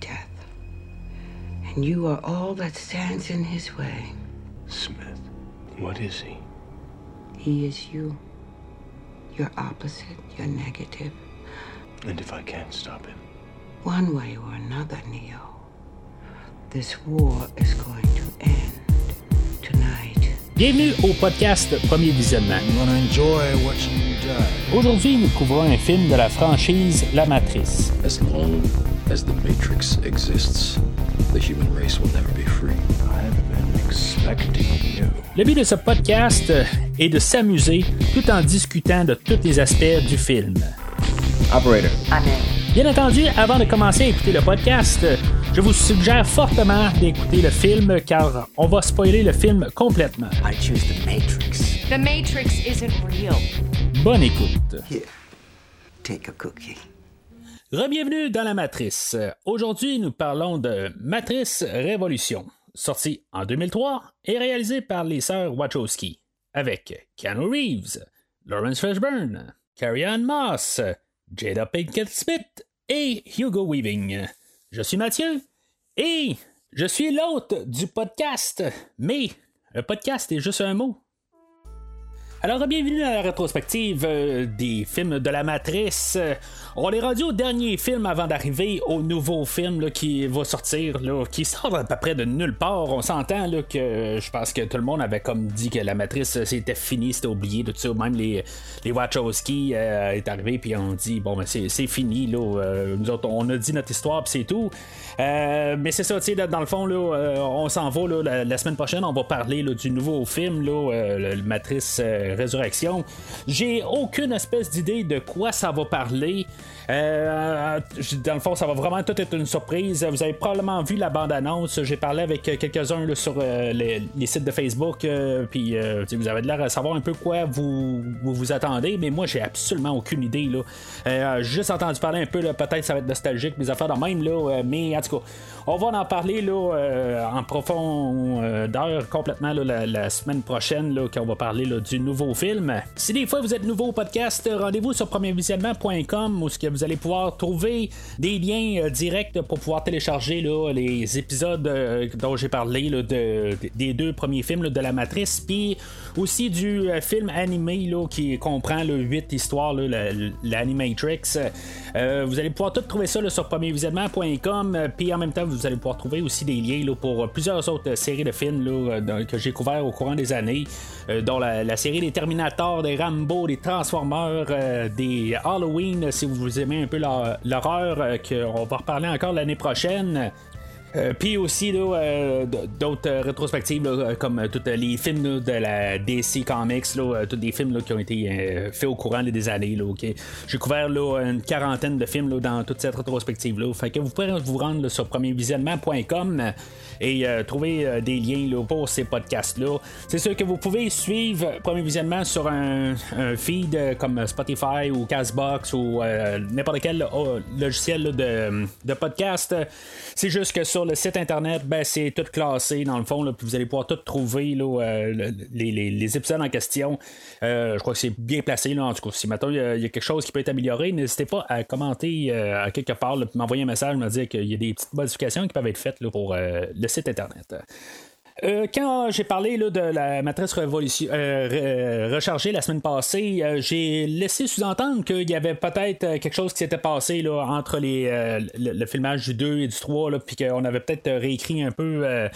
death. And you are all that stands in his way. Smith, what is he? He is you. Your opposite, your negative. And if I can't stop him? One way or another, Neo, this war is going to end tonight. Bienvenue au podcast Premier Visionnement. I'm gonna enjoy watching you die. Aujourd'hui, nous couvrons un film de la franchise La Matrice. As the Matrix exists, the human race will never be free. I've been expecting you. Le but de ce podcast est de s'amuser tout en discutant de tous les aspects du film. Operator. Bien entendu, avant de commencer à écouter le podcast, je vous suggère fortement d'écouter le film car on va spoiler le film complètement. I choose the Matrix. The Matrix isn't real. Bonne écoute. Here, take a cookie. Rebienvenue dans la Matrice. Aujourd'hui, nous parlons de Matrice Révolution, sorti en 2003 et réalisé par les sœurs Wachowski, avec Keanu Reeves, Lawrence Fishburne, Carrie Ann Moss, Jada Pinkett Smith et Hugo Weaving. Je suis Mathieu et je suis l'hôte du podcast, mais un podcast est juste un mot. Alors, bienvenue à la rétrospective euh, des films de la Matrice. On est rendu au dernier film avant d'arriver au nouveau film là, qui va sortir, là, qui sort à peu près de nulle part. On s'entend là, que euh, je pense que tout le monde avait comme dit que la Matrice euh, c'était fini, c'était oublié, tout ça. Même les, les Wachowski euh, est arrivé, puis on dit bon, ben, c'est, fini. Là, nous autres, on a dit notre histoire, puis c'est tout. Mais c'est ça, tu sais, dans le fond, là, on s'en va là, la, la semaine prochaine, on va parler là, du nouveau film, là, le, Matrice Résurrection. J'ai aucune espèce d'idée de quoi ça va parler. Euh, dans le fond, ça va vraiment tout être une surprise. Vous avez probablement vu la bande-annonce. J'ai parlé avec euh, quelques-uns sur euh, les, sites de Facebook. euh, puis euh, vous avez l'air à savoir un peu quoi vous vous, attendez. Mais moi, j'ai absolument aucune idée. Là. Euh, juste entendu parler un peu. Peut-être ça va être nostalgique, mes affaires de même. Là, euh, mais en tout cas, on va en parler là, euh, en profondeur complètement la, semaine prochaine. Là, quand on va parler là, du nouveau film. Si des fois vous êtes nouveau au podcast, rendez-vous sur premiervisionnement.com ce que vous allez pouvoir trouver des liens euh, directs pour pouvoir télécharger les épisodes euh, dont j'ai parlé des deux premiers films de la Matrice, puis aussi du euh, film animé là, qui comprend le huit histoires, là, la- l'Animatrix. Euh, vous allez pouvoir tout trouver ça sur premiervisionnement.com, euh, puis en même temps vous allez pouvoir trouver aussi des liens là, pour plusieurs autres séries de films là, que j'ai couverts au courant des années, dont la, la série des Terminators, des Rambo, des Transformers, des Halloween, si vous aimez un peu l'hor- l'horreur, qu'on va reparler encore l'année prochaine. Euh, Puis aussi là, euh, d'autres euh, rétrospectives là, euh, comme tous les films là, de la DC Comics, là, tous des films qui ont été faits au courant des années. Là, ok? J'ai couvert une quarantaine de films dans toute cette rétrospective. Là. Fait que vous pouvez vous rendre sur premiervisionnement.com et euh, trouver euh, des liens là, pour ces podcasts-là. C'est sûr que vous pouvez suivre Premier Visionnement sur un, feed euh, comme Spotify ou Castbox ou n'importe quel logiciel de, de podcast. C'est juste que sur le site internet, ben, c'est tout classé dans le fond, là, puis vous allez pouvoir tout trouver là, le- les, les- les épisodes en question. Je crois que c'est bien placé. Là, en tout cas, si maintenant il y, a- quelque chose qui peut être amélioré, n'hésitez pas à commenter à quelque part, m'envoyer un message, me dire qu'il y a des petites modifications qui peuvent être faites là, pour le site internet. Euh, quand j'ai parlé là, de la matrice révolution, euh, re- rechargée la semaine passée, euh, j'ai laissé sous-entendre qu'il y avait peut-être euh, quelque chose qui s'était passé là, entre les, euh, le, filmage du 2 et du 3, là, puis qu'on avait peut-être réécrit un peu. euh,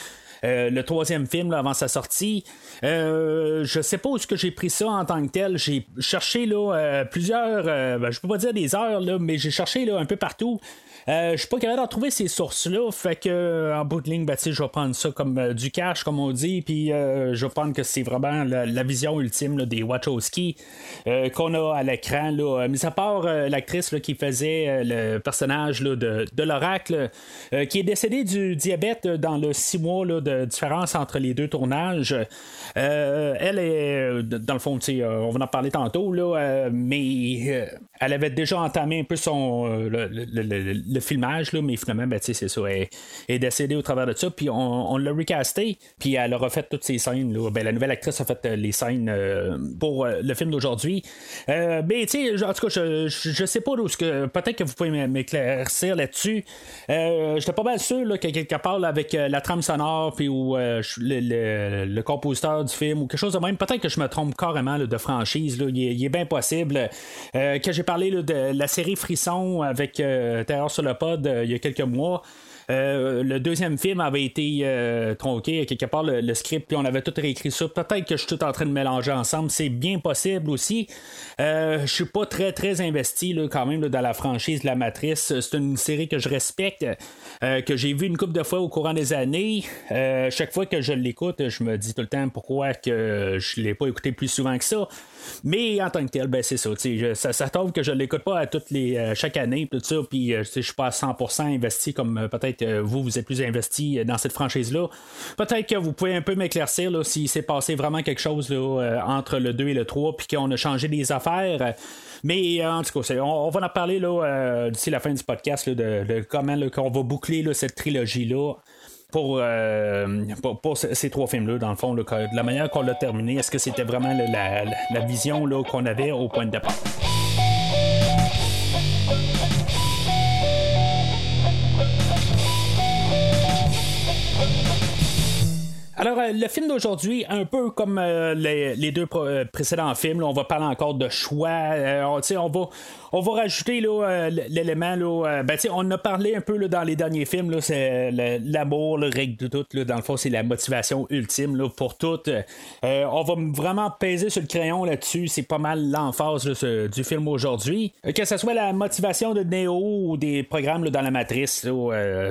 euh, le troisième film avant sa sortie. Euh, je sais pas où est-ce que j'ai pris ça en tant que tel. J'ai cherché là, euh, plusieurs, euh, ben, je peux pas dire des heures, là, mais j'ai cherché là, un peu partout. Euh, je suis pas capable de retrouver ces sources-là, fait que euh, en bout de ligne, ben, je vais prendre ça comme euh, du cash, comme on dit, puis euh, je vais prendre que c'est vraiment la, vision ultime des Wachowski qu'on a à l'écran. Mis à part l'actrice qui faisait le personnage là, de, de l'oracle, qui est décédée du diabète dans le six mois là, de différence entre les deux tournages. Elle est, dans le fond, on va en parler tantôt, là, mais elle avait déjà entamé un peu son le filmage, là, mais finalement, ben, c'est ça, elle est décédée au travers de ça, puis on, l'a recasté, puis elle a refait toutes ces scènes. Là. Ben, la nouvelle actrice a fait euh, les scènes euh, pour euh, le film d'aujourd'hui. Mais tu sais, en tout cas, je, je, sais pas où ce que. Peut-être que vous pouvez m'éclaircir là-dessus. Euh, J'étais pas mal sûr là, que quelqu'un parle avec euh, la trame sonore, puis ou le, le- compositeur du film, ou quelque chose de même. Peut-être que je me trompe carrément là, de franchise. Là. Il, est, bien possible que j'ai parlé là, de la série Frisson avec Terreur sur euh, il y a quelques mois. Euh, le deuxième film avait été euh, tronqué quelque part le, script puis on avait tout réécrit ça. Peut-être que je suis tout en train de mélanger ensemble. C'est bien possible aussi. Je suis pas très très investi quand même dans la franchise de la matrice. C'est une série que je respecte euh, que j'ai vu une couple de fois au courant des années Euh, chaque fois que je l'écoute je me dis tout le temps pourquoi que je l'ai pas écouté plus souvent que ça mais en tant que tel, ben c'est ça. Ça, ça tombe que je l'écoute pas à toutes les euh, chaque année, tout ça, puis je suis pas à 100% investi comme peut-être vous, vous êtes plus investi dans cette franchise-là. Peut-être que vous pouvez un peu m'éclaircir là, s'il s'est passé vraiment quelque chose là, entre le 2 et le 3, puis qu'on a changé des affaires. Mais en tout cas, on, va en parler là, d'ici la fin du podcast là, de, de comment là, qu'on va boucler cette trilogie-là pour, euh, pour, pour ce- ces trois films-là, dans le fond, de la manière qu'on l'a terminé, est-ce que c'était vraiment la, la- la vision qu'on avait au point de départ? Alors, euh, le film d'aujourd'hui, un peu comme euh, les, deux euh, précédents films, on va parler encore de choix. on, on, va, on va rajouter l'élément. Ben, on a parlé un peu dans les derniers films. C'est l'amour, le règle de tout. Dans le fond, c'est la motivation ultime pour tout. On va vraiment peser sur le crayon là-dessus. C'est pas mal l'emphase du film aujourd'hui. Que ce soit la motivation de Neo ou des programmes dans la matrice,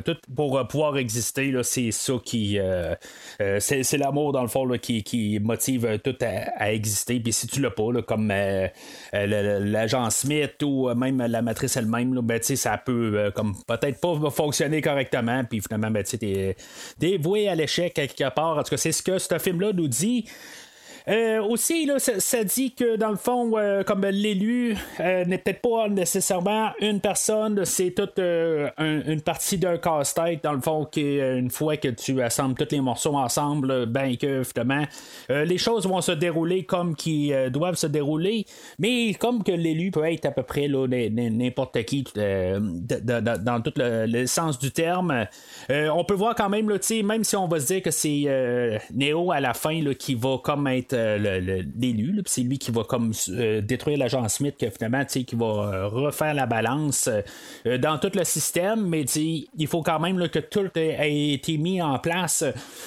tout pour pouvoir exister, c'est ça qui. Euh, c'est, l'amour, dans le fond, qui, motive euh, tout à, exister. Puis si tu l'as pas, comme euh, l'agent Smith ou même la matrice elle-même, ben, ça peut comme peut-être pas fonctionner correctement. Puis finalement, ben, tu sais, t'es, t'es voué à l'échec quelque part. En tout cas, c'est ce que ce film-là nous dit. Euh, aussi, là, ça, dit que dans le fond, euh, comme l'élu euh, n'est peut-être pas nécessairement une personne, c'est toute euh, un- une partie d'un casse-tête, dans le fond, qui une fois que tu assembles tous les morceaux ensemble, ben que finalement, les choses vont se dérouler comme qui doivent se dérouler, mais comme que l'élu peut être à peu près n'importe qui de- dans tout le, sens du terme, on peut voir quand même, même si on va se dire que c'est Neo à la fin là, qui va comme être l'élu, là, puis c'est lui qui va comme euh, détruire l'agent Smith, que finalement, qui va euh, refaire la balance euh, dans tout le système, mais il faut quand même que tout ait, été mis en place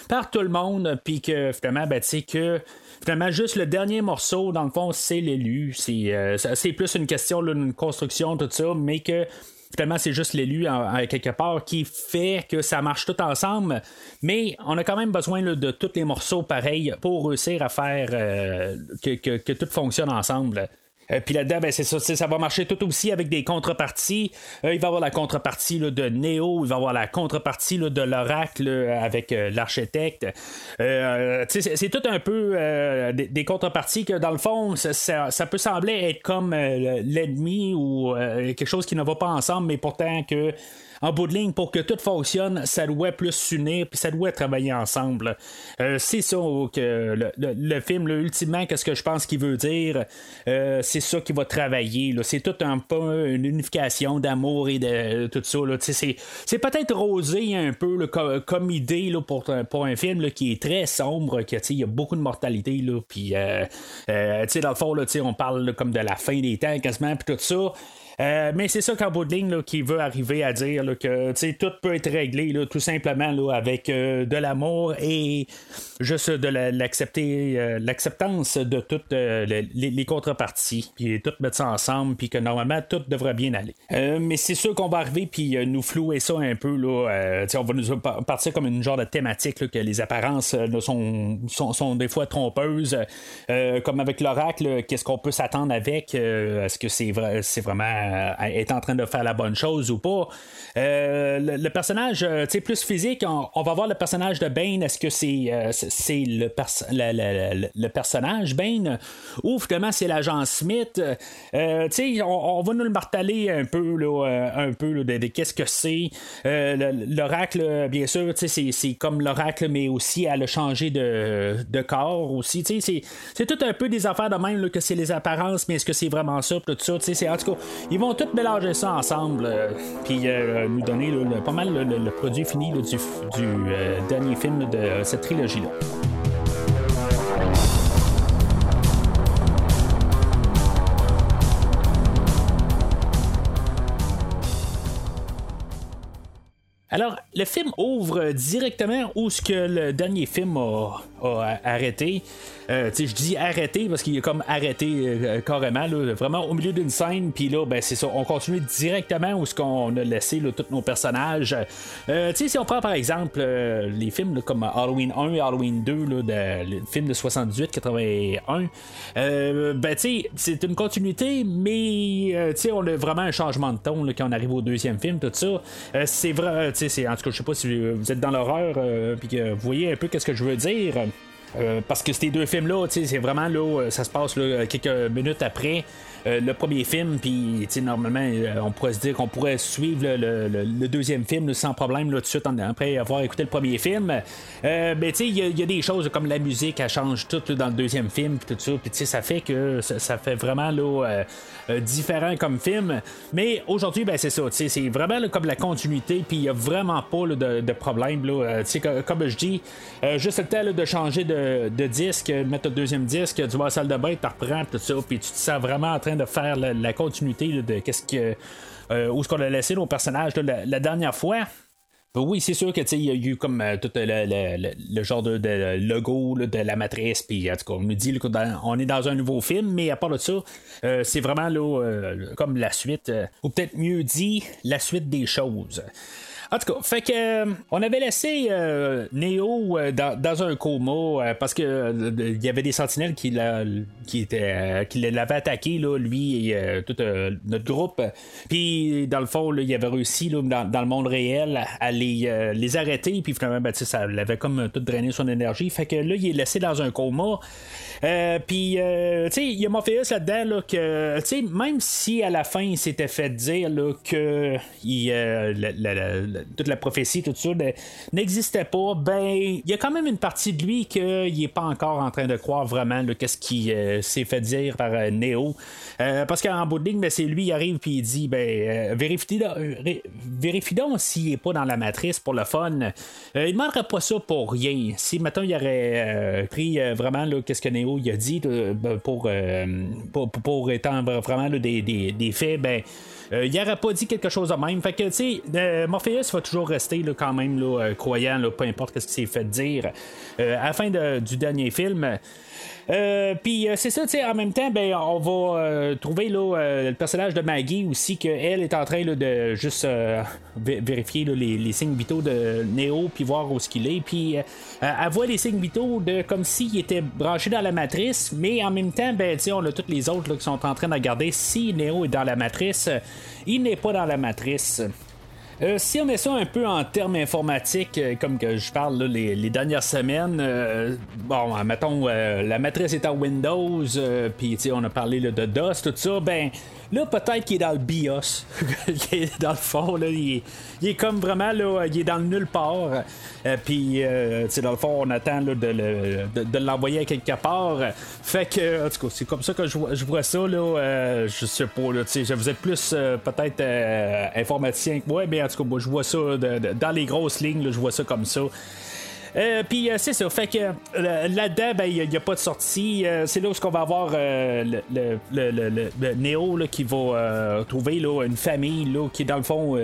par tout le monde, puis que finalement, ben, que finalement, juste le dernier morceau, dans le fond, c'est l'élu. C'est euh, plus une question d'une construction, tout ça, mais que Finalement, c'est juste l'élu quelque part qui fait que ça marche tout ensemble. Mais on a quand même besoin de tous les morceaux pareils pour réussir à faire euh, que tout fonctionne ensemble. Euh, Puis là-dedans, ben, c'est ça, ça va marcher tout aussi avec des contreparties. Euh, il va y avoir la contrepartie là, de Neo, il va y avoir la contrepartie là, de l'oracle avec euh, l'architecte. Euh, c'est, tout un peu euh, des, des contreparties que dans le fond, ça, ça- ça peut sembler être comme euh, l'ennemi ou quelque chose qui ne va pas ensemble, mais pourtant que en bout de ligne, pour que tout fonctionne, ça doit plus s'unir, puis ça doit travailler ensemble. Euh, c'est ça que le, le- film, ultimement, qu'est-ce que je pense qu'il veut dire, euh, c'est ça qui va travailler. C'est tout un peu une unification d'amour et de tout ça. C'est, peut-être rosé un peu comme, idée là, pour, pour un film qui est très sombre, sais, il y a beaucoup de mortalité, là, puis euh, euh, dans le fond, on parle comme de la fin des temps quasiment, puis tout ça. Euh, mais c'est ça qu'en bout de ligne, qui veut arriver à dire que tout peut être réglé tout simplement avec euh, de l'amour et juste de la- l'accepter, euh, l'acceptance de toutes les, contreparties, puis tout mettre ça ensemble, puis que normalement tout devrait bien aller. Mais c'est sûr qu'on va arriver puis nous flouer ça un peu on va nous par- partir comme une genre de thématique que les apparences sont, sont, sont des fois trompeuses, comme avec l'oracle, qu'est-ce qu'on peut s'attendre avec, est-ce que c'est c'est vraiment est en train de faire la bonne chose ou pas. le, le, personnage plus physique, on, va voir le personnage de Bane. Est-ce que c'est c'est le, le, personnage Bane ou finalement c'est l'agent Smith? On, on, va nous le marteler un peu, là, un peu de, qu'est-ce que c'est. l'oracle, bien sûr, c'est comme l'oracle, mais aussi elle a changé de, de corps aussi. C'est tout un peu des affaires de même que c'est les apparences, mais est-ce que c'est vraiment ça? Tout ça, en tout cas, ils vont tous mélanger ça ensemble, euh, puis euh, nous donner pas mal le, produit fini du, euh, dernier film de cette trilogie-là. Alors, le film ouvre directement où ce que le dernier film a, arrêté. Euh, je dis arrêter parce qu'il est comme arrêté euh, carrément, là, vraiment au milieu d'une scène, puis là, ben, c'est ça, on continue directement où ce qu'on a laissé tous nos personnages. Euh, si on prend par exemple les films comme Halloween 1 et Halloween 2, là, le film de 78-81, ben, c'est une continuité, mais on a vraiment un changement de ton quand on arrive au deuxième film, tout ça. c'est vrai, en tout cas, je sais pas si vous êtes dans l'horreur, puis que vous voyez un peu qu'est-ce que je veux dire. Euh, parce que ces deux films-là, c'est vraiment là, ça se passe quelques minutes après. Euh, le premier film, puis normalement, euh, on pourrait se dire qu'on pourrait suivre le, deuxième film sans problème tout de suite après avoir écouté le premier film. Euh, mais tu sais, il y, a des choses comme la musique, elle change tout dans le deuxième film, puis tout ça, puis ça fait que ça, fait vraiment différent comme film. Mais aujourd'hui, ben, c'est ça, c'est vraiment comme la continuité, puis il n'y a vraiment pas de, problème. Là, comme je dis, juste le temps de changer de, disque, mettre le deuxième disque, tu vas à la salle de bain, tu reprends tout ça, puis tu te sens vraiment en train de faire la, continuité de qu'est-ce que. Euh, où est-ce qu'on a laissé nos personnages la, dernière fois. Ben oui, c'est sûr que il y a eu comme euh, tout le, genre de, logo de la matrice, puis en tout cas, on nous dit qu'on est dans un nouveau film, mais à part de ça, euh, c'est vraiment comme la suite, ou peut-être mieux dit, la suite des choses. En tout cas, fait que euh, on avait laissé euh, Neo euh, dans, un coma parce que il y avait des sentinelles qui, qui, était, qui l'avaient attaqué, là, lui et tout notre groupe. Puis dans le fond, il avait réussi là, dans, le monde réel à les, les arrêter. Puis finalement, ben, ça l'avait comme tout drainé son énergie. Fait que là, il est laissé dans un coma. Puis, tu sais, il y a Morpheus là-dedans là, que, tu sais, même si à la fin il s'était fait dire que il, toute la prophétie, tout ça, n'existait pas, ben, il y a quand même une partie de lui qu'il n'est pas encore en train de croire vraiment qu'est-ce qui euh, s'est fait dire par euh, Neo. Euh, parce qu'en bout de ligne, ben, c'est lui qui arrive et il dit ben, vérifie, donc s'il n'est pas dans la matrice pour le fun. il ne demanderait pas ça pour rien. Si maintenant il aurait pris vraiment qu'est-ce que Neo il a dit ben, pour, pour, pour, étendre vraiment des, des, des, faits, ben euh, il n'aurait pas dit quelque chose de même. Fait que, tu sais, euh, Morpheus va toujours rester quand même euh, croyant, peu importe ce qu'il s'est fait dire. à la fin du dernier film, euh, puis euh, c'est ça, tu sais, en même temps, ben, on va euh, trouver le personnage de Maggie aussi, qu'elle est en train de juste vérifier les, signes vitaux de Neo, puis voir où ce qu'il est. Puis elle voit les signes vitaux de comme s'il était branché dans la matrice, mais en même temps, ben, on a tous les autres qui sont en train de regarder si Neo est dans la matrice. Il n'est pas dans la matrice. Euh, si on met ça un peu en termes informatiques, euh, comme que je parle les, dernières semaines, euh, bon, mettons, la matrice est en Windows, puis on a parlé de DOS, tout ça, ben Là, peut-être qu'il est dans le BIOS. dans le fond, là, il, est, comme vraiment, là, il est dans le nulle part. Euh, puis, euh, dans le fond, on attend là, de, l'envoyer à quelque part. Fait que, en tout cas, c'est comme ça que je, vois ça. Là, euh, je sais pas, là, vous êtes plus peut-être informaticien que moi, mais en tout cas, moi, je vois ça dans les grosses lignes, je vois ça comme ça. Euh, puis euh, c'est ça. Fait que euh, là-dedans, ben, il n'y a, pas de sortie. c'est là où on va avoir le, le, le, Néo qui va trouver là, une famille là, qui est dans le fond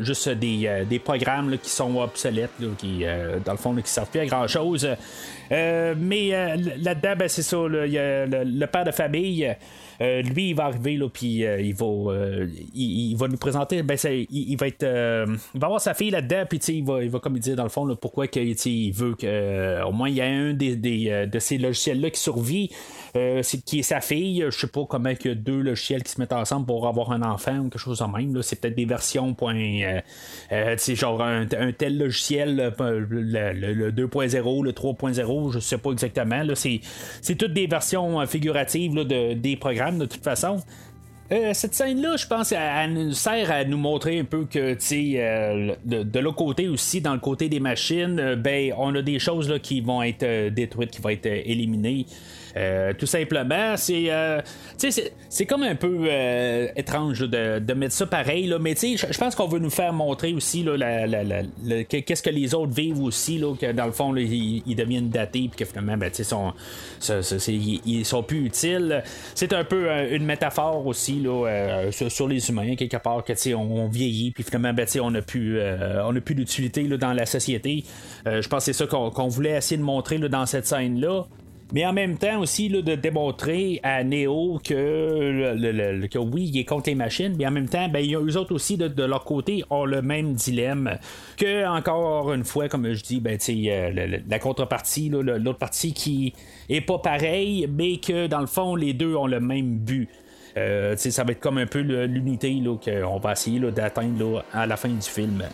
juste des, des programmes qui sont obsolètes, qui dans le fond qui ne servent plus à grand chose. mais là-dedans, ben, c'est ça. Il y a le, père de famille. Euh, lui, il va arriver, là, puis euh, il, va, euh, il, il va nous présenter. Ben, il, il va être. euh, il va avoir sa fille là-dedans, puis il va, il va comme dire, dans le fond, là, pourquoi que, il veut que. euh, au moins, il y a un des, des, de ces logiciels-là qui survit, euh, qui est sa fille. Je sais pas comment il y a deux logiciels qui se mettent ensemble pour avoir un enfant ou quelque chose de même. C'est peut-être des versions. Point, euh, euh, genre un, tel logiciel, le, le- le 2.0, le 3.0, je sais pas exactement. C'est, toutes des versions euh, figuratives là, de, des programmes de toute façon. Cette scène-là, je pense, elle, nous sert à nous montrer un peu que, tu euh, de, l'autre côté aussi, dans le côté des machines, ben, on a des choses là, qui vont être détruites, qui vont être éliminées. Euh, tout simplement, c'est, euh, c'est, comme un peu euh, étrange de, de mettre ça pareil, là, mais je- pense qu'on veut nous faire montrer aussi qu'est-ce que les autres vivent aussi, là, que dans le fond, ils, deviennent datés, puis que finalement, ben, sont, c'est- ils, sont plus utiles. C'est un peu euh, une métaphore aussi sur, sur les humains, quelque part, que on, on vieillit, puis finalement, ben, on n'a plus, plus d'utilité dans la société. Je pense que c'est ça qu'on, voulait essayer de montrer dans cette scène-là. Mais en même temps aussi là, de démontrer à Neo que, le- que oui, il est contre les machines, mais en même temps, ben, eux autres aussi de, leur côté ont le même dilemme que encore une fois, comme je dis, ben, euh, la contrepartie, l'autre partie qui est pas pareil, mais que dans le fond, les deux ont le même but. Euh, ça va être comme un peu l'unité qu'on va essayer d'atteindre à la fin du film.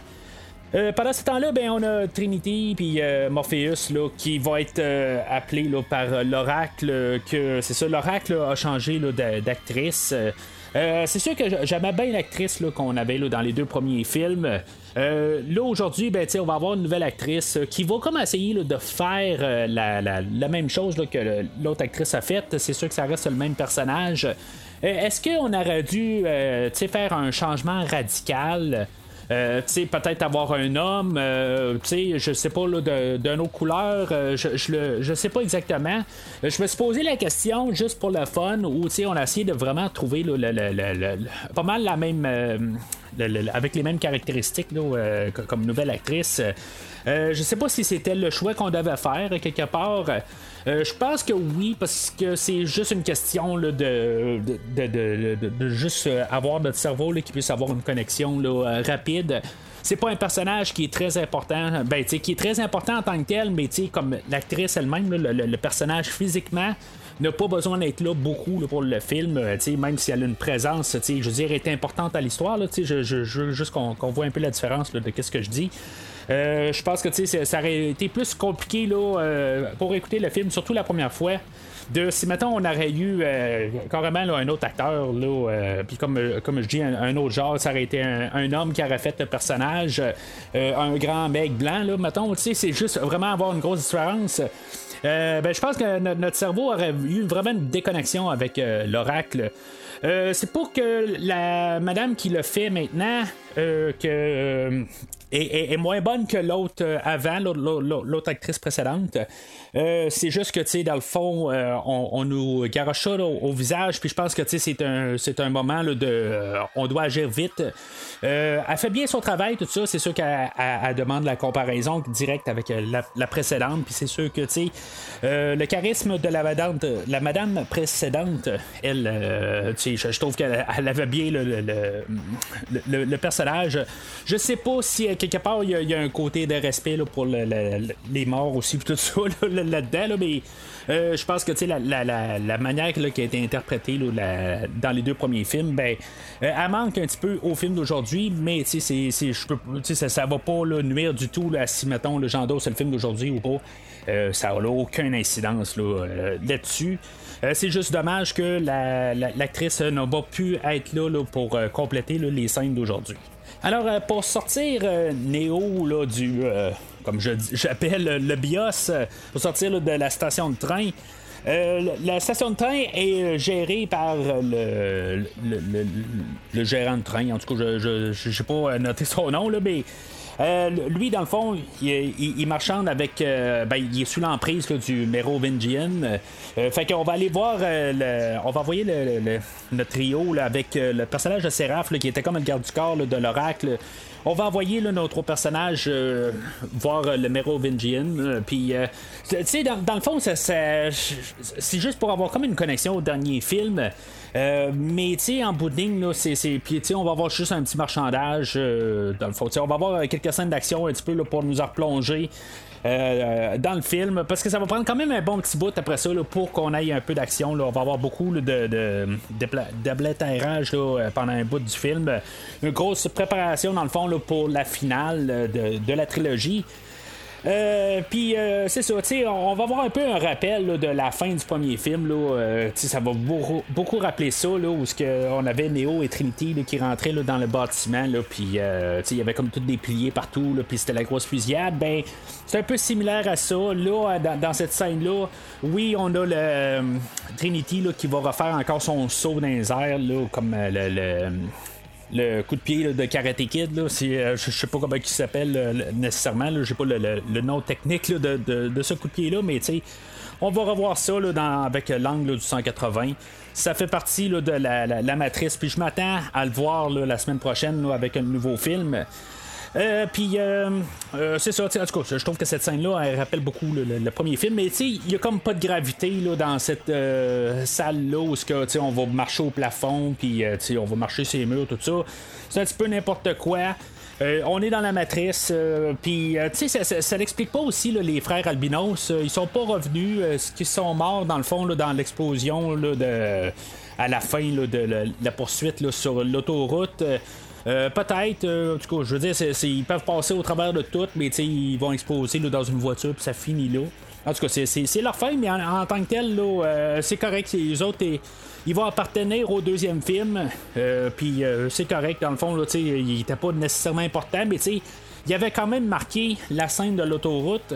Euh, pendant ce temps-là, ben, on a Trinity puis euh, Morpheus là, qui va être euh, appelé là, par l'oracle. que c'est ça, l'oracle a changé d'actrice. C'est sûr que j'aimais bien l'actrice qu'on avait là, dans les deux premiers films. Là aujourd'hui, ben, on va avoir une nouvelle actrice qui va comme essayer de faire la, la- même chose que l'autre actrice a fait. C'est sûr que ça reste le même personnage. Est-ce qu'on aurait dû faire un changement radical? Euh, peut-être avoir un homme, euh, je sais pas, d'une autre couleur, euh, je, je, le- je sais pas exactement. Euh, Je me suis posé la question juste pour le fun, où, on a essayé de vraiment trouver le- le- pas mal la même, euh, avec les mêmes caractéristiques, là, co- comme nouvelle actrice. Euh, je sais pas si c'était le choix qu'on devait faire, euh, quelque part. Euh, je pense que oui, parce que c'est juste une question de, de, de, juste avoir notre cerveau qui puisse avoir une connexion là, rapide. C'est pas un personnage qui est très important, ben, qui est très important en tant que tel, mais comme l'actrice elle-même, le, personnage physiquement n'a pas besoin d'être là beaucoup pour le film, même si elle a une présence, je veux dire, est importante à l'histoire. Je, juste qu'on voit un peu la différence de ce que je dis. Euh, je pense que ça aurait été plus compliqué là, euh, pour écouter le film, surtout la première fois. De, si mettons on aurait eu euh, carrément un autre acteur, là, puis comme, comme je dis, un, autre genre, ça aurait été un, homme qui aurait fait le personnage, un grand mec blanc, là, mettons, c'est juste vraiment avoir une grosse différence. Ben, je pense que no- notre cerveau aurait eu vraiment une déconnexion avec l'oracle. C'est pour que la madame qui le fait maintenant, euh, que est, est- est moins bonne que l'autre euh, avant, l'autre- actrice précédente. Euh, c'est juste que, tu sais, dans le fond, euh, on, nous garoche ça au, visage, puis je pense que, tu sais, c'est un, un moment là, de. euh, on doit agir vite. Elle fait bien son travail, tout ça. C'est sûr qu'elle elle- elle demande la comparaison directe avec la, la précédente, puis c'est sûr que, tu sais, le charisme de la madame, la madame précédente, elle, tu sais, je, trouve qu'elle elle avait bien le, le, le- personnage. Je sais pas si quelque part il y, a- un côté de respect pour le- le- le- les morts aussi, tout ça là, là-dedans, là, mais euh, je pense que la, la, manière qui a été interprétée dans les deux premiers films, ben, euh, elle manque un petit peu au film d'aujourd'hui, mais c'est- c'est- peux- ça, ça va pas nuire du tout si mettons le j'endosse le film d'aujourd'hui ou pas. Euh, ça n'a aucune incidence là, là-dessus. C'est juste dommage que la- la- l'actrice n'a pas pu être là, pour compléter les scènes d'aujourd'hui. Alors, pour sortir Néo du. Comme je j'appelle le BIOS, euh, pour sortir de la station de train. euh, la station de train est euh, gérée par le, le, gérant de train. En tout cas, je n'ai pas noté son nom, là, mais lui, dans le fond, il, il- marchande avec. ben, il est sous l'emprise du Merovingian. Euh, fait qu'on va aller voir. le- on va envoyer le, le- trio là, avec le personnage de Séraph qui était comme le garde du corps de l'oracle. On va envoyer là, nos trois personnages euh, voir euh, le Merovingian. euh, Puis, euh, tu sais, dans, le fond, c'est juste pour avoir comme une connexion au dernier film. Euh, mais tu sais, en bout de ligne, là, c'est, c'est- puis on va avoir juste un petit marchandage euh, dans le fond. On va avoir euh, quelques scènes d'action un petit peu là, pour nous replonger. dans le film parce que ça va prendre quand même un bon petit bout après ça là, pour qu'on ait un peu d'action là. on va avoir beaucoup de, de, là, euh, pendant un bout du film une grosse préparation dans le fond pour la finale de, de la trilogie euh, puis euh, c'est ça, tu sais, on va avoir un peu un rappel là, de la fin du premier film. Là, euh, ça va beaucoup, rappeler ça, là, où que on avait Neo et Trinity là, qui rentraient là, dans le bâtiment, là, puis euh, il y avait comme tous des pliés partout, là, puis c'était la grosse fusillade. Ben, c'est un peu similaire à ça. Là, dans, cette scène-là, oui, on a le euh, Trinity là, qui va refaire encore son saut dans les airs, comme euh, le- le le coup de pied là, de Karate Kid, là, c'est, euh, je, sais pas comment il s'appelle euh, nécessairement, là, j'ai pas le, le- le nom technique là, de, de- de ce coup de pied-là, mais tu sais, on va revoir ça là, dans- avec l'angle du 180. Ça fait partie de la, la- la matrice, puis je m'attends à le voir la semaine prochaine avec un nouveau film. Euh, puis euh, euh, c'est ça, en tout cas, je trouve que cette scène-là, elle rappelle beaucoup le, premier film, mais tu sais, il y a comme pas de gravité là, dans cette euh, salle-là où que, on va marcher au plafond, puis on va marcher sur les murs, tout ça. C'est un petit peu n'importe quoi. On est dans la matrice, puis tu sais, ça, n'explique pas aussi les frères albinos. ils sont pas revenus, ce qu'ils sont morts dans le fond dans l'explosion à la fin de la, poursuite sur l'autoroute. Euh, peut-être, euh, en tout cas, je veux dire, ils peuvent passer au travers de tout, mais ils vont exploser dans une voiture, puis ça finit là. En tout cas, c'est- leur fin, mais en, tant que tel, euh, c'est correct. Les autres, ils, vont appartenir au deuxième film, puis c'est correct, dans le fond, là, il n'était pas nécessairement important, mais il avait quand même marqué la scène de l'autoroute.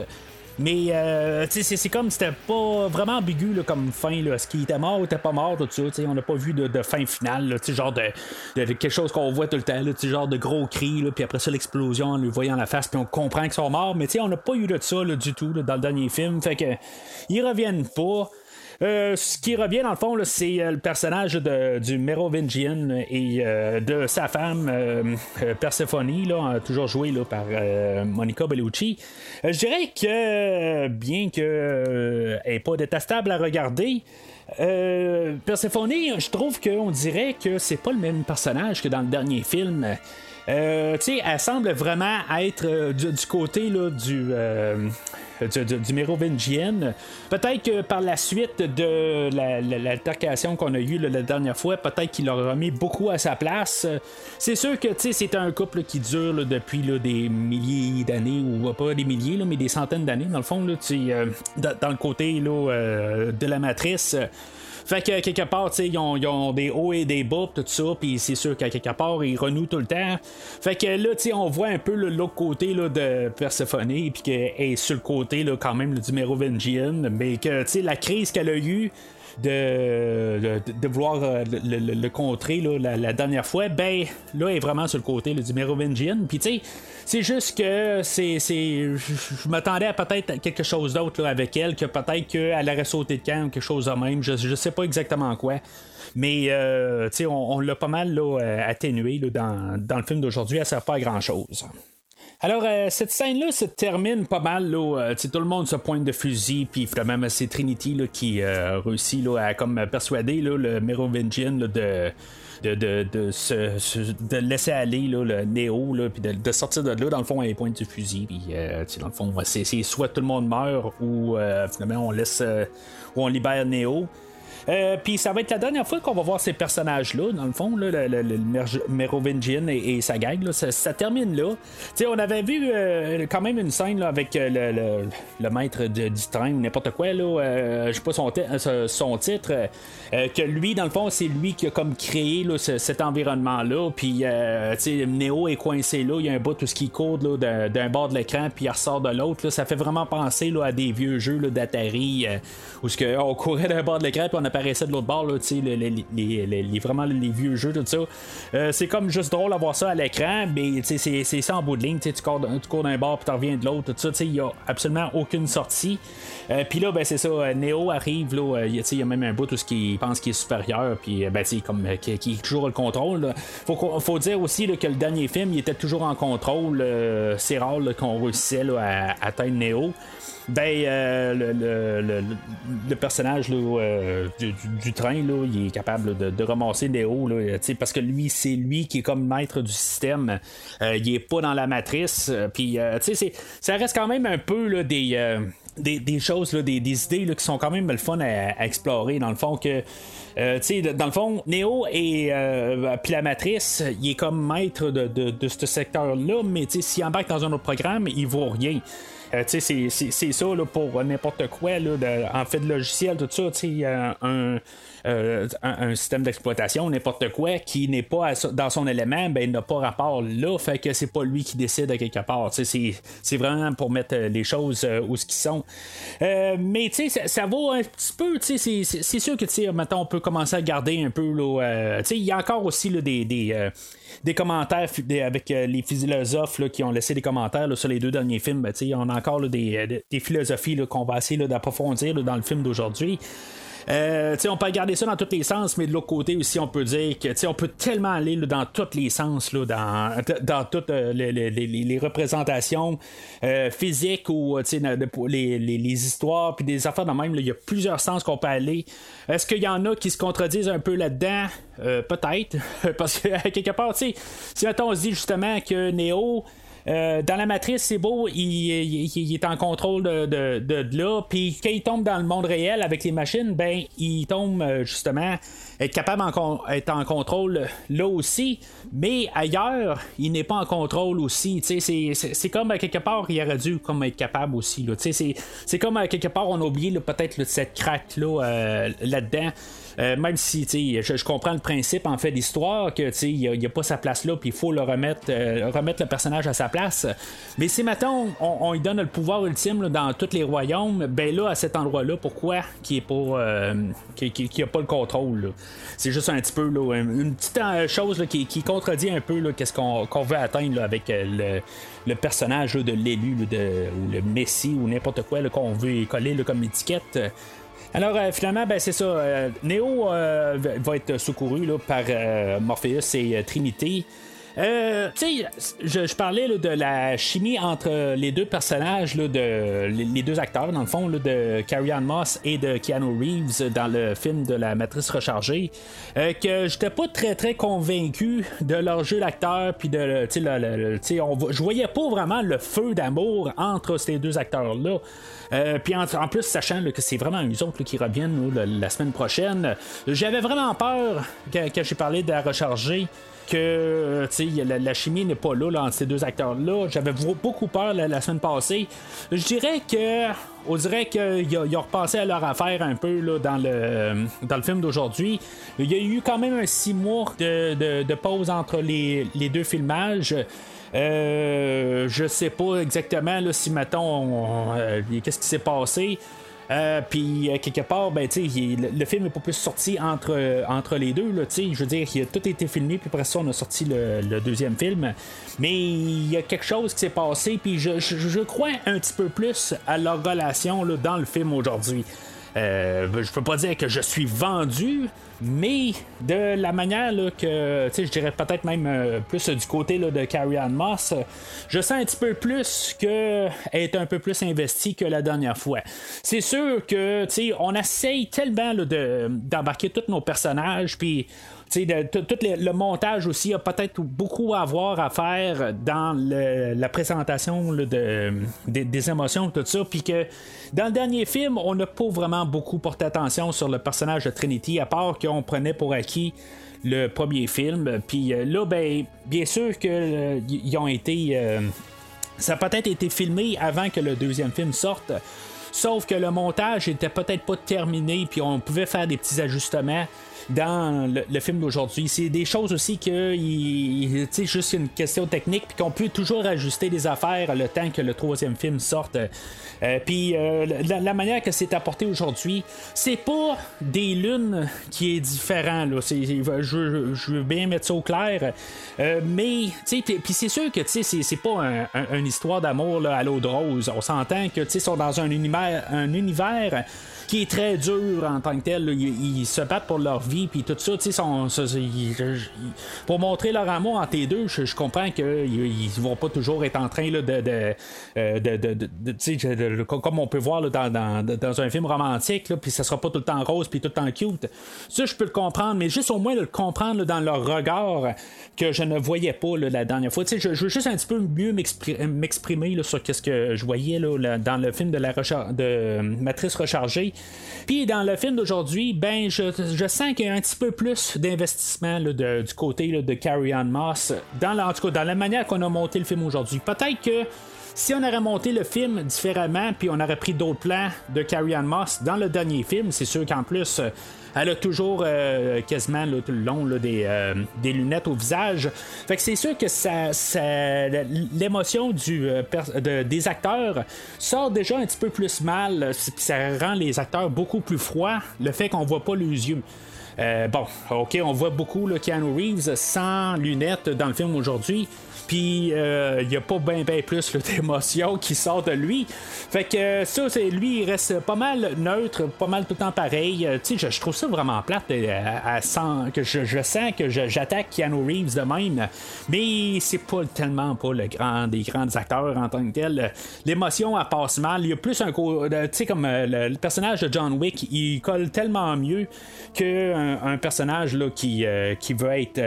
Mais euh, c'est- comme c'était pas vraiment ambigu là, comme fin. Là. Est-ce qu'il était mort ou était pas mort, tout ça. On n'a pas vu de, de fin finale, là, genre de, de- quelque chose qu'on voit tout le temps, là, genre de gros cris, puis après ça l'explosion en lui voyant la face, puis on comprend qu'ils sont morts. Mais on n'a pas eu de ça du tout dans le dernier film. Fait que ils reviennent pas. Euh, ce qui revient dans le fond, c'est euh, le personnage de- du Merovingian et euh, de sa femme Persephone, là, toujours jouée là, par Monica Bellucci. Je dirais que bien que euh, elle n'est pas détestable à regarder, Persephone, je trouve qu'on dirait que c'est pas le même personnage que dans le dernier film. Euh, tu sais, elle semble vraiment être euh, du, côté là, du, euh, du, Mérovingian. Peut-être que par la suite de la- la- l'altercation qu'on a eue la dernière fois, peut-être qu'il leur a mis beaucoup à sa place. C'est sûr que c'est un couple qui dure là, depuis des milliers d'années, ou pas des milliers, mais des centaines d'années, dans le fond, euh, dans, dans le côté de la matrice. Fait que quelque part, tu sais, ils ont, ils ont des hauts et des bas, tout ça, puis c'est sûr qu'à quelque part, ils renouent tout le temps. Fait que là, tu sais, on voit un peu l'autre côté là, de Persephone, puis qu'elle est sur le côté là, quand même du Mérovingian, mais que, tu sais, la crise qu'elle a eue de, de, euh, le, contrer la, dernière fois, ben là, elle est vraiment sur le côté du Mérovingian. Puis tu sais, c'est juste que c'est. Je m'attendais à peut-être quelque chose d'autre avec elle, que peut-être qu'elle aurait sauté de camp ou quelque chose de même. Je, je sais pas exactement quoi. Mais euh, tu sais, on, on l'a pas mal là, euh, atténué dans, le film d'aujourd'hui. Elle sert pas à grand chose. Alors, euh, cette scène-là se termine pas mal. Là, euh, tout le monde se pointe de fusil, puis finalement, c'est Trinity là, qui euh, réussit là, à comme, persuader là, le Merovingian de. De, de, de, de laisser aller là, le Néo, là, puis de, sortir de là, dans le fond, à pointe du fusil. Puis, dans le fond, c'est, soit tout le monde meurt ou finalement on laisse ou on libère Néo. Euh, Puis ça va être la dernière fois qu'on va voir ces personnages-là, dans le fond, le, le- Merovingian et, sa gang. ça, termine là. Tu sais, on avait vu euh, quand même une scène avec euh, le, maître de- du train, n'importe quoi, là, je sais pas son, ti- son titre, que lui, dans le fond, c'est lui qui a comme créé cet environnement-là. Puis, Neo est coincé là, il y a un bout tout ce qui court d'un, bord de l'écran, puis il ressort de l'autre. Ça fait vraiment penser à des vieux jeux d'Atari, où on courait d'un bord de l'écran, puis on apparaissait de l'autre bord, là, les, les- vraiment les vieux jeux, tout ça. Euh, c'est comme juste drôle à voir ça à l'écran, mais c'est ça en bout de ligne. tu cours, tu cours d'un bord puis tu reviens de l'autre, tout ça. Il n'y a absolument aucune sortie. Euh, puis là, ben, c'est ça. euh, Neo arrive, là, il y a- même un bout où il pense qu'il est supérieur, puis ben, comme qui, qui toujours le contrôle. là. Faut, faut dire aussi que le dernier film, il était toujours en contrôle. c'est rare qu'on réussissait là, à atteindre Neo. Ben, euh, le, le- le- le personnage là, euh, du, du- train, là, il est capable de, de ramasser Neo, là, parce que lui, c'est lui qui est comme maître du système. Euh, il est pas dans la matrice. euh, Puis, euh, tu sais, c'est- ça reste quand même un peu là, des. euh, des, des choses, là, des, des idées là, qui sont quand même le fun à, à explorer. Dans le fond, que euh, dans le fond, Neo et euh, puis la matrice, il est comme maître de, de, de ce secteur-là, mais s'il embarque dans un autre programme, il vaut rien. Euh, c'est- ça là, pour n'importe quoi, là, en fait, de logiciel, tout ça, euh, un, euh, un, système d'exploitation, n'importe quoi, qui n'est pas dans son élément, ben, il n'a pas rapport là, fait que c'est pas lui qui décide à quelque part. C'est vraiment pour mettre euh, les choses euh, où ce qui sont. Mais ça, ça vaut un petit peu, c'est- sûr que, maintenant, on peut commencer à garder un peu, il y a encore aussi des. des des commentaires avec les philosophes là, qui ont laissé des commentaires sur les deux derniers films. Ben, on a encore des, des philosophies qu'on va essayer d'approfondir dans le film d'aujourd'hui. Euh, on peut regarder ça dans tous les sens, mais de l'autre côté aussi, on peut dire que on peut tellement aller dans tous les sens, là, dans, dans toutes euh, les, les- les- représentations euh, physiques ou euh, les, les- histoires, puis des affaires de même. Il y a plusieurs sens qu'on peut aller. Est-ce qu'il y en a qui se contredisent un peu là-dedans? Peut-être. Parce que, quelque part, si on se dit justement que Neo. Euh, dans la matrice, c'est beau, il, est en contrôle de, là. Puis quand il tombe dans le monde réel avec les machines, ben il tombe euh, justement être capable d'être en contrôle là aussi. Mais ailleurs, il n'est pas en contrôle aussi. C'est, comme à quelque part, il aurait dû comme être capable aussi. Là. C'est, comme quelque part, on a oublié là, peut-être là, cette craque-là euh, là-dedans. Euh, même si je, je comprends le principe en fait d'histoire que il n'y a, pas sa place là, puis il faut le remettre, euh, remettre le personnage à sa place. Mais si maintenant on, lui donne le pouvoir ultime là, dans tous les royaumes, ben là à cet endroit-là, pourquoi qui est pas, euh, qui, a pas le contrôle? C'est juste un petit peu là, une petite euh, chose là, qui, contredit un peu qu'est-ce qu'on, veut atteindre avec le, le personnage de l'élu ou le messie ou n'importe quoi qu'on veut coller comme étiquette. Alors euh, finalement, ben, c'est ça. euh, Neo euh, va- être secouru par euh, Morpheus et Trinity. Euh, tu sais, je, parlais de la chimie entre les deux personnages, les, deux acteurs, dans le fond, de Carrie Ann Moss et de Keanu Reeves dans le film de la Matrice rechargée, euh, que j'étais pas très très convaincu de leur jeu d'acteur, puis de, tu sais, je voyais pas vraiment le feu d'amour entre ces deux acteurs-là. Euh, puis en, plus, sachant que c'est vraiment eux autres qui reviennent la, semaine prochaine, j'avais vraiment peur quand, quand j'ai parlé de la rechargée que euh, la, la chimie n'est pas là, là, entre ces deux acteurs-là. J'avais beaucoup peur la, semaine passée. Je dirais que. On dirait qu'ils ont, repensé à leur affaire un peu là, dans, le, dans le film d'aujourd'hui. Il y a eu quand même un six mois de, pause entre les, les deux filmages. Euh, je sais pas exactement là, si mettons on- euh, qu'est-ce qui s'est passé. Euh, puis euh, quelque part, ben, il- le, film est pas plus sorti entre, euh, entre les deux. Là, je veux dire, il a tout été filmé, puis après ça, on a sorti le, le deuxième film. Mais il y a quelque chose qui s'est passé, puis je, je, je crois un petit peu plus à leur relation là, dans le film aujourd'hui. Euh, je peux pas dire que je suis vendu, mais de la manière que, je dirais peut-être même euh, plus du côté de Carrie Ann Moss, je sens un petit peu plus qu'elle est un peu plus investie que la dernière fois. C'est sûr que, tu on essaye tellement de, d'embarquer tous nos personnages, puis tout le, montage aussi a peut-être beaucoup à voir à faire dans la présentation des- émotions, tout ça. Puis que dans le dernier film, on n'a pas vraiment beaucoup porté attention sur le personnage de Trinity, à part qu'on prenait pour acquis le premier film. Puis euh, là, ben, bien sûr qu'ils ont été. euh, ça a peut-être été filmé avant que le deuxième film sorte. Sauf que le montage était peut-être pas terminé, puis on pouvait faire des petits ajustements dans le, film d'aujourd'hui. C'est des choses aussi que c'est juste une question technique puis qu'on peut toujours ajuster des affaires le temps que le troisième film sorte. Euh, puis euh, la, manière que c'est apporté aujourd'hui, c'est pas des lunes qui est différent. Là. je, veux bien mettre ça au clair. Euh, mais puis c'est sûr que c'est, pas une histoire d'amour à l'eau de rose. On s'entend que ils sont dans un univers, un univers qui est très dur en tant que tel. Ils, se battent pour leur vie, puis tout ça. Sont, pour montrer leur amour entre les deux, je, comprends qu'ils ils vont pas toujours être en train de, de, de, comme on peut voir dans, dans, un film romantique, puis ça sera pas tout le temps rose, puis tout le temps cute. Ça, je peux le comprendre, mais juste au moins le comprendre dans leur regard que je ne voyais pas la dernière fois. Je, je, veux juste un petit peu mieux m'exprimer sur ce que je voyais dans le film de la de Matrice rechargée. Puis dans le film d'aujourd'hui, ben je, sens qu'il y a un petit peu plus d'investissement du côté de Carrie Ann Moss, dans la, dans la manière qu'on a monté le film aujourd'hui. Peut-être que si on aurait monté le film différemment, puis on aurait pris d'autres plans de Carrie Ann Moss dans le dernier film, c'est sûr qu'en plus, elle a toujours euh, quasiment tout le long des, euh, des, lunettes au visage. Fait que c'est sûr que l'émotion euh, des acteurs sort déjà un petit peu plus mal. Ça rend les acteurs beaucoup plus froids. Le fait qu'on voit pas les yeux. bon, ok, on voit beaucoup le Keanu Reeves sans lunettes dans le film aujourd'hui puis il euh, n'y a pas bien ben plus d'émotion qui sort de lui. Fait que euh, ça, c'est lui, il reste pas mal neutre, pas mal tout le temps pareil. Euh, tu sais, je, trouve ça vraiment plate à, que je, sens que j'attaque Keanu Reeves de même, mais c'est pas tellement pas le grand des grands acteurs en tant que tel. L'émotion, elle passe mal. Il y a plus un tu sais, comme le, personnage de John Wick, il colle tellement mieux qu'un un personnage là, qui, qui veut être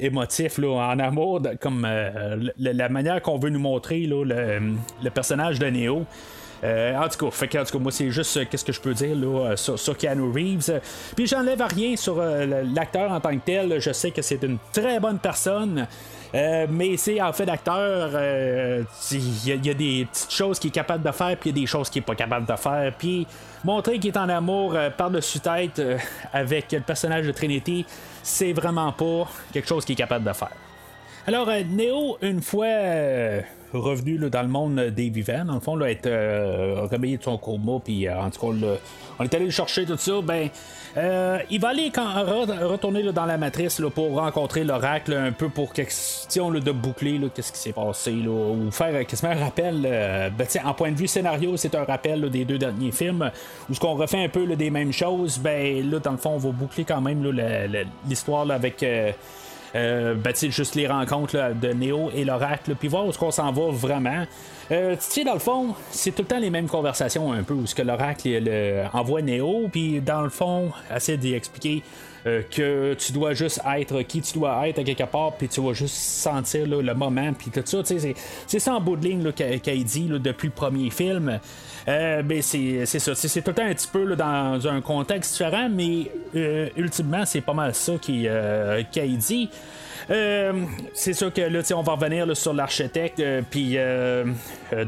émotif là, en amour, comme euh, la manière qu'on veut nous montrer le, personnage de Neo. Euh, en tout cas, en tout cas, moi, c'est juste euh, qu'est-ce que je peux dire là, sur, Keanu Reeves. Puis j'enlève rien sur l'acteur en tant que tel. Je sais que c'est une très bonne personne. mais c'est en fait d'acteur, il y, a des petites choses qu'il est capable de faire, puis il y a des choses qu'il est pas capable de faire. Puis montrer qu'il est en amour par-dessus tête avec le personnage de Trinity, c'est vraiment pas quelque chose qu'il est capable de faire. Alors, euh, Néo, une fois euh, revenu dans le monde des vivants, dans le fond, là, être euh, réveillé de son coma, puis en tout cas, on est allé le chercher, tout ça, ben. il va aller quand, retourner dans la matrice pour rencontrer l'oracle un peu pour question de boucler qu'est-ce qui s'est passé ou faire quasiment un rappel ben, en point de vue scénario c'est un rappel des deux derniers films où ce qu'on refait un peu des mêmes choses ben là dans le fond on va boucler quand même l'histoire avec euh, ben, juste les rencontres de Neo et l'oracle, puis voir où est-ce qu'on s'en va vraiment. Euh, tu sais, dans le fond, c'est tout le temps les mêmes conversations un peu, où ce que l'oracle envoie Neo, puis dans le fond, essaie d'y expliquer euh, que tu dois juste être qui tu dois être à quelque part, puis tu vas juste sentir le moment, puis tout ça. C'est ça en bout de ligne qu'elle dit depuis le premier film. Euh, ben c'est ça. C'est tout un petit peu dans un contexte différent, mais euh, ultimement, c'est pas mal ça qu'elle dit. Euh, c'est sûr que là, on va revenir sur l'architecte, euh, puis euh,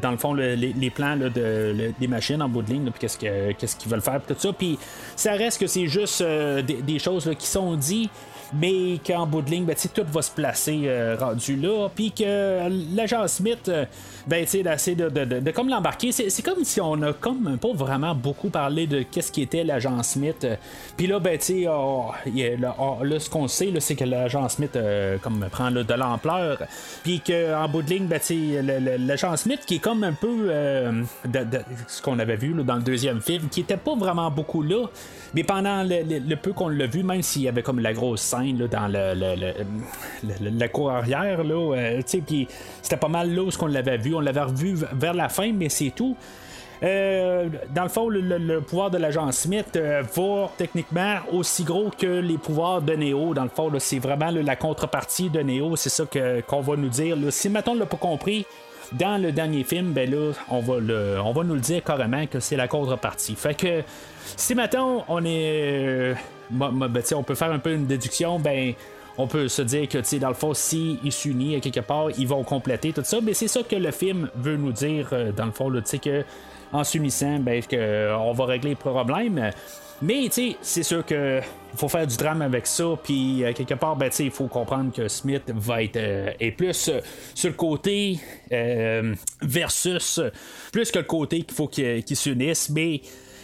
dans le fond, les, plans de, des machines en bout de ligne, puis qu'est-ce, qu'est-ce qu'ils veulent faire, tout ça. Puis ça reste que c'est juste des, choses qui sont dites mais qu'en bout de ligne, ben, tout va se placer rendu là, puis que l'agent Smith, ben, tu sais, de, de, de, comme l'embarquer. C'est comme si on a comme pas vraiment beaucoup parlé de qu'est-ce qui était l'agent Smith. Puis là, ben, oh, oh, là, ce qu'on sait, c'est que l'agent Smith, euh, comme prend de l'ampleur, puis qu'en bout de ligne, ben, tu sais, l'agent Smith qui est comme un peu de, ce qu'on avait vu dans le deuxième film, qui était pas vraiment beaucoup là, mais pendant le, peu qu'on l'a vu, même s'il y avait comme la grosse scène là, dans le, la cour arrière, euh, c'était pas mal là où qu'on l'avait vu. On l'avait revu vers la fin, mais c'est tout. Euh, dans le fond, le, pouvoir de l'agent Smith euh, va techniquement aussi gros que les pouvoirs de Neo. Dans le fond, c'est vraiment la contrepartie de Neo. C'est ça qu'on va nous dire. Si maintenant on l'a pas compris, dans le dernier film, ben là, on va, on va nous le dire carrément que c'est la contrepartie. Fait que si maintenant on est. Euh, ben, on peut faire un peu une déduction, ben on peut se dire que, dans le fond, s'ils ils s'unissent quelque part, ils vont compléter tout ça. Mais c'est ça que le film veut nous dire, dans le fond, sais, que en s'unissant, ben, que, on va régler le problème. Mais tu sais, c'est sûr que faut faire du drame avec ça, puis euh, quelque part, ben, il faut comprendre que Smith va être euh, plus euh, sur le côté versus plus que le côté qu'il faut qu'il s'unisse, mais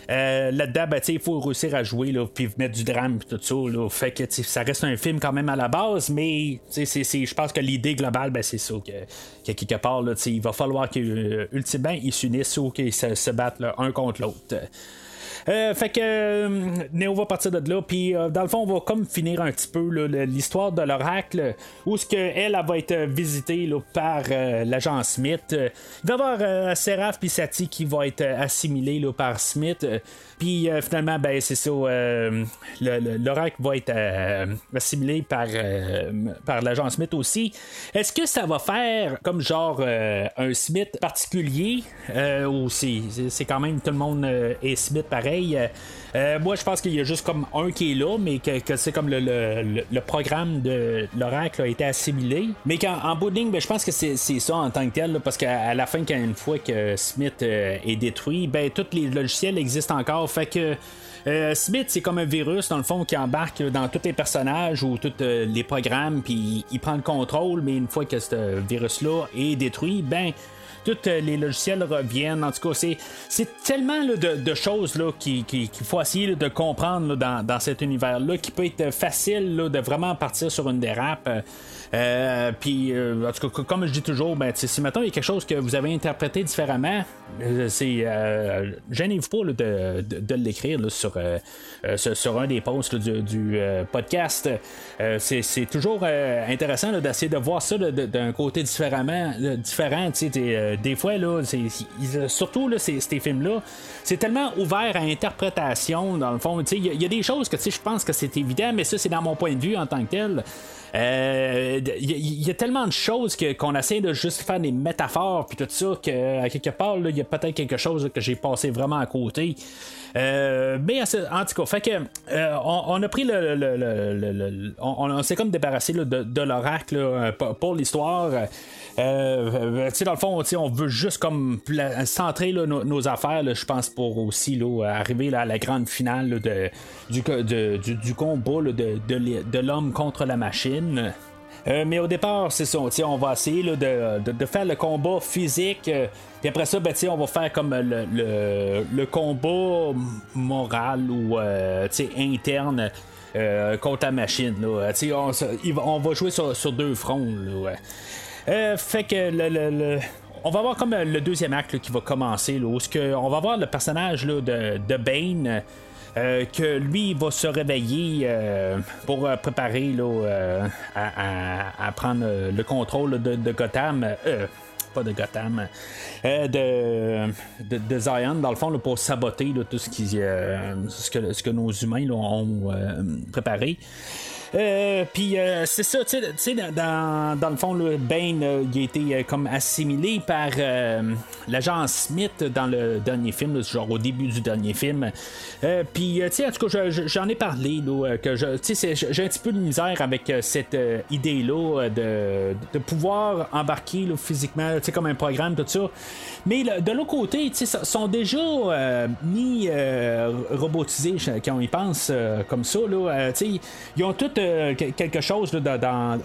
là-dedans, ben, il faut réussir à jouer, là, puis mettre du drame, tout ça. Là, fait que ça reste un film quand même à la base, mais je pense que l'idée globale, ben, c'est ça. Que, quelque part, là, il va falloir qu'ultimement, ils s'unissent ou qu'ils se, battent l'un contre l'autre. Euh, fait que euh, Néo va partir de là, puis euh, dans le fond, on va comme finir un petit peu l'histoire de l'oracle, où ce que elle, va être visitée par l'agent Smith. Il va y avoir Seraph puis Sati qui va être assimilé par Smith. Puis finalement, ben c'est ça, l'oracle va être assimilé par, par l'agent Smith aussi. Est-ce que ça va faire comme genre un Smith particulier ou c'est quand même tout le monde est Smith pareil? Euh, euh, moi, je pense qu'il y a juste comme un qui est là, mais que, c'est comme le, programme de l'oracle a été assimilé. Mais qu'en en bout ben, je pense que c'est ça en tant que tel, parce qu'à la fin, quand une fois que Smith euh, est détruit, ben tous les logiciels existent encore. Fait que. Smith, c'est comme un virus, dans le fond, qui embarque dans tous les personnages ou tous les programmes, puis il prend le contrôle, mais une fois que ce virus-là est détruit, ben, tous euh, les logiciels reviennent. En tout cas, c'est, tellement de, choses qu'il faut essayer de comprendre dans, cet univers-là qui peut être facile de vraiment partir sur une dérape. Euh, puis, euh, en tout cas, comme je dis toujours, ben, si maintenant il y a quelque chose que vous avez interprété différemment, c'est gênez-vous pas de, l'écrire sur, sur un des posts du, podcast. c'est, toujours intéressant d'essayer de voir ça d'un côté différemment, différent des fois, là, surtout ces, films-là, c'est tellement ouvert à interprétation, dans le fond. Il y, a des choses que je pense que c'est évident, mais ça, c'est dans mon point de vue en tant que tel. Il euh, y, a tellement de choses qu'on essaie de juste faire des métaphores puis tout ça qu'à quelque part il y a peut-être quelque chose que j'ai passé vraiment à côté. Euh, mais en tout cas, fait que euh, on, a pris le, on, s'est comme débarrassé de, l'oracle pour l'histoire. Euh, dans le fond, on veut juste comme centrer nos, affaires, je pense, pour aussi arriver à la grande finale de, du, du, combat de, l'homme contre la machine. Euh, mais au départ, c'est ça. On va essayer de, faire le combat physique. Euh, puis après ça, ben, on va faire comme le, combat moral ou interne contre la machine. On, va jouer sur, deux fronts. Euh, fait que le, on va voir comme euh, le deuxième acte qui va commencer, là, on va voir le personnage de, de, Bane. Euh, que lui va se réveiller pour préparer là, à, prendre le contrôle de, Gotham. pas de Gotham, de, de, Zion, dans le fond, pour saboter tout ce, qui, ce, que, ce que nos humains ont préparé. Euh, puis euh, c'est ça, tu sais, dans, dans, le fond, le Bane, euh, il a été comme assimilé par l'agent Smith dans le dernier film, genre au début du dernier film. Puis, tu sais, en tout cas, j'en ai parlé, là, que j'ai un petit peu de misère avec cette idée-là de, de, pouvoir embarquer physiquement, tu sais, comme un programme, tout ça. Mais de l'autre côté, ils sont déjà mis robotisés quand on y pense comme ça. Là, ils ont tout quelque chose en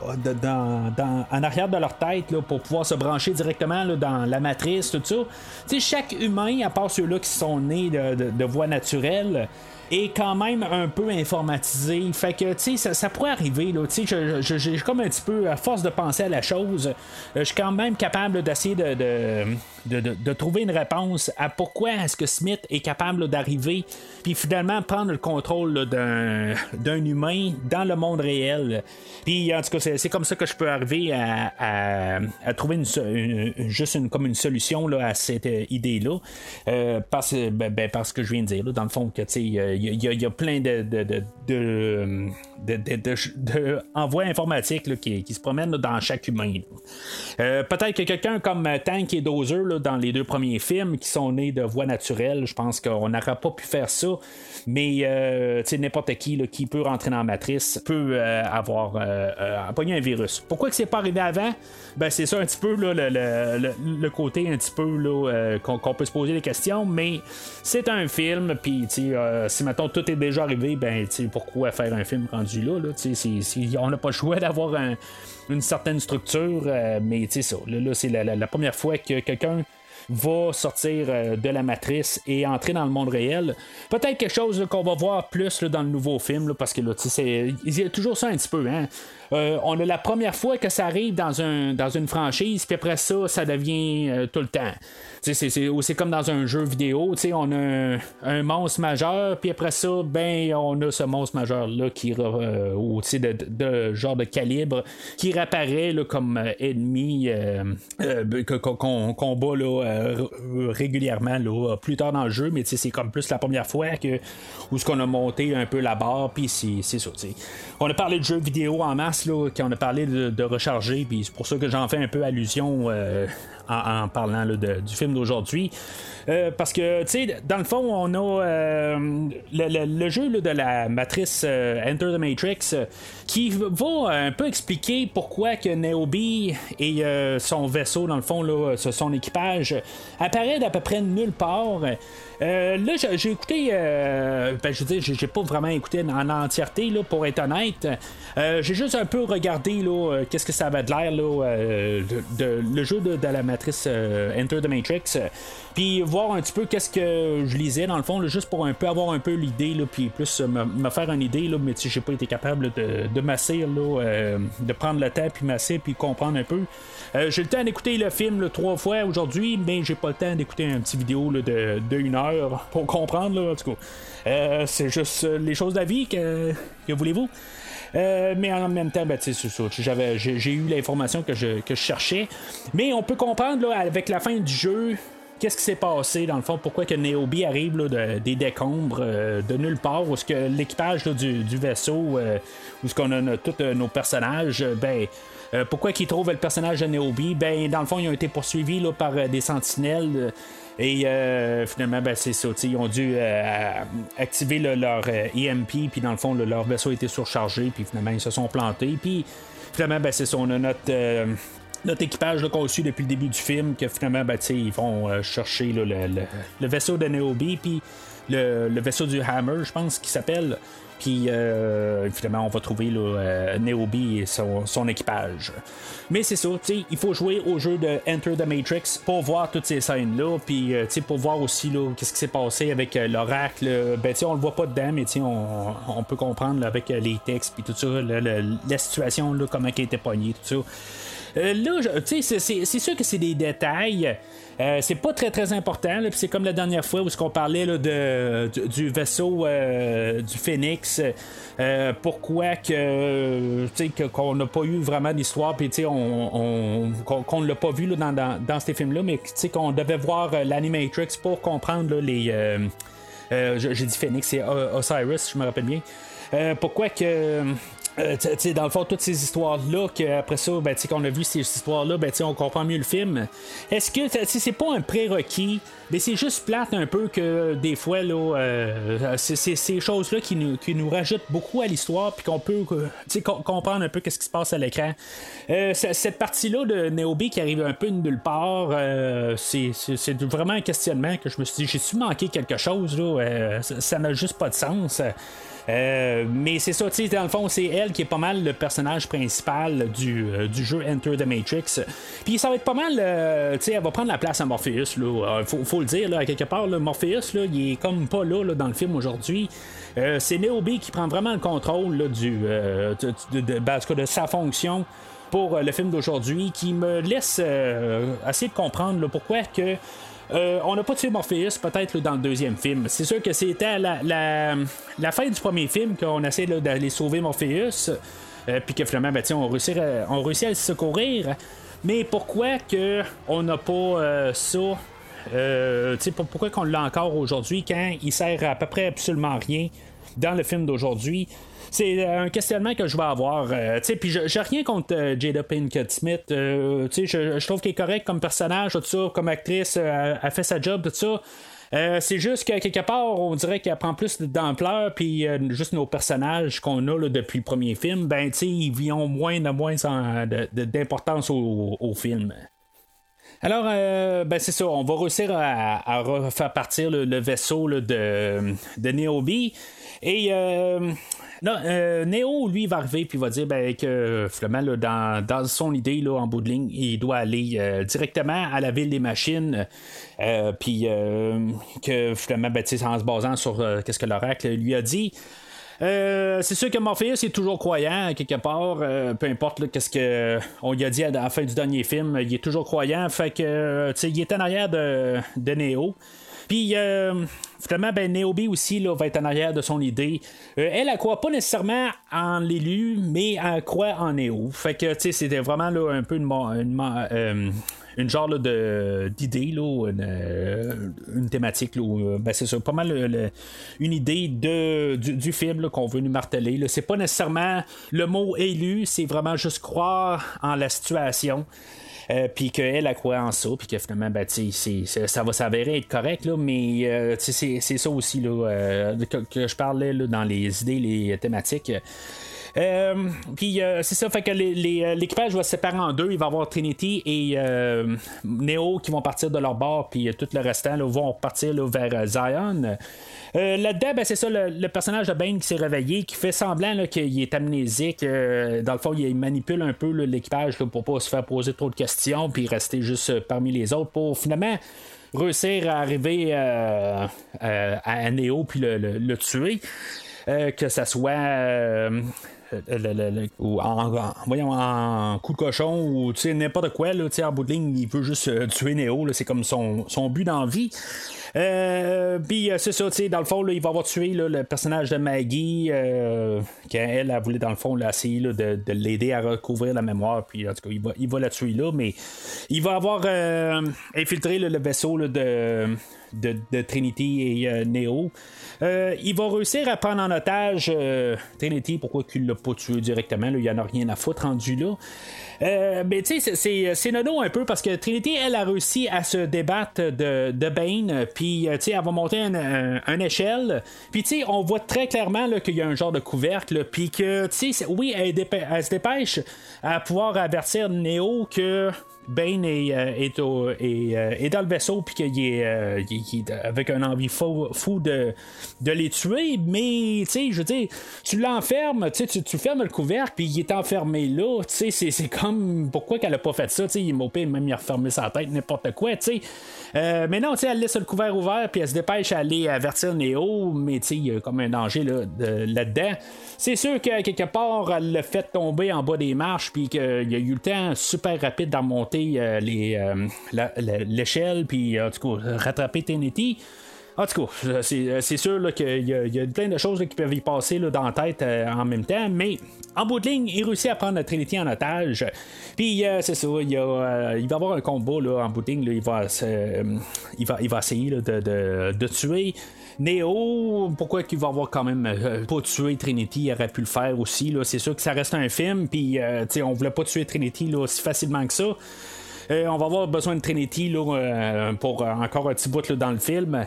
arrière de leur tête pour pouvoir se brancher directement dans la matrice, tout ça. chaque humain, à part ceux-là qui sont nés de voie naturelle, est quand même un peu informatisé. Fait que, tu sais, ça, pourrait arriver, là. J'ai comme un petit peu, à force de penser à la chose, euh, je suis quand même capable d'essayer de de, de, trouver une réponse à pourquoi est-ce que Smith est capable d'arriver, puis finalement prendre le contrôle d'un, humain dans le monde réel. Puis, en tout cas, c'est, comme ça que je peux arriver à, à, trouver une, juste une, comme une solution là, à cette idée-là. Euh, parce, ben, ben, parce que je viens de dire, dans le fond, que, il y, a plein de, de, de, de, envois informatiques qui, se promènent dans chaque humain. Peut-être que quelqu'un comme Tank et Dozer dans les deux premiers films qui sont nés de voix naturelle, je pense qu'on n'aurait pas pu faire ça. Mais n'importe qui qui peut rentrer dans la matrice peut avoir un virus. Pourquoi que c'est pas arrivé avant? Ben c'est ça un petit peu le, le, le, côté un petit peu qu'on peut se poser des questions, mais c'est un film, puis euh, si maintenant tout est déjà arrivé, ben pourquoi faire un film rendu là? on n'a pas le choix d'avoir une certaine structure, euh, mais ça, là, c'est la, première fois que quelqu'un va sortir euh, de la matrice et entrer dans le monde réel. Peut-être quelque chose qu'on va voir plus dans le nouveau film, parce que là, il y a toujours ça un petit peu. Hein? Euh, on a la première fois que ça arrive dans, un, dans une franchise, puis après ça, ça devient euh, tout le temps. C'est comme dans un jeu vidéo, on a un, monstre majeur, puis après ça, ben on a ce monstre majeur-là qui euh, ou de, de, genre de calibre qui réapparaît comme ennemi qu'on combat là, régulièrement là, plus tard dans le jeu, mais c'est comme plus la première fois que où ce qu'on a monté un peu la barre, puis c'est ça. On a parlé de jeux vidéo en masse quand on a parlé de, recharger, puis c'est pour ça que j'en fais un peu allusion euh, en, parlant du film d'aujourd'hui. Euh, parce que, tu sais, dans le fond, on a euh, le, jeu de la matrice Enter the Matrix qui va un peu expliquer pourquoi que Neobi et son vaisseau, dans le fond, là, son équipage, apparaît d'à peu près nulle part. Euh, là, j'ai écouté, euh, ben, je veux dire, j'ai pas vraiment écouté en entièreté, là, pour être honnête. Euh, j'ai juste un peu regardé, là, qu'est-ce que ça avait de l'air, là, de, le jeu de, la matrice Enter the Matrix. Puis voir un petit peu qu'est-ce que je lisais, dans le fond, juste pour un peu avoir un peu l'idée, puis plus me, faire une idée, là, mais j'ai pas été capable de, de masser, là, de prendre le temps, puis masser, puis comprendre un peu. j'ai le temps d'écouter le film trois fois aujourd'hui, mais j'ai pas le temps d'écouter un petit vidéo de, une heure pour comprendre, là, en tout cas. Euh, c'est juste euh, les choses de la vie, que, voulez-vous? Euh, mais en même temps, ben, j'avais, j'ai, eu l'information que je, que je cherchais. Mais on peut comprendre là, avec la fin du jeu. Qu'est-ce qui s'est passé dans le fond? Pourquoi que Neobi arrive là, des décombres de nulle part? Où est-ce que l'équipage du, vaisseau, où est-ce qu'on a, tous nos personnages, ben, pourquoi qu'ils trouvent le personnage de Neobi? Ben, dans le fond, ils ont été poursuivis par des sentinelles et euh, finalement, ben, c'est ça. Ils ont dû euh, activer leur EMP, euh, e puis dans le fond, leur vaisseau a été surchargé, puis finalement, ils se sont plantés. Puis finalement, ben, c'est ça. On a notre notre équipage qu'on suit depuis le début du film, que finalement, ben, ils vont chercher le, vaisseau de Neobi, puis le, vaisseau du Hammer, je pense, qui s'appelle. Puis euh, évidemment, on va trouver là, euh, Neobi et son, équipage. Mais c'est ça, il faut jouer au jeu de Enter the Matrix pour voir toutes ces scènes-là. Puis euh, pour voir aussi qu'est-ce qui s'est passé avec l'oracle. Ben, on le voit pas dedans, mais on, on peut comprendre avec les textes puis tout ça, la situation, là, comment elle était pognée, tout ça. Là, c'est sûr que c'est des détails. Euh, c'est pas très très important. C'est comme la dernière fois où on parlait de, du, vaisseau euh, du Phoenix. Euh, pourquoi que qu'on n'a pas eu vraiment d'histoire puis on, qu'on ne l'a pas vu dans, dans, ces films-là, mais qu'on devait voir l'Animatrix pour comprendre les. J'ai dit Phoenix, c'est Osiris, je me rappelle bien. pourquoi que euh, dans le fond, toutes ces histoires-là, qu'après ça, ben, qu'on a vu ces histoires-là, ben, on comprend mieux le film. Est-ce que c'est pas un prérequis? Mais c'est juste plate un peu que des fois, là, euh, c'est ces choses-là qui nous, qui nous rajoutent beaucoup à l'histoire, puis qu'on peut comprendre un peu ce qui se passe à l'écran. Euh, cette partie-là de Neobi qui arrive un peu de nulle part, c'est vraiment un questionnement que je me suis dit, j'ai-tu manqué quelque chose? Là? ça n'a juste pas de sens. Euh, mais c'est ça, tu sais, dans le fond, c'est elle qui est pas mal le personnage principal du, euh, du jeu Enter the Matrix. Puis ça va être pas mal, euh, tu sais, elle va prendre la place à Morpheus, là. Faut, faut, le dire, là, à quelque part, là, Morpheus, là, il est comme pas là, là dans le film aujourd'hui. c'est Neobi qui prend vraiment le contrôle là, du, de, de, ben, de, sa fonction pour le film d'aujourd'hui, qui me laisse essayer de comprendre pourquoi que euh, on n'a pas tué Morpheus, peut-être dans le deuxième film. C'est sûr que c'était la, la, fin du premier film qu'on essaie d'aller sauver Morpheus, euh, puis que finalement, ben, on, réussit à, à le secourir. Mais pourquoi que on n'a pas euh, ça euh, pourquoi qu'on l'a encore aujourd'hui quand il sert à peu près absolument rien dans le film d'aujourd'hui? C'est un questionnement que je vais avoir. euh, puis j'ai rien contre euh, Jada Pinkett Smith. euh, je, je trouve qu'elle est correcte comme personnage, tout ça, comme actrice, euh, elle, fait sa job, tout ça. Euh, c'est juste que quelque part, on dirait qu'elle prend plus d'ampleur, puis euh, juste nos personnages qu'on a là, depuis le premier film, ben, ils ont moins de moins d'importance au, au film. Alors, euh, ben c'est ça, on va réussir à, à refaire partir le, vaisseau de, de Neobi. Et euh, non, euh, Neo, lui, va arriver puis va dire ben, que finalement, dans, son idée, en bout de ligne, il doit aller euh, directement à la ville des machines. euh, puis euh, que finalement, ben, tu sais, en se basant sur qu'est-ce que l'oracle lui a dit. C'est sûr que Morpheus est toujours croyant quelque part, peu importe qu'est-ce que on lui a dit à la fin du dernier film, il est toujours croyant, fait que il est en arrière de, de Neo. Puis euh, finalement, ben Neobi aussi là, va être en arrière de son idée. Euh, elle, elle croit pas nécessairement en l'élu, mais elle croit en Neo. Fait que tu sais, c'était vraiment là, un peu une, euh, genre là, de, d'idée, là, une, euh, une thématique. Là, ben, c'est ça, pas mal une idée de, du, film qu'on veut nous marteler. C'est pas nécessairement le mot élu, c'est vraiment juste croire en la situation. Euh, puis qu'elle a croit en ça, puis que finalement, ben, ça va s'avérer être correct, là, mais euh, c'est ça aussi là, euh, que, je parlais là, dans les idées, les thématiques. Puis c'est ça, fait que l'équipage va se séparer en deux. Il va y avoir Trinity et Neo qui vont partir de leur bord, puis tout le restant là, vont partir là, vers Zion. Euh, là-dedans, ben, c'est ça, le, personnage de Bane qui s'est réveillé, qui fait semblant qu'il est amnésique. Euh, dans le fond, il manipule un peu l'équipage pour pas se faire poser trop de questions, puis rester juste euh, parmi les autres pour finalement réussir à arriver à Neo puis le, tuer. Que ça soit ou en, voyons, en coup de cochon ou n'importe quoi, là, en bout de ligne, il veut juste euh, tuer Neo, c'est comme son, son but dans la vie. Euh, Puis euh, c'est ça, dans le fond, là, il va avoir tué le personnage de Maggie, qu'elle a voulu, dans le fond, là, essayer de, de l'aider à recouvrir la mémoire. Puis en tout cas, il va, il va la tuer là, mais il va avoir infiltré le vaisseau de, de, Trinity et euh, Neo. Euh, il va réussir à prendre en otage euh, Trinity. Pourquoi qu'il l'a pas tué directement? là? Il n'y en a rien à foutre rendu là. Mais tu sais, c'est- c'est un peu parce que Trinity, elle a réussi à se débattre de, Bane, puis tu sais, elle va monter une un, un échelle, puis tu sais, on voit très clairement là, qu'il y a un genre de couvercle, puis que tu sais, oui, elle, elle se dépêche à pouvoir avertir Neo que Bane est, euh, euh, est dans le vaisseau puis qu'il est, euh, avec un envie fou, de, les tuer, mais je veux dire, tu l'enfermes, tu fermes le couvercle puis il est enfermé là, c'est, c'est comme pourquoi qu'elle a pas fait ça, il m'a même il a refermé sa tête, n'importe quoi. Euh, mais non, elle laisse le couvert ouvert puis elle se dépêche à aller avertir Néo, mais il y a comme un danger là, de- là-dedans. C'est sûr que quelque part, elle l'a fait tomber en bas des marches, puis qu'il y a eu le temps super rapide d'en monter euh, les, euh, l'échelle, puis en tout cas, rattraper Trinity. En tout cas, euh, c'est, sûr qu'il y y a plein de choses qui peuvent y passer dans la tête euh, en même temps, mais en bout de ligne, il réussit à prendre Trinity en otage. Puis euh, c'est ça, il, a, il va avoir un combat là, en bout de ligne, il, va, essayer de, tuer. Neo, pourquoi qu'il va avoir quand même pas tué Trinity, il aurait pu le faire aussi. C'est sûr que ça reste un film, puis euh, on voulait pas tuer Trinity là, aussi facilement que ça. On va avoir besoin de Trinity pour encore un petit bout dans le film.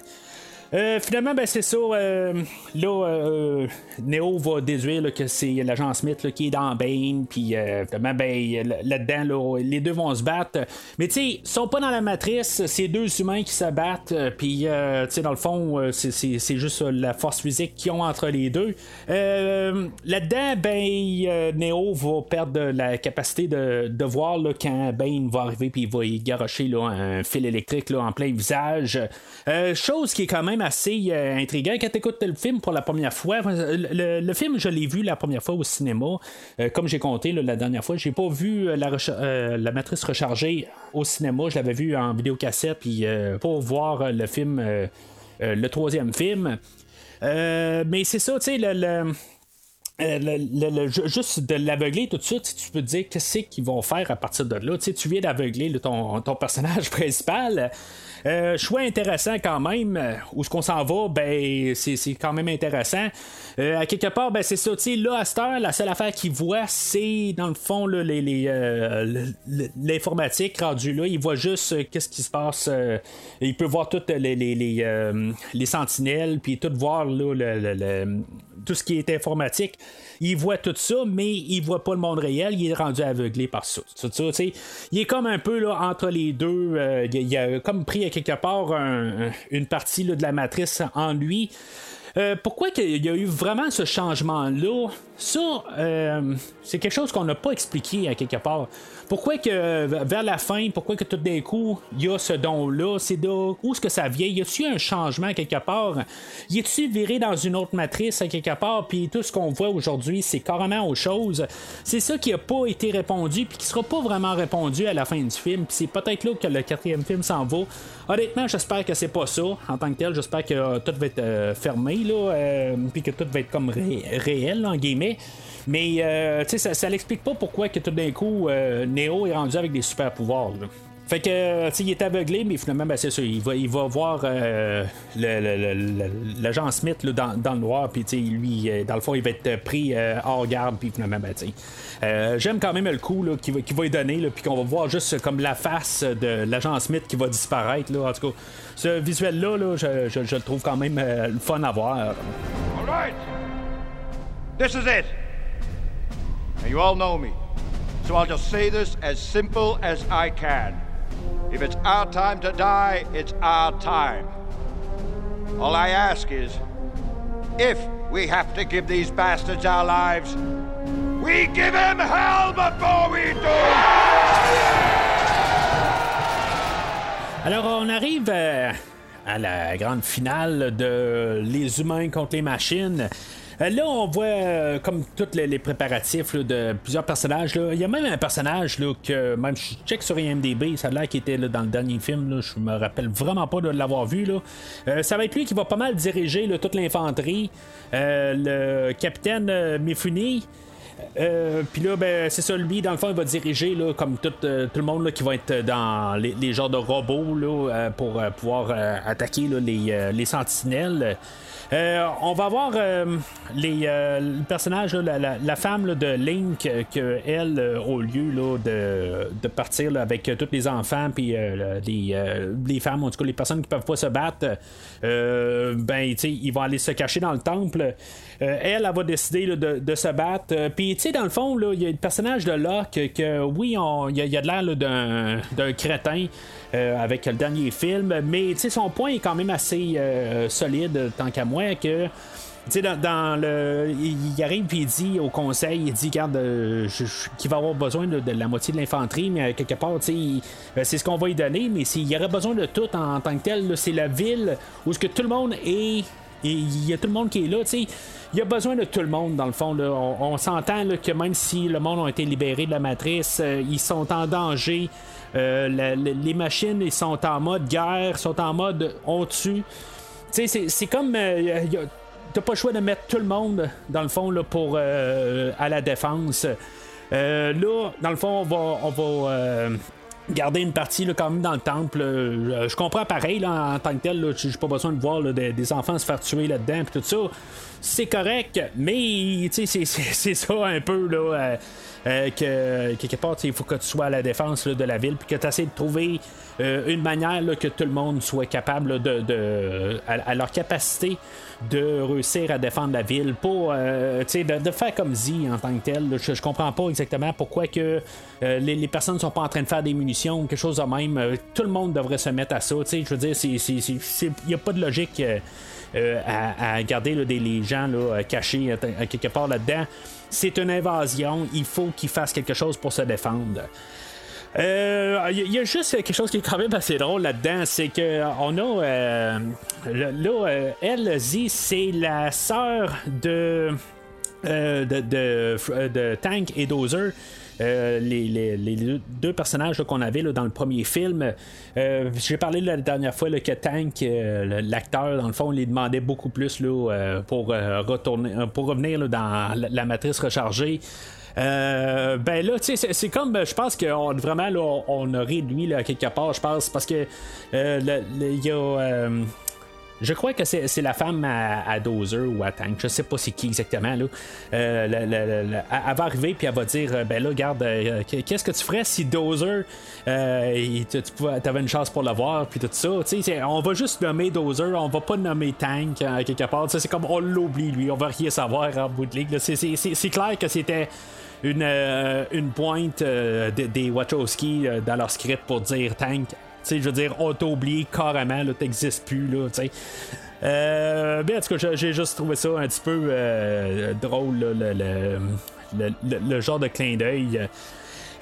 Euh, finalement, ben, c'est ça. euh, là, euh, Neo va déduire que c'est l'agent Smith qui est dans Bane. Puis, euh, finalement, ben, là- là-dedans, là, les deux vont se battre. Mais, tu sais, ils sont pas dans la matrice. C'est deux humains qui se battent. Puis, tu sais, dans le fond, c'est- juste la force physique qu'ils ont entre les deux. Là-dedans, ben, Neo va perdre la capacité de, de voir quand Bane va arriver. Puis, il va y garocher un fil électrique en plein visage. Chose qui est quand même assez euh, intriguante. Quand tu écoutes le film pour la première fois, le, le- film, je l'ai vu la première fois au cinéma. Euh, comme j'ai compté la dernière fois, j'ai pas vu euh, la, euh, matrice rechargée au cinéma. Je l'avais vu en vidéocassette puis euh, pour voir euh, le film, euh, euh, le troisième film. Euh, mais c'est ça, tu sais, le euh, juste de l'aveugler tout de suite, tu peux te dire qu'est-ce qu'ils vont faire à partir de là. Tu sais, tu viens d'aveugler ton, ton personnage principal. Euh, choix intéressant quand même. Où est-ce qu'on s'en va? Ben, c'est, quand même intéressant. Euh, à quelque part, ben, c'est ça. Tu sais, là, à cette heure, la seule affaire qu'il voit, c'est dans le fond là, les, les, le- le- l'informatique rendu là. Il voit juste qu'est-ce qui se passe. il peut voir toutes les, les, les, les sentinelles, puis tout voir là, tout ce qui est informatique. Il voit tout ça, mais il voit pas le monde réel. Il est rendu aveuglé par ça. Il est comme un peu là, entre les deux. euh, il, il a comme pris à quelque part un- une partie là, de la matrice en lui. Euh, pourquoi qu'il y a eu vraiment ce changement-là? Ça, euh, c'est quelque chose qu'on n'a pas expliqué à quelque part. Pourquoi que vers la fin, pourquoi que tout d'un coup, il y a ce don-là? C'est de où est-ce que ça vient? Y a-tu un changement quelque part? Y est-tu viré dans une autre matrice à quelque part? Puis tout ce qu'on voit aujourd'hui, c'est carrément autre chose. C'est ça qui a pas été répondu, puis qui sera pas vraiment répondu à la fin du film. Puis c'est peut-être là que le quatrième film s'en va. Honnêtement, j'espère que c'est pas ça en tant que tel. J'espère que euh, tout va être euh, fermé, là, puis que tout va être comme ré- réel, en guillemets. Mais euh, ça, ça l'explique pas pourquoi que tout d'un coup, euh, Neo est rendu avec des super pouvoirs. Fait que, euh, tu il est aveuglé, mais finalement, ben, c'est ça. Il va, il va voir euh, l'agent Smith là, dans, dans le noir, puis, tu lui, euh, dans le fond, il va être pris hors garde, puis finalement, ben, euh, J'aime quand même le coup qu'il va, va lui donner, puis qu'on va voir juste comme la face de l'agent Smith qui va disparaître. Là. En tout cas, ce visuel-là, là, je, je- je le trouve quand même fun à voir. All right. This is it. And you all know me. So I'll just say this as simple as I can. If it's our time to die, it's our time. All I ask is if we have to give these bastards our lives, we give them hell before we do! Alors, on arrive euh, à la grande finale de Les humains contre les machines. Euh, Là, on voit euh, comme tous les, préparatifs de plusieurs personnages. Il y a même un personnage là, que, même je check sur IMDB, ça a l'air qu'il était dans le dernier film. Je me rappelle vraiment pas de l'avoir vu. Là. Euh, ça va être lui qui va pas mal diriger toute l'infanterie. Le capitaine. Euh, Puis là, ben, c'est ça, lui, dans le fond, il va diriger comme tout, tout le monde là, qui va être dans les, genres de robots là, pour pouvoir attaquer les, les sentinelles. Euh, on va voir euh, les, euh, le personnage, là, la, la- la femme là, de Link, euh, que elle, euh, au lieu là, de, de partir avec euh, tous les enfants puis les, les femmes, en tout cas les personnes qui peuvent pas se battre, euh, ben tu sais, ils vont aller se cacher dans le temple. Euh, elle, elle va décider de, se battre. Euh, Puis, tu sais, dans le fond, il y a le personnage de Locke que, oui, il y a, il de l'air d'un, crétin euh, avec le dernier film, mais tu sais, son point est quand même assez solide, tant qu'à moi, que. Sais, dans, dans le. Il, arrive puis il dit au conseil, il dit, regarde, euh, qu'il va avoir besoin de, la moitié de l'infanterie, mais euh, quelque part, tu sais, euh, c'est ce qu'on va lui donner, mais s'il y aurait besoin de tout en, tant que tel, c'est la ville où ce que tout le monde est. Il y a tout le monde qui est là, tu sais. Il y a besoin de tout le monde, dans le fond. Là. On, on s'entend que même si le monde a été libéré de la matrice, euh, ils sont en danger. Euh, la- les machines, ils sont en mode guerre, sont en mode on tue. Tu sais, c'est- c'est comme. euh, y a- T'as pas le choix de mettre tout le monde, dans le fond, là, pour euh, à la défense. Euh, là, dans le fond, on va. On va euh, garder une partie quand même dans le temple. Euh, je comprends pareil là, en tant que tel. J'ai pas besoin de voir des, des enfants se faire tuer là-dedans et tout ça. C'est correct, mais c'est ça un peu là. Euh, que quelque part, il faut que tu sois à la défense là, de la ville, puis que tu essaies de trouver euh, une manière là, que tout le monde soit capable là, de, de- à, leur capacité de réussir à défendre la ville, pour euh, de, de faire comme Z en tant que tel. Je, je comprends pas exactement pourquoi que euh, les, les personnes sont pas en train de faire des munitions ou quelque chose de même. Euh, tout le monde devrait se mettre à ça. Je veux dire, il n'y a pas de logique. euh, à, à garder là, des, les gens là, cachés quelque part là-dedans. C'est une invasion, il faut qu'ils fassent quelque chose pour se défendre. Euh, Il y, a juste quelque chose qui est quand même assez drôle là-dedans, c'est que on a euh, là, euh, elle, c'est la sœur euh, de, de, de Tank et Dozer. Les, les- deux- personnages qu'on avait là, dans le premier film. Euh, J'ai parlé la dernière fois que Tank, euh, l'acteur, dans le fond, il demandait beaucoup plus là, euh, pour, euh, retourner, euh, pour revenir dans la, matrice rechargée. Euh, ben là, tu sais, c'est- comme, je pense qu'on vraiment, là, on- a réduit quelque part, je pense, parce que euh, il y a. euh, je crois que c'est la femme à, à Dozer ou à Tank, je sais pas c'est qui exactement. Là. Euh, elle va arriver puis elle va dire euh, Ben là, regarde, euh, qu'est-ce que tu ferais si Dozer, tu, t'avais une chance pour le voir, puis tout ça. On va juste nommer Dozer, on va pas nommer Tank euh, quelque part. C'est comme on l'oublie, lui, on va rien savoir en bout de ligue. C'est- clair que c'était une, une pointe de- des Wachowski dans leur script pour dire Tank. Sais, je veux dire, on t'a oublié carrément, là, t'existes plus, tu sais. Euh, ben, en tout cas, j'ai- juste trouvé ça un petit peu euh, drôle, le, genre de clin d'œil.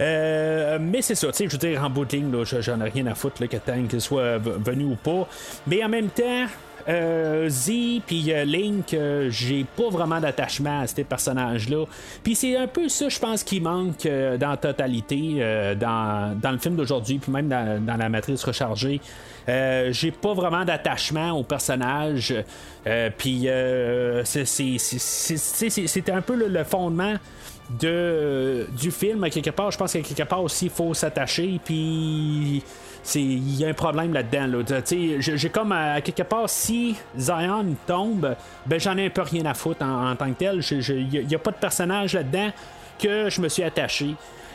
Euh, mais c'est ça, tu sais, je veux dire, en bout de ligne, j'en ai rien à foutre que Tank soit venu ou pas. Mais en même temps, euh, Z puis euh, Link, euh, j'ai pas vraiment d'attachement à ces personnages-là. Puis c'est un peu ça, je pense, qui manque euh, dans la totalité, dans, dans le film d'aujourd'hui, puis même dans, dans la matrice rechargée. J'ai pas vraiment d'attachement aux personnages. Puis c'était un peu le, fondement de, du film, à quelque part, je pense qu'à quelque part aussi, il faut s'attacher, puis il y a un problème là-dedans. Là. J'ai comme à, à quelque part, si Zion tombe, ben j'en ai un peu rien à foutre en, en tant que tel. Il n'y a, pas de personnage là-dedans que je me suis attaché.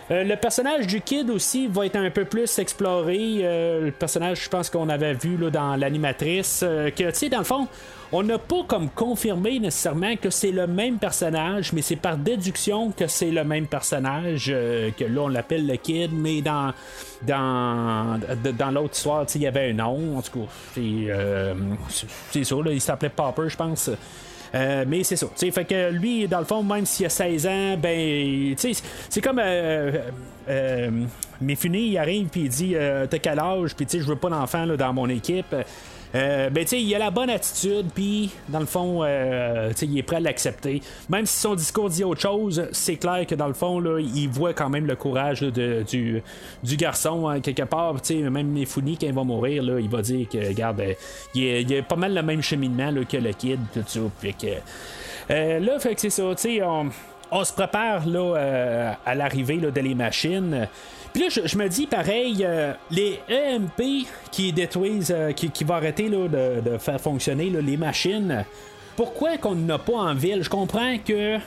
Euh, le personnage du kid aussi va être un peu plus exploré. Euh, le personnage, je pense qu'on avait vu là, dans l'animatrice, euh, que tu sais, dans le fond, on n'a pas comme confirmé nécessairement que c'est le même personnage, mais c'est par déduction que c'est le même personnage, que là on l'appelle le kid, mais dans dans, dans l'autre histoire, il y avait un nom, en tout cas, c'est ça, là, il s'appelait Popper, je pense. Euh, mais c'est ça. Fait que lui, dans le fond, même s'il a 16 ans, ben. C'est comme. Euh, euh, Mifune, il arrive puis il dit euh, T'as quel âge? Puis tu sais, je veux pas d'enfant dans mon équipe. Euh, ben, il a la bonne attitude, puis dans le fond, euh, il est prêt à l'accepter. Même si son discours dit autre chose, c'est clair que dans le fond, là, il voit quand même le courage de- du, garçon, hein, quelque part. Même Mifune, quand il va mourir, là, il va dire que, regarde, euh, il il est pas mal le même cheminement que le kid, tout ça. Puis que, euh, là, fait que c'est ça, on, on se prépare là, euh, à l'arrivée de les machines. Puis là, je, me dis pareil, euh, les EMP qui détruisent, euh, qui, vont arrêter là, de, faire fonctionner les machines, pourquoi qu'on n'a pas en ville? Je comprends que.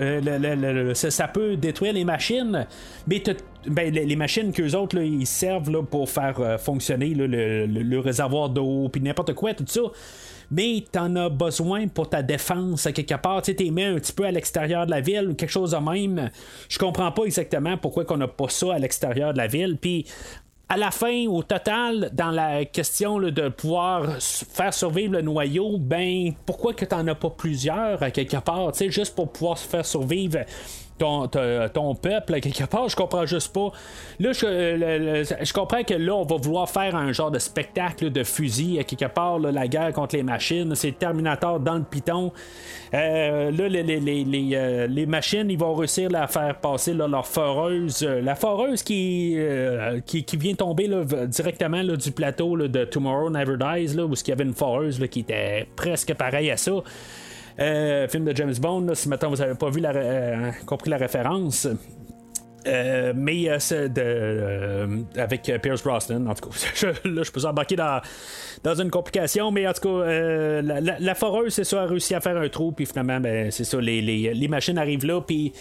euh, ça, peut détruire les machines, mais ben, les, machines qu'eux autres, ils servent là, pour faire fonctionner le réservoir d'eau, puis n'importe quoi, tout ça mais t'en as besoin pour ta défense à quelque part. Tu t'es mis un petit peu à l'extérieur de la ville ou quelque chose de même. Je comprends pas exactement pourquoi qu'on n'a pas ça à l'extérieur de la ville. Puis à la fin, au total, dans la question de pouvoir faire survivre le noyau, ben pourquoi que t'en as pas plusieurs à quelque part, tu sais, juste pour pouvoir faire survivre ton, ton, peuple quelque part, je comprends juste pas. Là, je, je comprends que là, on va vouloir faire un genre de spectacle de fusil quelque part, la guerre contre les machines, c'est Terminator dans le piton. Euh, là, les, les, les, euh, les machines, ils vont réussir à faire passer leur foreuse. Euh, la foreuse qui, qui, qui vient tomber directement du plateau de Tomorrow Never Dies, là, où il y avait une foreuse qui était presque pareille à ça. Euh, film de James Bond, si maintenant vous n'avez pas vu la, euh, compris la référence. Euh, mais de, avec Pierce Brosnan, en tout cas, je, là je peux embarquer dans, dans une complication, mais en tout cas, la, la- foreuse, c'est ça, a réussi à faire un trou, puis finalement, ben, c'est ça, les, les, machines arrivent là, puis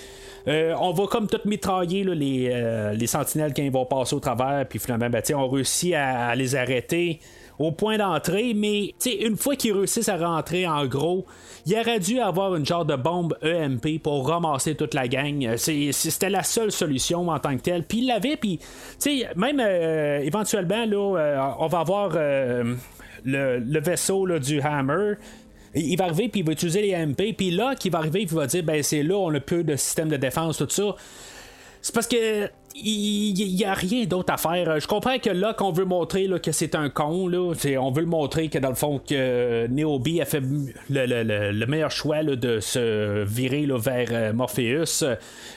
on va comme tout mitrailler les, les sentinelles quand ils vont passer au travers, puis finalement, ben, on réussit à les arrêter au point d'entrée, mais une fois qu'ils réussissent à rentrer en gros, il aurait dû avoir une genre de bombe EMP pour ramasser toute la gang. Euh, C'était la seule solution en tant que telle. Puis il l'avait, puis même euh, éventuellement, là, euh, on va avoir le, vaisseau là, du Hammer. Il va arriver puis il va utiliser les MP puis là qui va arriver il va dire ben c'est là on a peu de système de défense tout ça c'est parce que il n'y a rien d'autre à faire. Je comprends que là, qu'on veut montrer que c'est un con, là, on veut le montrer que dans le fond, que Neobi a fait le, meilleur choix de se virer vers euh, Morpheus.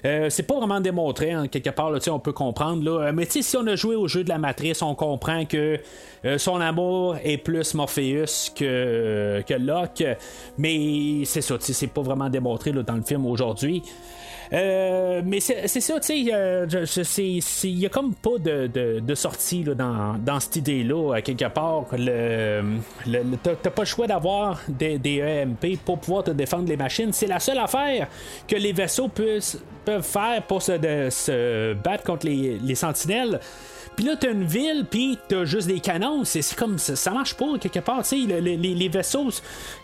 Euh, c'est pas vraiment démontré, quelque part, on peut comprendre. Là. Mais si on a joué au jeu de la matrice, on comprend que euh, son amour est plus Morpheus que, Locke. Mais c'est ça, c'est pas vraiment démontré dans le film aujourd'hui. Euh, mais c'est ça, tu sais, il y a comme pas de, de, sortie là, dans, dans, cette idée-là, à quelque part. Le, T'as pas le choix d'avoir des, des, EMP pour pouvoir te défendre les machines. C'est la seule affaire que les vaisseaux puissent, peuvent faire pour se, se battre contre les, les sentinelles. Puis là, t'as une ville, puis t'as juste des canons. C'est comme ça, ça marche pas quelque part. Les, les, les, vaisseaux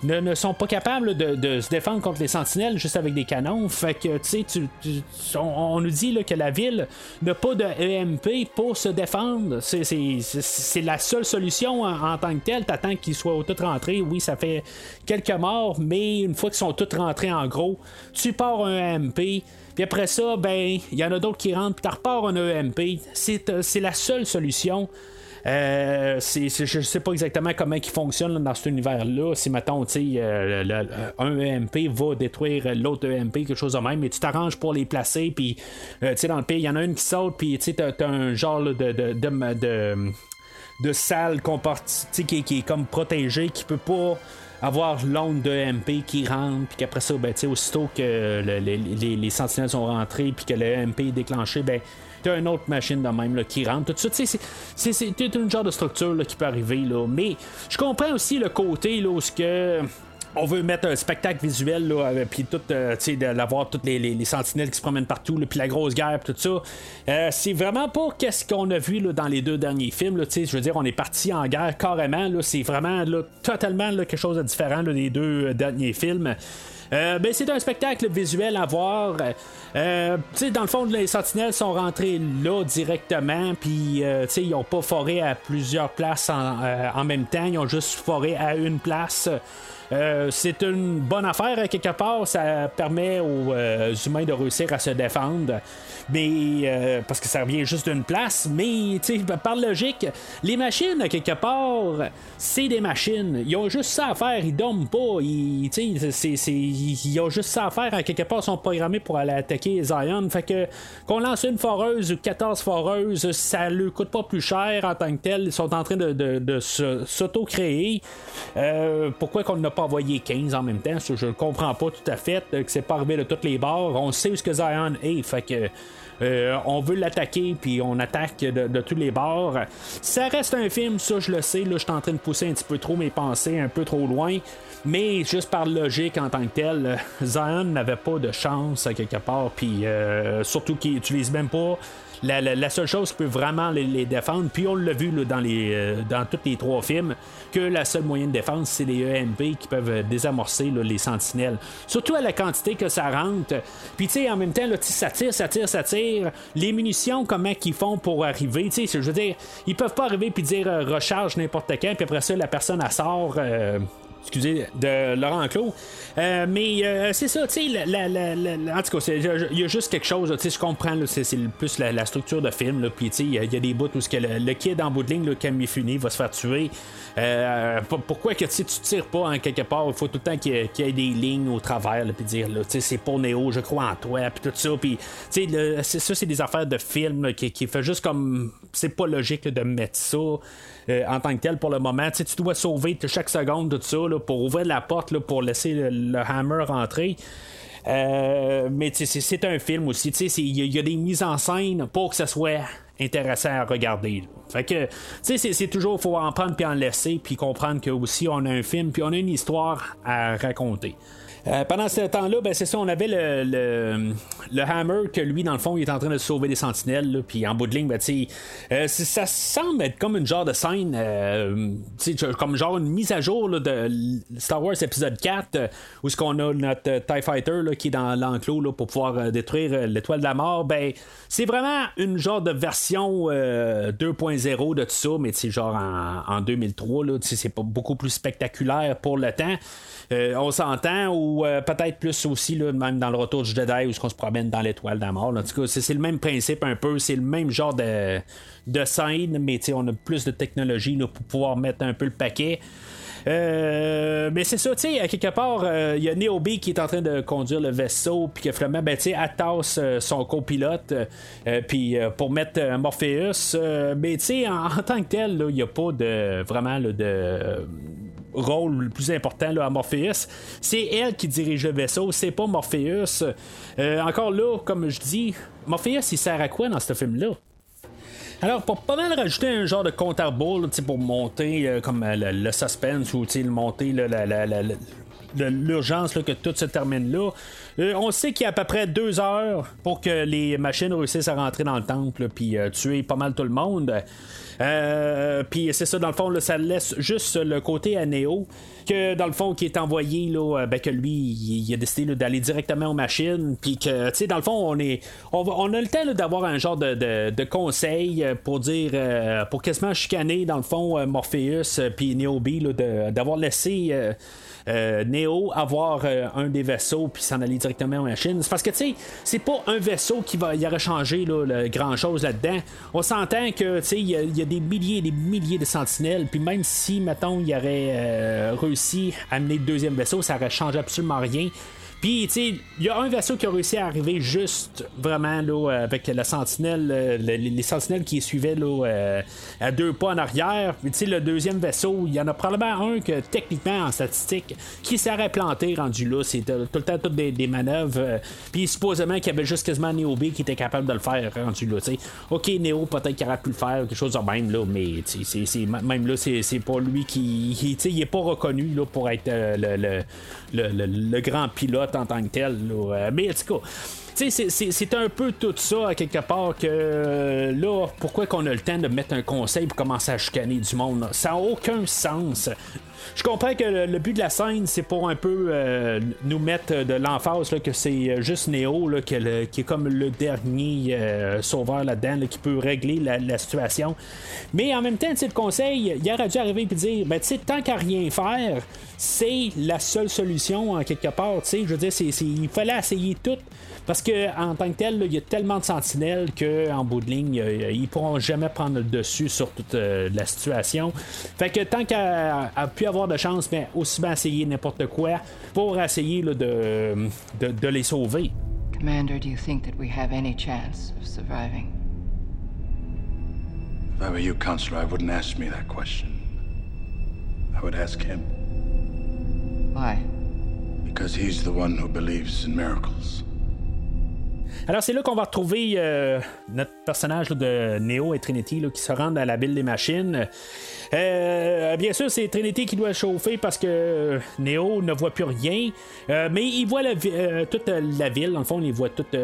ne, sont pas capables de, se défendre contre les sentinelles juste avec des canons. Fait que, tu sais, on, nous dit là, que la ville n'a pas de EMP pour se défendre. C'est la seule solution en, tant que telle. T'attends qu'ils soient tous rentrés. Oui, ça fait quelques morts, mais une fois qu'ils sont tous rentrés en gros, tu pars un EMP puis après ça, ben, il y en a d'autres qui rentrent, puis tu repars un EMP. Euh, c'est la seule solution. Euh, je ne sais pas exactement comment il fonctionne dans cet univers-là. Si, mettons, euh, un EMP va détruire l'autre EMP, quelque chose de même, mais tu t'arranges pour les placer, puis dans le pays, il y en a une qui saute, puis tu as, un genre de, de, de, de, salle qui, qui, est comme protégée, qui peut pas avoir l'onde de MP qui rentre, puis qu'après ça, ben, aussitôt que les, sentinelles sont rentrées, puis que le MP est déclenché, ben, t'as une autre machine de même là, qui rentre. Tout ça, c'est une genre de structure là, qui peut arriver. Là. Mais je comprends aussi le côté là, où ce que on veut mettre un spectacle visuel, là, puis tout, euh, tu sais, d'avoir toutes les, sentinelles qui se promènent partout, puis la grosse guerre, tout ça. Euh, c'est vraiment pas qu'est-ce qu'on a vu là, dans les deux derniers films, tu sais, je veux dire, on est parti en guerre carrément, là, c'est vraiment là, totalement là, quelque chose de différent des deux euh, derniers films. ben, c'est un spectacle visuel à voir. Euh, dans le fond, les sentinelles sont rentrés là directement, puis ils n'ont pas foré à plusieurs places en, en, même temps, ils ont juste foré à une place. Euh, c'est une bonne affaire à quelque part. Ça permet aux euh, humains de réussir à se défendre. Mais euh, parce que ça revient juste d'une place. Mais par logique, les machines à quelque part, c'est des machines. Ils ont juste ça à faire. Ils dorment pas. Ils, ils ont juste ça à faire. À quelque part, ils sont programmés pour aller attaquer Zion. Fait que qu'on lance une foreuse ou 14 foreuses, ça ne coûte pas plus cher en tant que tel. Ils sont en train de, de, s'auto-créer. pourquoi qu'on n'a pas envoyer 15 en même temps. Je ne comprends pas tout à fait que c'est pas arrivé de toutes les bords. On sait où ce que Zion est, fait que. Euh, on veut l'attaquer, puis on attaque de, tous les bords. Ça reste un film, ça je le sais. Là, je suis en train de pousser un petit peu trop mes pensées, un peu trop loin. Mais juste par logique en tant que tel, Zion n'avait pas de chance quelque part. Puis euh, surtout qu'il n'utilise même pas la, seule chose qui peut vraiment les, défendre, puis on l'a vu dans, les, euh, dans tous les trois films, que la seule moyen de défense, c'est les EMP qui peuvent désamorcer les sentinelles. Surtout à la quantité que ça rentre. Puis tu sais, en même temps, là, ça tire, ça tire, ça tire. Les munitions, comment qu'ils font pour arriver, tu sais, je veux dire, ils peuvent pas arriver puis dire euh, recharge n'importe quand, puis après ça, la personne, elle sort. Euh, excusez, de Laurent Clos. Euh, mais euh, c'est ça, tu sais, en tout cas, il y a juste quelque chose, tu sais, je comprends, c'est plus la, structure de film, puis tu sais, il y, a des bouts où que le, kid en bout de ligne, Camille Funé, va se faire tuer. Euh, pourquoi que tu tires pas en quelque part, il faut tout le temps qu'il y, ait des lignes au travers, puis dire, tu sais, c'est pour Néo, je crois en toi, puis tout ça, puis tu sais, ça, c'est des affaires de film qui, qui fait juste comme, c'est pas logique de mettre ça. Euh, en tant que tel pour le moment. tu dois sauver chaque seconde tout ça pour ouvrir la porte pour laisser le, hammer rentrer. Euh, mais c'est un film aussi. Il y, a des mises en scène pour que ça soit intéressant à regarder. C'est toujours, faut en prendre puis en laisser, puis comprendre que aussi on a un film, puis on a une histoire à raconter. Euh, pendant ce temps-là, ben, c'est ça, on avait le, le, Hammer que lui, dans le fond, il est en train de sauver des sentinelles. Puis en bout de ligne, ben, euh, ça semble être comme une genre de scène, euh, comme genre une mise à jour de Star Wars épisode 4, où ce qu'on a notre TIE Fighter qui est dans l'enclos pour pouvoir détruire l'étoile de la mort. Ben, c'est vraiment une genre de version version 2.0 de tout ça, mais genre en, en 2003, là, c'est pas beaucoup plus spectaculaire pour le temps. On s'entend, ou peut-être plus aussi, là, même dans le retour du Jedi, où on se promène dans l'étoile d'un mort. En tout cas, c'est, le même principe un peu, c'est le même genre de, de scène, mais on a plus de technologie là, pour pouvoir mettre un peu le paquet. Euh, mais c'est ça, tu sais, à quelque part, il euh, y a Neobi qui est en train de conduire le vaisseau, puis que finalement, ben, tu sais, euh, son copilote, puis pour mettre Morpheus. mais tu sais, en, tant que tel, il n'y a pas de vraiment de rôle le plus important là, à Morpheus. C'est elle qui dirige le vaisseau, c'est pas Morpheus. encore là, comme je dis, Morpheus, il sert à quoi dans ce film-là? Alors, pour pas mal rajouter un genre de compte à rebours, pour monter euh, comme euh, le, suspense ou monter l'urgence que tout se termine là. Euh, on sait qu'il y a à peu près deux heures pour que les machines réussissent à rentrer dans le temple puis tuer pas mal tout le monde. Euh, puis c'est ça, dans le fond, ça laisse juste le côté à Neo, que dans le fond, qui est envoyé, là, euh, ben, que lui, il, a décidé d'aller directement aux machines, puis que, tu sais, dans le fond, on est on, a le temps d'avoir un genre de, de, conseil pour dire, euh, pour quasiment chicaner, dans le fond, Morpheus, puis Neo B, d'avoir laissé euh, Neo avoir euh, un des vaisseaux puis s'en aller directement aux machines. Parce que, tu sais, c'est pas un vaisseau qui va y aurait changé grand chose là-dedans. On s'entend que, tu sais, il y, a des milliers et des milliers de sentinelles, puis même si, mettons, il aurait euh, réussi à amener le deuxième vaisseau, ça aurait changé absolument rien. Puis, tu sais, il y a un vaisseau qui a réussi à arriver juste vraiment là, avec la sentinelle, euh, les, sentinelles qui suivaient là, euh, à deux pas en arrière. Puis, tu sais, le deuxième vaisseau, il y en a probablement un que, techniquement, en statistique, qui serait planté rendu là. C'est tout le temps toutes des, manœuvres. Euh, puis, supposément qu'il y avait juste quasiment Neo B qui était capable de le faire rendu là. sais. Ok, Neo, peut-être qu'il aurait pu le faire, quelque chose de même, là, mais c'est, même là, c'est, pas lui qui. sais, il est pas reconnu là, pour être le grand pilote en tant que tel. Euh, mais en tout cas, c'est un peu tout ça, à quelque part, que euh, là, pourquoi qu'on a le temps de mettre un conseil pour commencer à chicaner du monde? Ça n'a aucun sens. Je comprends que le, but de la scène, c'est pour un peu euh, nous mettre de l'emphase que c'est juste Néo là, qui, est comme le dernier sauveur là-dedans qui peut régler la, situation. Mais en même temps, le conseil, il aurait dû arriver et dire ben, tant qu'à rien faire, c'est la seule solution en quelque part. Je veux dire, il fallait essayer tout. Parce que en tant que tel, il y a tellement de sentinelles qu'en bout de ligne, euh, ils pourront jamais prendre le dessus sur toute euh, la situation. Fait que tant qu'à pu avoir de chance, mais ben, aussi bien essayer n'importe quoi pour essayer de, de, les sauver. Commander, do you think that we have any chance of surviving? If I were you, Counselor, I wouldn't ask me that question. I would ask him. Why? Because he's the one who believes in miracles. Alors, c'est là qu'on va retrouver euh, notre personnage de Neo et Trinity qui se rendent à la ville des machines. Euh, bien sûr, c'est Trinity qui doit chauffer parce que Neo ne voit plus rien. Euh, mais il voit toute la ville. Le fond, il voit toute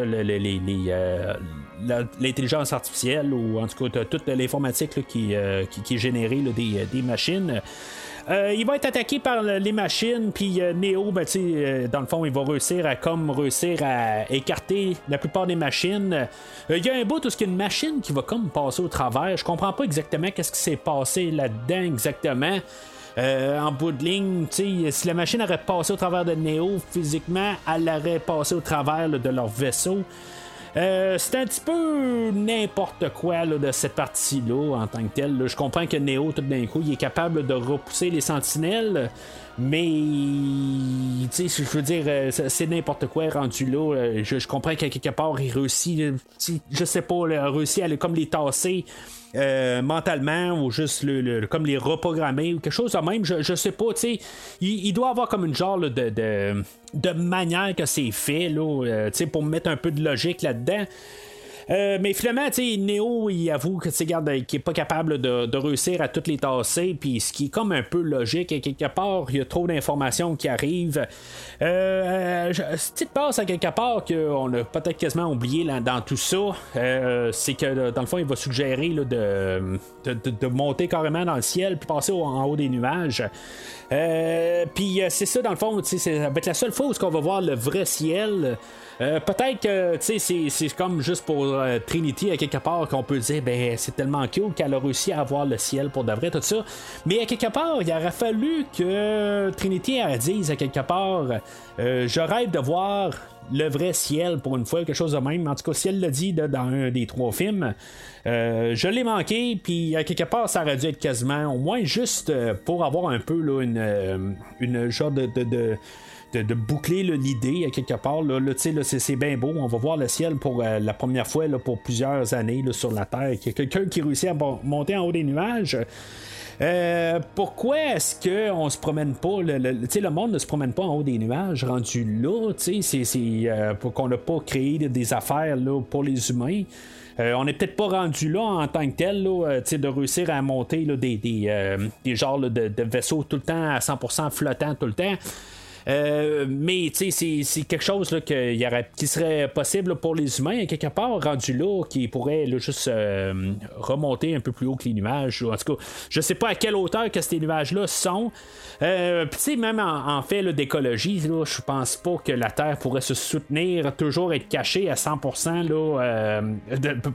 l'intelligence artificielle ou en tout cas toute l'informatique qui, est générée des, machines. Euh, il va être attaqué par les machines, puis euh, Neo, ben, euh, dans le fond, il va réussir à comme réussir à écarter la plupart des machines. Il y a un bout où il y a une machine qui va comme passer au travers. Je comprends pas exactement qu'est-ce qui s'est passé là-dedans exactement. en bout de ligne, si la machine aurait passé au travers de Neo physiquement, elle aurait passé au travers de leur vaisseau. Euh, c'est un petit peu n'importe quoi de cette partie-là en tant que tel. Je comprends que Neo, tout d'un coup, il est capable de repousser les sentinelles. Mais, tu sais, je veux dire, euh, c'est n'importe quoi rendu là. Euh, je, comprends qu'à quelque part, il réussit, je sais pas, il a réussi à comme les tasser. Mentalement ou juste le, comme les reprogrammer ou quelque chose de même, je, je sais pas, tu sais, il, doit avoir comme une genre de, de, manière que c'est fait, là, sais pour mettre un peu de logique là-dedans. Euh, mais finalement, Neo, il avoue que garde, qu'il est pas capable de, réussir à toutes les tasser, puis ce qui est comme un peu logique, quelque part, il y a trop d'informations qui arrivent. Euh, petite passe à quelque part qu'on a peut-être quasiment oublié dans tout ça, euh, c'est que dans le fond, il va suggérer de, monter carrément dans le ciel, puis passer en haut des nuages. Euh, puis c'est ça, dans le fond, être la seule fois où on va voir le vrai ciel. Euh, peut-être que c'est, c'est comme juste pour euh, Trinity à quelque part qu'on peut dire ben c'est tellement cool qu'elle a réussi à avoir le ciel pour de vrai tout ça. Mais à quelque part, il aurait fallu que Trinity dise à quelque part je rêve de voir le vrai ciel pour une fois, quelque chose de même. En tout cas, si elle l'a dit dans un des trois films, je l'ai manqué, puis à quelque part, ça aurait dû être quasiment, au moins juste pour avoir un peu là, une, une genre de, boucler l'idée à quelque part. Là, c'est bien beau. On va voir le ciel pour euh, la première fois pour plusieurs années sur la Terre. Il y a quelqu'un qui réussit à monter en haut des nuages. Euh, pourquoi est-ce qu'on se promène pas le, le, monde ne se promène pas en haut des nuages rendu là c'est, euh, pour qu'on n'a pas créé des affaires là, pour les humains on n'est peut-être pas rendu là en tant que tel, là, de réussir à monter des, des, des genres de, de, vaisseaux tout le temps à 100% flottant tout le temps. Euh, mais c'est, quelque chose qui, serait possible pour les humains, quelque part, rendu là, qui pourrait juste euh, remonter un peu plus haut que les nuages. En tout cas, je sais pas à quelle hauteur que ces nuages-là sont. Euh, même en, fait d'écologie, je pense pas que la Terre pourrait se soutenir, toujours être cachée à 100% là, euh,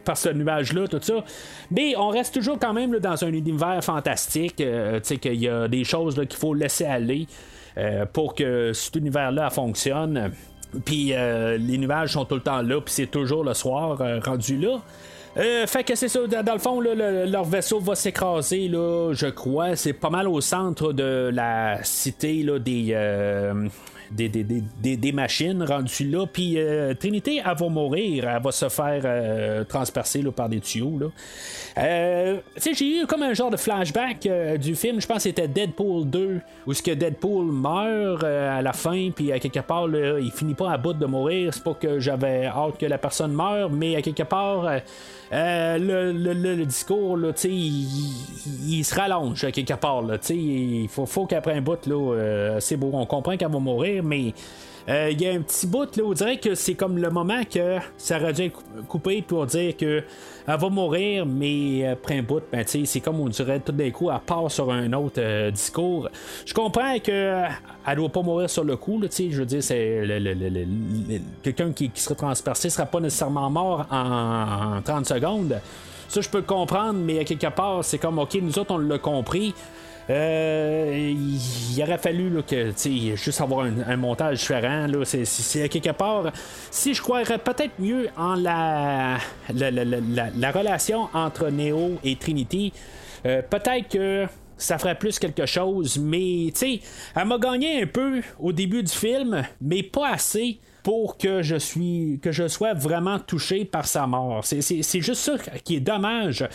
par ce nuage-là, tout ça. Mais on reste toujours quand même dans un univers fantastique, qu'il y a des choses qu'il faut laisser aller. Euh, pour que cet univers-là fonctionne. Puis euh, les nuages sont tout le temps là, puis c'est toujours le soir euh, rendu là. fait que c'est ça, dans le fond, leur vaisseau va s'écraser, là, je crois. C'est pas mal au centre de la cité là, des, des, des, des, machines rendues là. Puis euh, Trinité, elle va mourir. Elle va se faire euh, transpercer par des tuyaux. Euh, j'ai eu comme un genre de flashback du film. Je pense que c'était Deadpool 2, où ce que Deadpool meurt à la fin, puis à quelque part, il finit pas à bout de mourir. C'est pas que j'avais hâte que la personne meure, mais à quelque part. le, le, discours, là, il, il, se rallonge quelque part. il faut, faut qu'après un bout, là, c'est beau, on comprend qu'elle va mourir, mais euh, il y a un petit bout là, on dirait que c'est comme le moment que ça aurait dû coupé pour dire que elle va mourir, mais après un bout, ben, c'est comme on dirait tout d'un coup, elle part sur un autre euh, discours. Je comprends que elle doit pas mourir sur le coup, je veux dire, c'est quelqu'un qui, qui serait transpercé sera pas nécessairement mort en, en 30 secondes. Ça, je peux le comprendre, mais à quelque part, c'est comme, ok, nous autres, on l'a compris. Euh, il aurait fallu là, que juste avoir un, montage différent. Là, c'est, quelque part. Si je croirais peut-être mieux en la, la, relation entre Neo et Trinity, euh, peut-être que ça ferait plus quelque chose, mais tu sais, elle m'a gagné un peu au début du film, mais pas assez pour que je suis que je sois vraiment touché par sa mort. C'est, juste ça qui est dommage.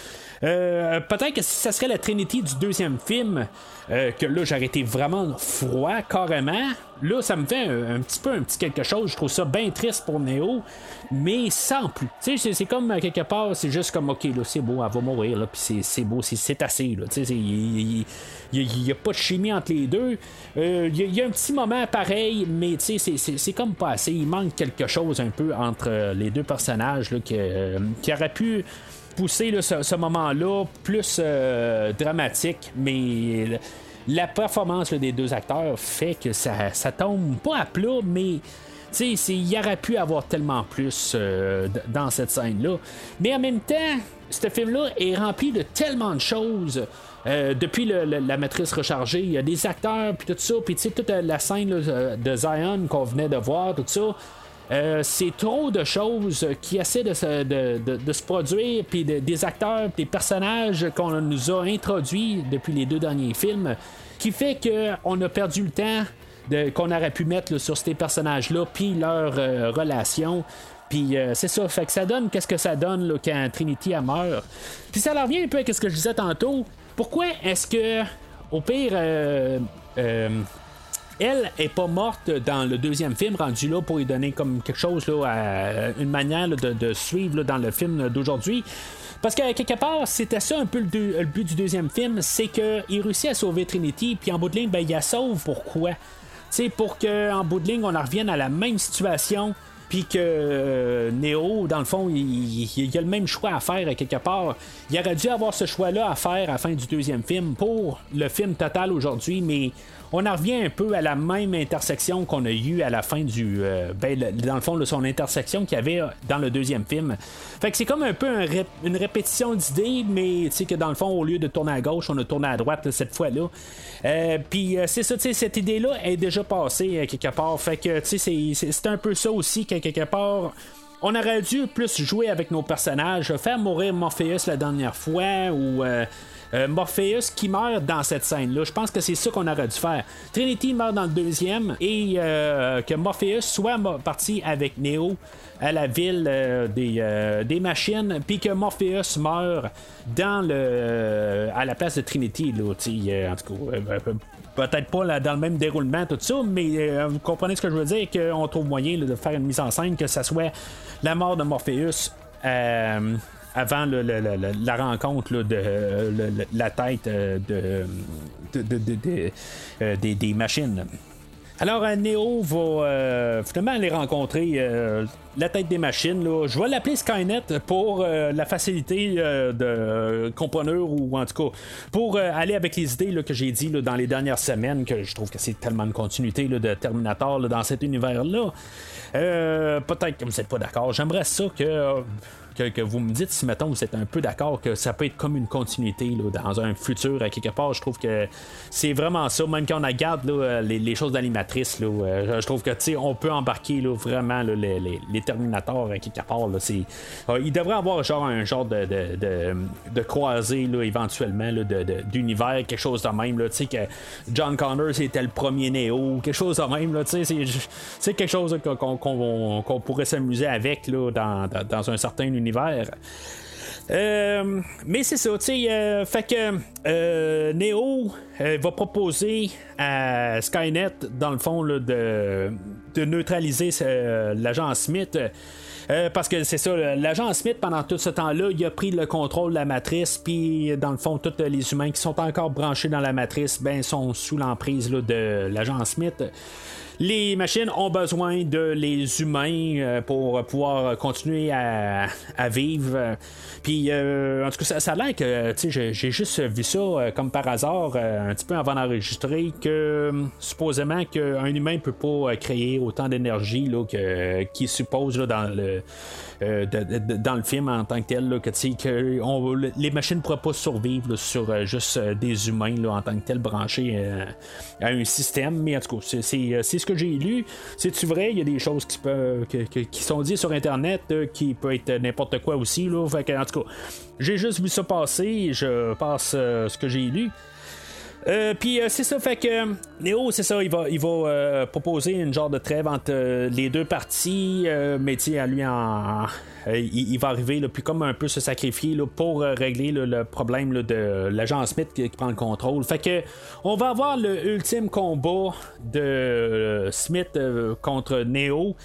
Euh, peut-être que si ça serait la Trinity du deuxième film, euh, que là j'aurais été vraiment froid carrément. Là, ça me fait un, petit peu un petit quelque chose. Je trouve ça bien triste pour Neo, mais sans plus. Tu sais, c'est comme quelque part, c'est juste comme ok, là, c'est beau, elle va mourir, là, puis c'est beau, c'est assez. Là, tu sais, il n'y a, pas de chimie entre les deux. Euh, il y, a un petit moment pareil, mais tu sais, c'est comme pas assez. Il manque quelque chose un peu entre les deux personnages là, qui, qui aurait pu pousser ce, moment-là plus euh, dramatique, mais la performance des deux acteurs fait que ça, tombe pas à plat, mais il aurait pu avoir tellement plus euh, dans cette scène-là. Mais en même temps, ce film-là est rempli de tellement de choses. Euh, depuis la matrice rechargée, il y a des acteurs, puis tout ça, puis toute la scène de Zion qu'on venait de voir, tout ça. Euh, c'est trop de choses qui essaient de se, de, se produire, puis des acteurs, des personnages qu'on nous a introduits depuis les deux derniers films, qui fait qu'on a perdu le temps qu'on aurait pu mettre sur ces personnages-là, puis leur euh, relation. Puis euh, c'est ça, fait que ça donne qu'est-ce que ça donne là, quand Trinity a meurt? Puis ça revient un peu à ce que je disais tantôt. Pourquoi est-ce que, au pire, elle est pas morte dans le deuxième film, rendu là pour lui donner comme quelque chose, là, à, une manière de, suivre dans le film d'aujourd'hui. Parce que quelque part, c'était ça un peu le, but du deuxième film, c'est qu'il réussit à sauver Trinity, puis en bout de ligne, ben, il la sauve pourquoi? C'est pour qu'en bout de ligne, on en revienne à la même situation puis que euh, Neo, dans le fond, il, il- a le même choix à faire quelque part. Il aurait dû avoir ce choix-là à faire à la fin du deuxième film pour le film total aujourd'hui, mais on en revient un peu à la même intersection qu'on a eu à la fin du. euh, ben, dans le fond, de son intersection qu'il y avait dans le deuxième film. Fait que c'est comme un peu une répétition d'idées, mais tu sais que dans le fond, au lieu de tourner à gauche, on a tourné à droite cette fois-là. Euh, Puis euh, c'est ça, tu sais, cette idée-là est déjà passée euh, quelque part. Fait que tu sais, c'est un peu ça aussi que quelque part. On aurait dû plus jouer avec nos personnages, faire mourir Morpheus la dernière fois ou euh, euh, Morpheus qui meurt dans cette scène-là. Je pense que c'est ça qu'on aurait dû faire. Trinity meurt dans le deuxième et euh, que Morpheus soit parti avec Neo à la ville des, machines, puis que Morpheus meurt à la place de Trinity. Là, peut-être pas là, dans le même déroulement, tout ça, mais euh, vous comprenez ce que je veux dire, qu'on trouve moyen de faire une mise en scène, que ça soit la mort de Morpheus. euh, avant la rencontre de euh, la tête de, de- de- de- de- des, des machines. Alors, euh, Neo va euh, finalement aller rencontrer euh, la tête des machines. là. Je vais l'appeler Skynet pour la facilité de compreneur ou en tout cas pour aller avec les idées que j'ai dit dans les dernières semaines, que je trouve que c'est tellement de continuité de Terminator dans cet univers-là. Peut-être que vous n'êtes pas d'accord. J'aimerais ça que que, vous me dites si mettons vous êtes un peu d'accord que ça peut être comme une continuité dans un futur à quelque part je trouve que c'est vraiment ça. Même quand on regarde les, choses d'animatrice euh, je trouve que on peut embarquer vraiment les, Terminators à quelque part euh, il devrait avoir un genre de, de, croisée éventuellement d'univers quelque chose de même John Connor c'était le premier Néo quelque chose de même c'est, quelque chose qu'on, pourrait s'amuser avec dans un certain univers euh, mais c'est ça, tu sais, euh, fait que euh, Neo euh, va proposer à Skynet, dans le fond, de, de neutraliser l'agent Smith. Parce que c'est ça, l'agent Smith, pendant tout ce temps-là, il a pris le contrôle de la matrice, puis dans le fond, tous les humains qui sont encore branchés dans la matrice, ben, sont sous l'emprise de l'agent Smith. Les machines ont besoin de les humains euh, pour pouvoir continuer à, vivre. Puis, euh, en tout cas, ça, ça a l'air que, j'ai- j'ai juste vu ça euh, comme par hasard, euh, un petit peu avant d'enregistrer, que supposément qu'un humain peut pas créer autant d'énergie là, qu'il suppose là, dans le. dans le film en tant que tel, là, que, que on- les machines ne pourraient pas survivre là, sur juste des humains là, en tant que tel branchés à un système. Mais en tout cas, c'est, c'est, c'est ce que j'ai lu. C'est-tu vrai? Il y a des choses qui, peuvent, qui sont dites sur Internet euh, qui peut être n'importe quoi aussi. Là. Fait que, en tout cas, j'ai juste vu ça passer. Je passe euh, ce que j'ai lu. Euh, puis euh, c'est ça, fait que euh, Néo, c'est ça, il va, euh, proposer une genre de trêve entre euh, les deux parties, euh, mais tu à lui en. euh, il, va arriver, puis comme un peu se sacrifier pour euh, régler le problème de l'agent Smith qui, prend le contrôle. Fait que on va avoir le ultime combat de euh, Smith euh, contre Neo.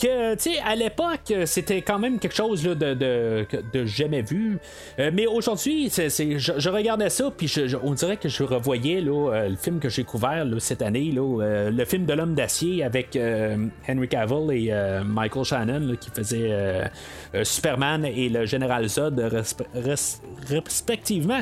Que, tu sais, à l'époque, c'était quand même quelque chose de, de, jamais vu. Euh, mais aujourd'hui, je, je regardais ça, puis on dirait que je revoyais euh, le film que j'ai couvert cette année, euh, le film de l'homme d'acier avec euh, Henry Cavill et Michael Shannon qui faisait euh, Superman et le général Zod respe- res- respectivement.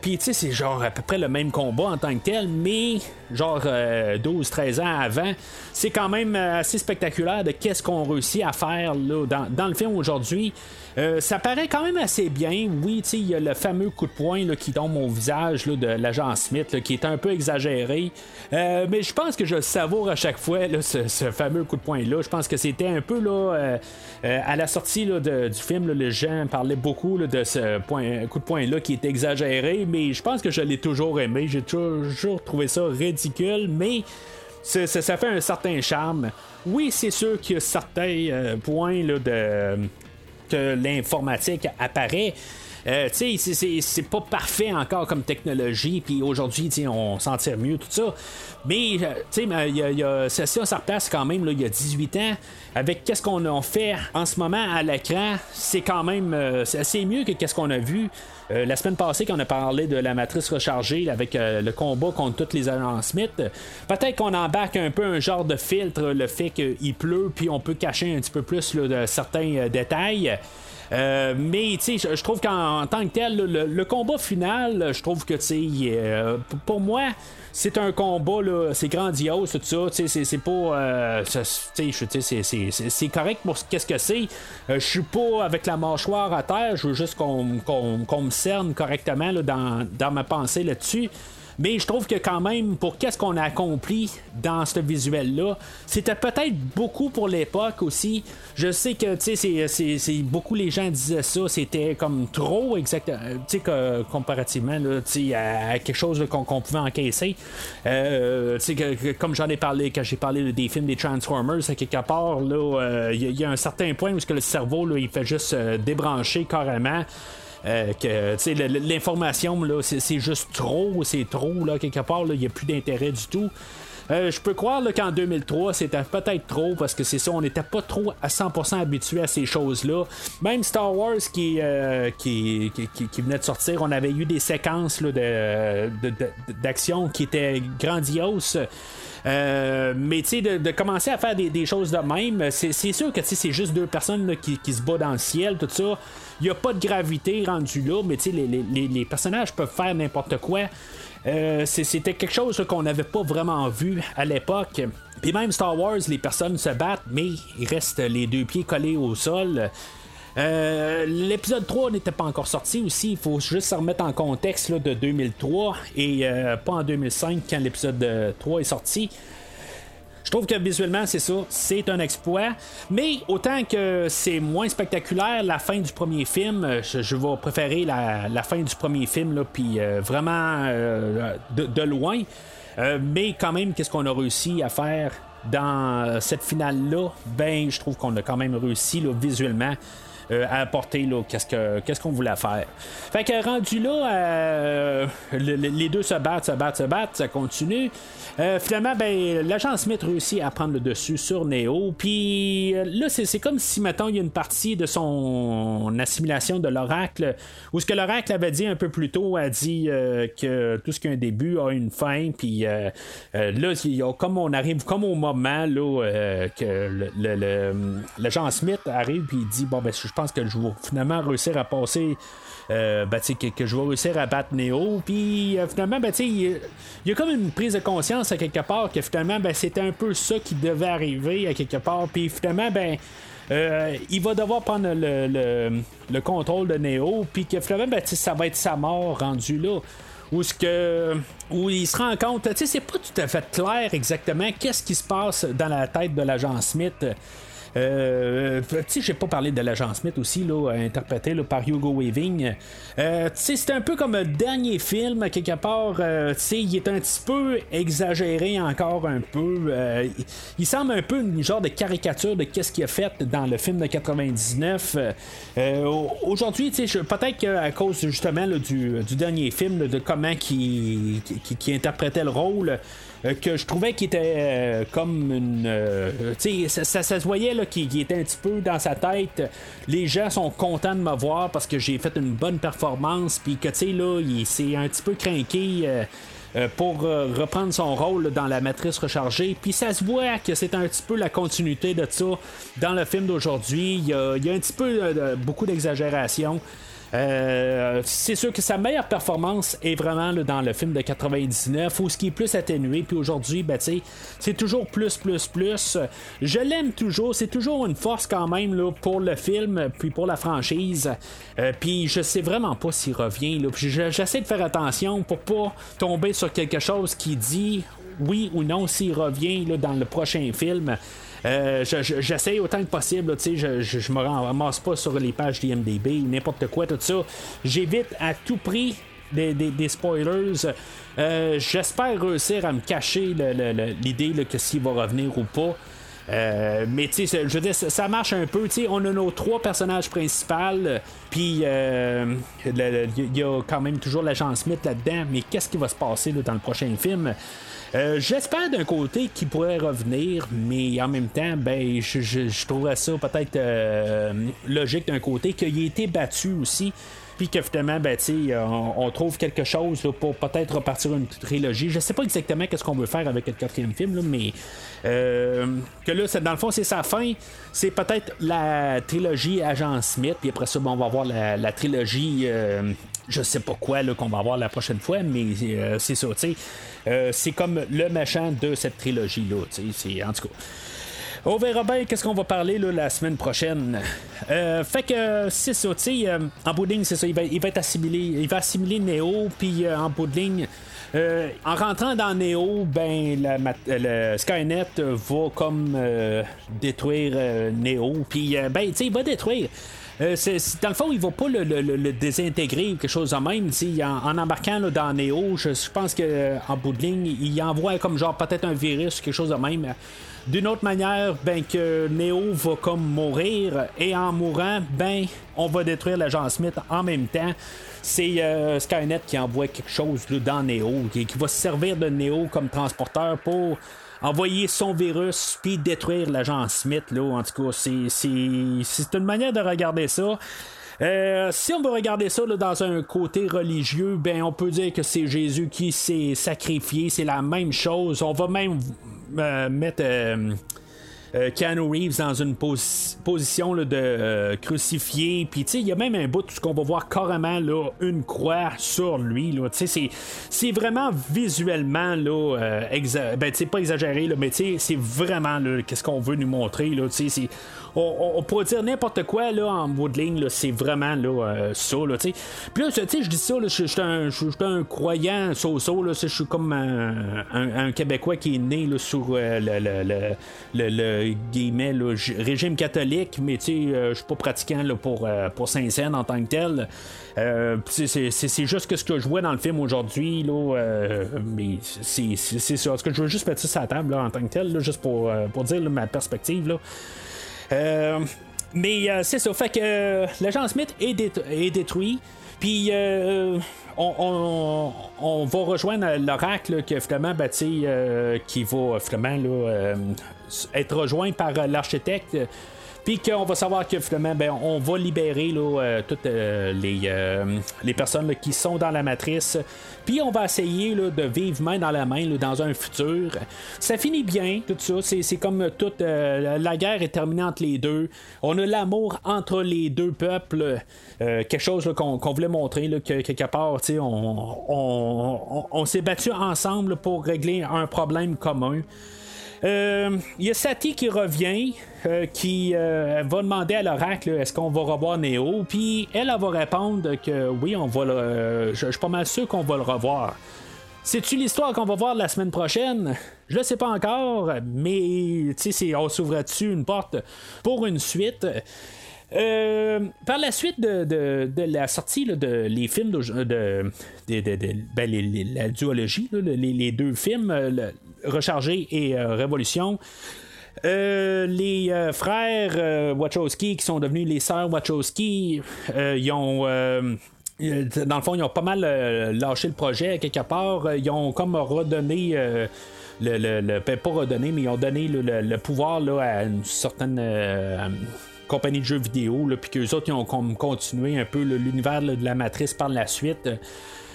Puis, tu sais, c'est genre à peu près le même combat en tant que tel, mais genre 12-13 ans avant, c'est quand même assez spectaculaire de qu'est-ce qu'on réussit à faire dans le film aujourd'hui. Euh, ça paraît quand même assez bien. Oui, il y a le fameux coup de poing là, qui tombe au visage là, de l'agent Smith, qui est un peu exagéré. Euh, mais je pense que je savoure à chaque fois, ce, fameux coup de poing-là. Je pense que c'était un peu là, euh, à la sortie du film, les gens parlaient beaucoup de ce coup de poing-là qui est exagéré, mais je pense que je l'ai toujours aimé. J'ai toujours trouvé ça ridicule, mais ça fait un certain charme. Oui, c'est sûr qu'il y a certains points là, de que l'informatique apparaît. Euh, tu sais, c'est pas parfait encore comme technologie, puis aujourd'hui, on s'en tire mieux, tout ça. Mais, euh, tu sais, il y a, replace quand même, il y a 18 ans. Avec qu'est-ce qu'on a fait en ce moment à l'écran, c'est quand même euh, c'est mieux que qu'est-ce qu'on a vu. La semaine passée, quand on a parlé de la matrice rechargée avec le combat contre toutes les agents Smith, peut-être qu'on embarque un peu un genre de filtre, le fait qu'il pleut, puis on peut cacher un petit peu plus de certains détails. Euh, mais tu sais, je trouve qu'en tant que tel, le, combat final, je trouve que tu sais, euh, pour moi, c'est un combat là, c'est grandiose tout ça, sais, c'est pas, euh, c'est correct pour qu'est-ce que c'est. je suis pas avec la mâchoire à terre, je veux juste qu'on me cerne correctement là, dans, dans ma pensée là-dessus. Mais je trouve que quand même, pour qu'est-ce qu'on a accompli dans ce visuel-là, c'était peut-être beaucoup pour l'époque aussi. Je sais que, tu sais, c'est, beaucoup les gens disaient ça, c'était comme trop exactement, tu sais, comparativement, là, à, à, quelque chose qu'on, pouvait encaisser. Euh, tu sais, comme j'en ai parlé quand j'ai parlé des films des Transformers, à quelque part, là, euh, il y, a un certain point où que le cerveau, là, il fait juste euh, débrancher carrément. Euh, que l'information, là, c'est juste trop, c'est trop, là, quelque part, il n'y a plus d'intérêt du tout. Euh, je peux croire qu'en 2003, c'était peut-être trop parce que c'est ça, on n'était pas trop à 100% habitué à ces choses-là. Même Star Wars euh, qui, qui, venait de sortir, on avait eu des séquences d'action qui étaient grandioses. Mais tu sais, de, commencer à faire des, choses de même, c'est sûr que c'est juste deux personnes qui, se battent dans le ciel, tout ça. Il n'y a pas de gravité rendue là, mais les, les, les, personnages peuvent faire n'importe quoi. Euh, c'était quelque chose qu'on n'avait pas vraiment vu à l'époque. Puis même Star Wars, les personnes se battent, mais ils restent les deux pieds collés au sol. Euh, l'épisode 3 n'était pas encore sorti aussi, il faut juste se remettre en contexte de 2003 et euh, pas en 2005 quand l'épisode 3 est sorti. Je trouve que visuellement, c'est ça, c'est un exploit. Mais autant que c'est moins spectaculaire, la fin du premier film, euh, je, vais préférer la, fin du premier film, là, puis euh, vraiment euh, de, loin. mais quand même, qu'est-ce qu'on a réussi à faire dans cette finale-là? Ben, je trouve qu'on a quand même réussi là, visuellement euh, à apporter qu'est-ce, que, qu'est-ce qu'on voulait faire. Fait que rendu là, euh, les deux se battent, se battent, se battent, ça continue. Euh, finalement, ben, l'agent Smith réussit à prendre le dessus sur Neo. Puis là, c'est, comme si, maintenant il y a une partie de son assimilation de l'oracle, où ce que l'oracle avait dit un peu plus tôt, a dit que tout ce qui a un début a une fin. Puis là, comme on arrive, comme au moment là, que l'agent Smith arrive, puis il dit Bon, ben, je pense que je vais finalement réussir à passer. Euh, ben, que, je vais réussir à battre Neo. Puis euh, finalement, ben, il y a comme une prise de conscience à quelque part que finalement, ben, c'était un peu ça qui devait arriver à quelque part. Puis finalement, ben. Euh, il va devoir prendre le, le, contrôle de Neo, puis que finalement, ben, ça va être sa mort rendue là. Où, que, il se rend compte, tu c'est pas tout à fait clair exactement qu'est-ce qui se passe dans la tête de l'agent Smith. Euh, tu j'ai pas parlé de l'agent Smith aussi, là, interprété par Hugo Weaving. Euh, c'est un peu comme un dernier film, quelque part. Euh, il est un petit peu exagéré encore un peu. Euh, il, semble un peu une genre de caricature de qu'est-ce qu'il a fait dans le film de 99. Aujourd'hui, peut-être qu'à cause justement du, dernier film, de comment qui, qui, interprétait le rôle. Euh, que je trouvais qu'il était euh, comme une. Euh, tu sais, ça, se voyait qu'il était un petit peu dans sa tête. Les gens sont contents de me voir parce que j'ai fait une bonne performance, puis que tu sais, là, il s'est un petit peu craqué. pour reprendre son rôle dans la matrice rechargée. Puis ça se voit que c'est un petit peu la continuité de ça dans le film d'aujourd'hui. Il y, a, un petit peu beaucoup d'exagération. Euh, c'est sûr que sa meilleure performance est vraiment dans le film de 99, où ce qui est plus atténué. Puis aujourd'hui, ben, c'est toujours plus, plus, plus. Je l'aime toujours. C'est toujours une force quand même pour le film, puis pour la franchise. Euh, puis je sais vraiment pas s'il revient. Là. j'essaie de faire attention pour pas tomber sur quelque chose qui dit oui ou non s'il revient dans le prochain film. Euh, j'essaie autant que possible, je, je, je me ramasse pas sur les pages d'IMDB, n'importe quoi, tout ça. J'évite à tout prix des, spoilers. Euh, j'espère réussir à me cacher l'idée que s'il va revenir ou pas. Euh, mais tu sais, je veux dire, ça, marche un peu. Tu sais, on a nos trois personnages principaux, puis euh, il y a quand même toujours l'agent Smith là-dedans. Mais qu'est-ce qui va se passer là, dans le prochain film? Euh, J'espère d'un côté qu'il pourrait revenir, mais en même temps, ben, je, je, trouverais ça peut-être euh, logique d'un côté qu'il ait été battu aussi. Puis que finalement, ben, on, on trouve quelque chose pour peut-être repartir une trilogie. Je sais pas exactement qu'est-ce qu'on veut faire avec le quatrième film, mais euh, que là, dans le fond, c'est sa fin. C'est peut-être la trilogie Agent Smith. Puis après ça, ben, on va voir la trilogie. Je sais pas quoi qu'on va voir la prochaine fois, mais euh, c'est ça, tu sais. Euh, c'est comme le méchant de cette trilogie-là, tu sais. En tout cas. On verra bien qu'est-ce qu'on va parler là, la semaine prochaine? Euh, fait que c'est ça, tu sais, en bout de ligne, c'est ça, il va, il va être assimilé, il va assimiler Neo, puis en bout de ligne, en rentrant dans Neo, ben le Skynet va comme détruire Neo, puis ben tu sais, il va détruire. Euh, c'est- dans le fond, il va pas le, le- le- désintégrer ou quelque chose de même. En, en embarquant là, dans Neo, je, je pense qu'en bout de ligne, il envoie comme genre peut-être un virus, quelque chose de même. D'une autre manière, ben que Neo va comme mourir et en mourant, ben on va détruire l'agent Smith en même temps. C'est euh, Skynet qui envoie quelque chose là, dans Neo, qui va se servir de Neo comme transporteur pour envoyer son virus puis détruire l'agent Smith. Là, en tout cas, c'est, une manière de regarder ça. Euh, si on veut regarder ça dans un côté religieux, ben on peut dire que c'est Jésus qui s'est sacrifié, c'est la même chose. On va même euh, mettre euh, Keanu Reeves dans une posi- position de euh, crucifié. Puis, tu sais, il y a même un bout où on va voir carrément là, une croix sur lui. c'est- vraiment visuellement, là, euh, ben, pas exagéré, là, mais c'est vraiment qu'est-ce qu'on veut nous montrer. Là, c'est- on, on- on pourrait dire n'importe quoi là, en bout de ligne, c'est vraiment là, euh, ça. Là, tu sais. Puis là, tu sais, je dis ça, je suis un, un croyant so-so, là, je suis comme un, un- Québécois qui est né là, sur euh, le, le, le, le- le guillemets, là, régime catholique, mais tu sais, euh, je suis pas pratiquant là, pour, euh, pour Saint-Saëns en tant que tel. Euh, c'est- juste que ce que je vois dans le film aujourd'hui, là, euh, mais c'est ça. Est-ce que je veux juste mettre ça sur la table là, en tant que tel, là, juste pour, pour dire là, ma perspective. Là. Euh, mais euh, c'est ça. Fait que euh, l'agent Smith est, dé- est détruit. Puis on, va rejoindre l'oracle là, que finalement, euh, qui va être rejoint par l'architecte. Puis qu'on va savoir que finalement, ben, on va libérer là, euh, toutes euh, les, euh, les personnes qui sont dans la matrice. Puis on va essayer là, de vivre main dans la main dans un futur. Ça finit bien, tout ça. C'est, comme toute la guerre est terminée entre les deux. On a l'amour entre les deux peuples. Quelque chose qu'on, voulait montrer, que quelque part, on, on, on- on s'est battu ensemble pour régler un problème commun. Euh, Il y a Sati qui revient, euh, qui euh, va demander à l'oracle est-ce qu'on va revoir Néo, puis elle, va répondre que oui, on va le, je je suis pas mal sûr qu'on va le revoir. C'est-tu l'histoire qu'on va voir la semaine prochaine? Je le sais pas encore, mais on s'ouvre-tu une porte pour une suite? Par la suite de, la sortie de les films de, de, ben, la duologie, les, deux films, Rechargé et euh, Révolution, euh, les euh, frères Wachowski qui sont devenus les sœurs Wachowski, ils ont. dans le fond, ils ont pas mal lâché le projet quelque part. Ils ont comme redonné. le, ben, pas redonné, mais ils ont donné le, pouvoir là, à une certaine compagnie de jeux vidéo, puis qu'eux autres ils ont comme continué un peu l'univers de la matrice par la suite.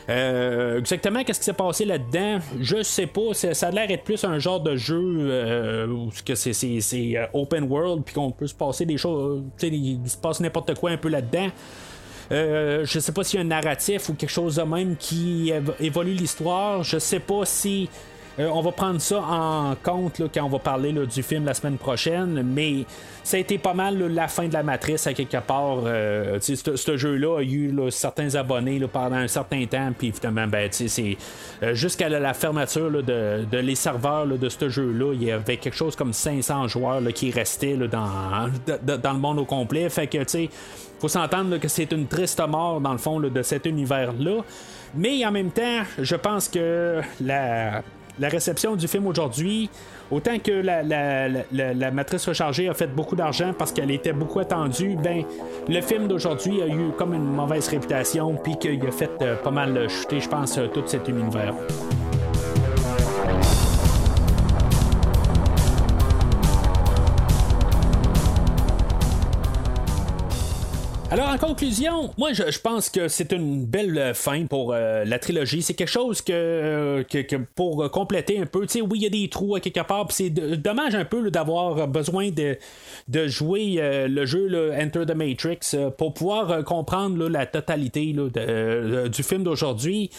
Euh, exactement qu'est-ce qui s'est passé là-dedans, je sais pas. Ça, a l'air d'être plus un genre de jeu euh, où que c'est, euh, open world puis qu'on peut se passer des choses. Il se passe n'importe quoi un peu là-dedans. Euh, je sais pas s'il y a un narratif ou quelque chose de même qui évo- évolue l'histoire. Je sais pas si euh, on va prendre ça en compte quand on va parler du film la semaine prochaine, mais ça a été pas mal la fin de la matrice à quelque part. Euh, ce jeu-là a eu certains abonnés pendant un certain temps, puis évidemment, ben, c'est euh, jusqu'à la, fermeture de, les serveurs de ce jeu-là, il y avait quelque chose comme 500 joueurs qui restaient dans, dans le monde au complet. Fait que, tu sais, faut s'entendre que c'est une triste mort dans le fond de cet univers-là. Mais en même temps, je pense que la, la réception du film aujourd'hui, autant que la, matrice rechargée a fait beaucoup d'argent parce qu'elle était beaucoup attendue, ben le film d'aujourd'hui a eu comme une mauvaise réputation, puis qu'il a fait euh, pas mal chuter, je pense, euh, tout cet univers. Alors, en conclusion, moi, je, pense que c'est une belle euh, fin pour euh, la trilogie. C'est quelque chose que, euh, pour compléter un peu, tu sais, oui, il y a des trous à quelque part, c'est dommage un peu d'avoir besoin de, jouer le jeu Enter the Matrix pour pouvoir comprendre la totalité du film d'aujourd'hui.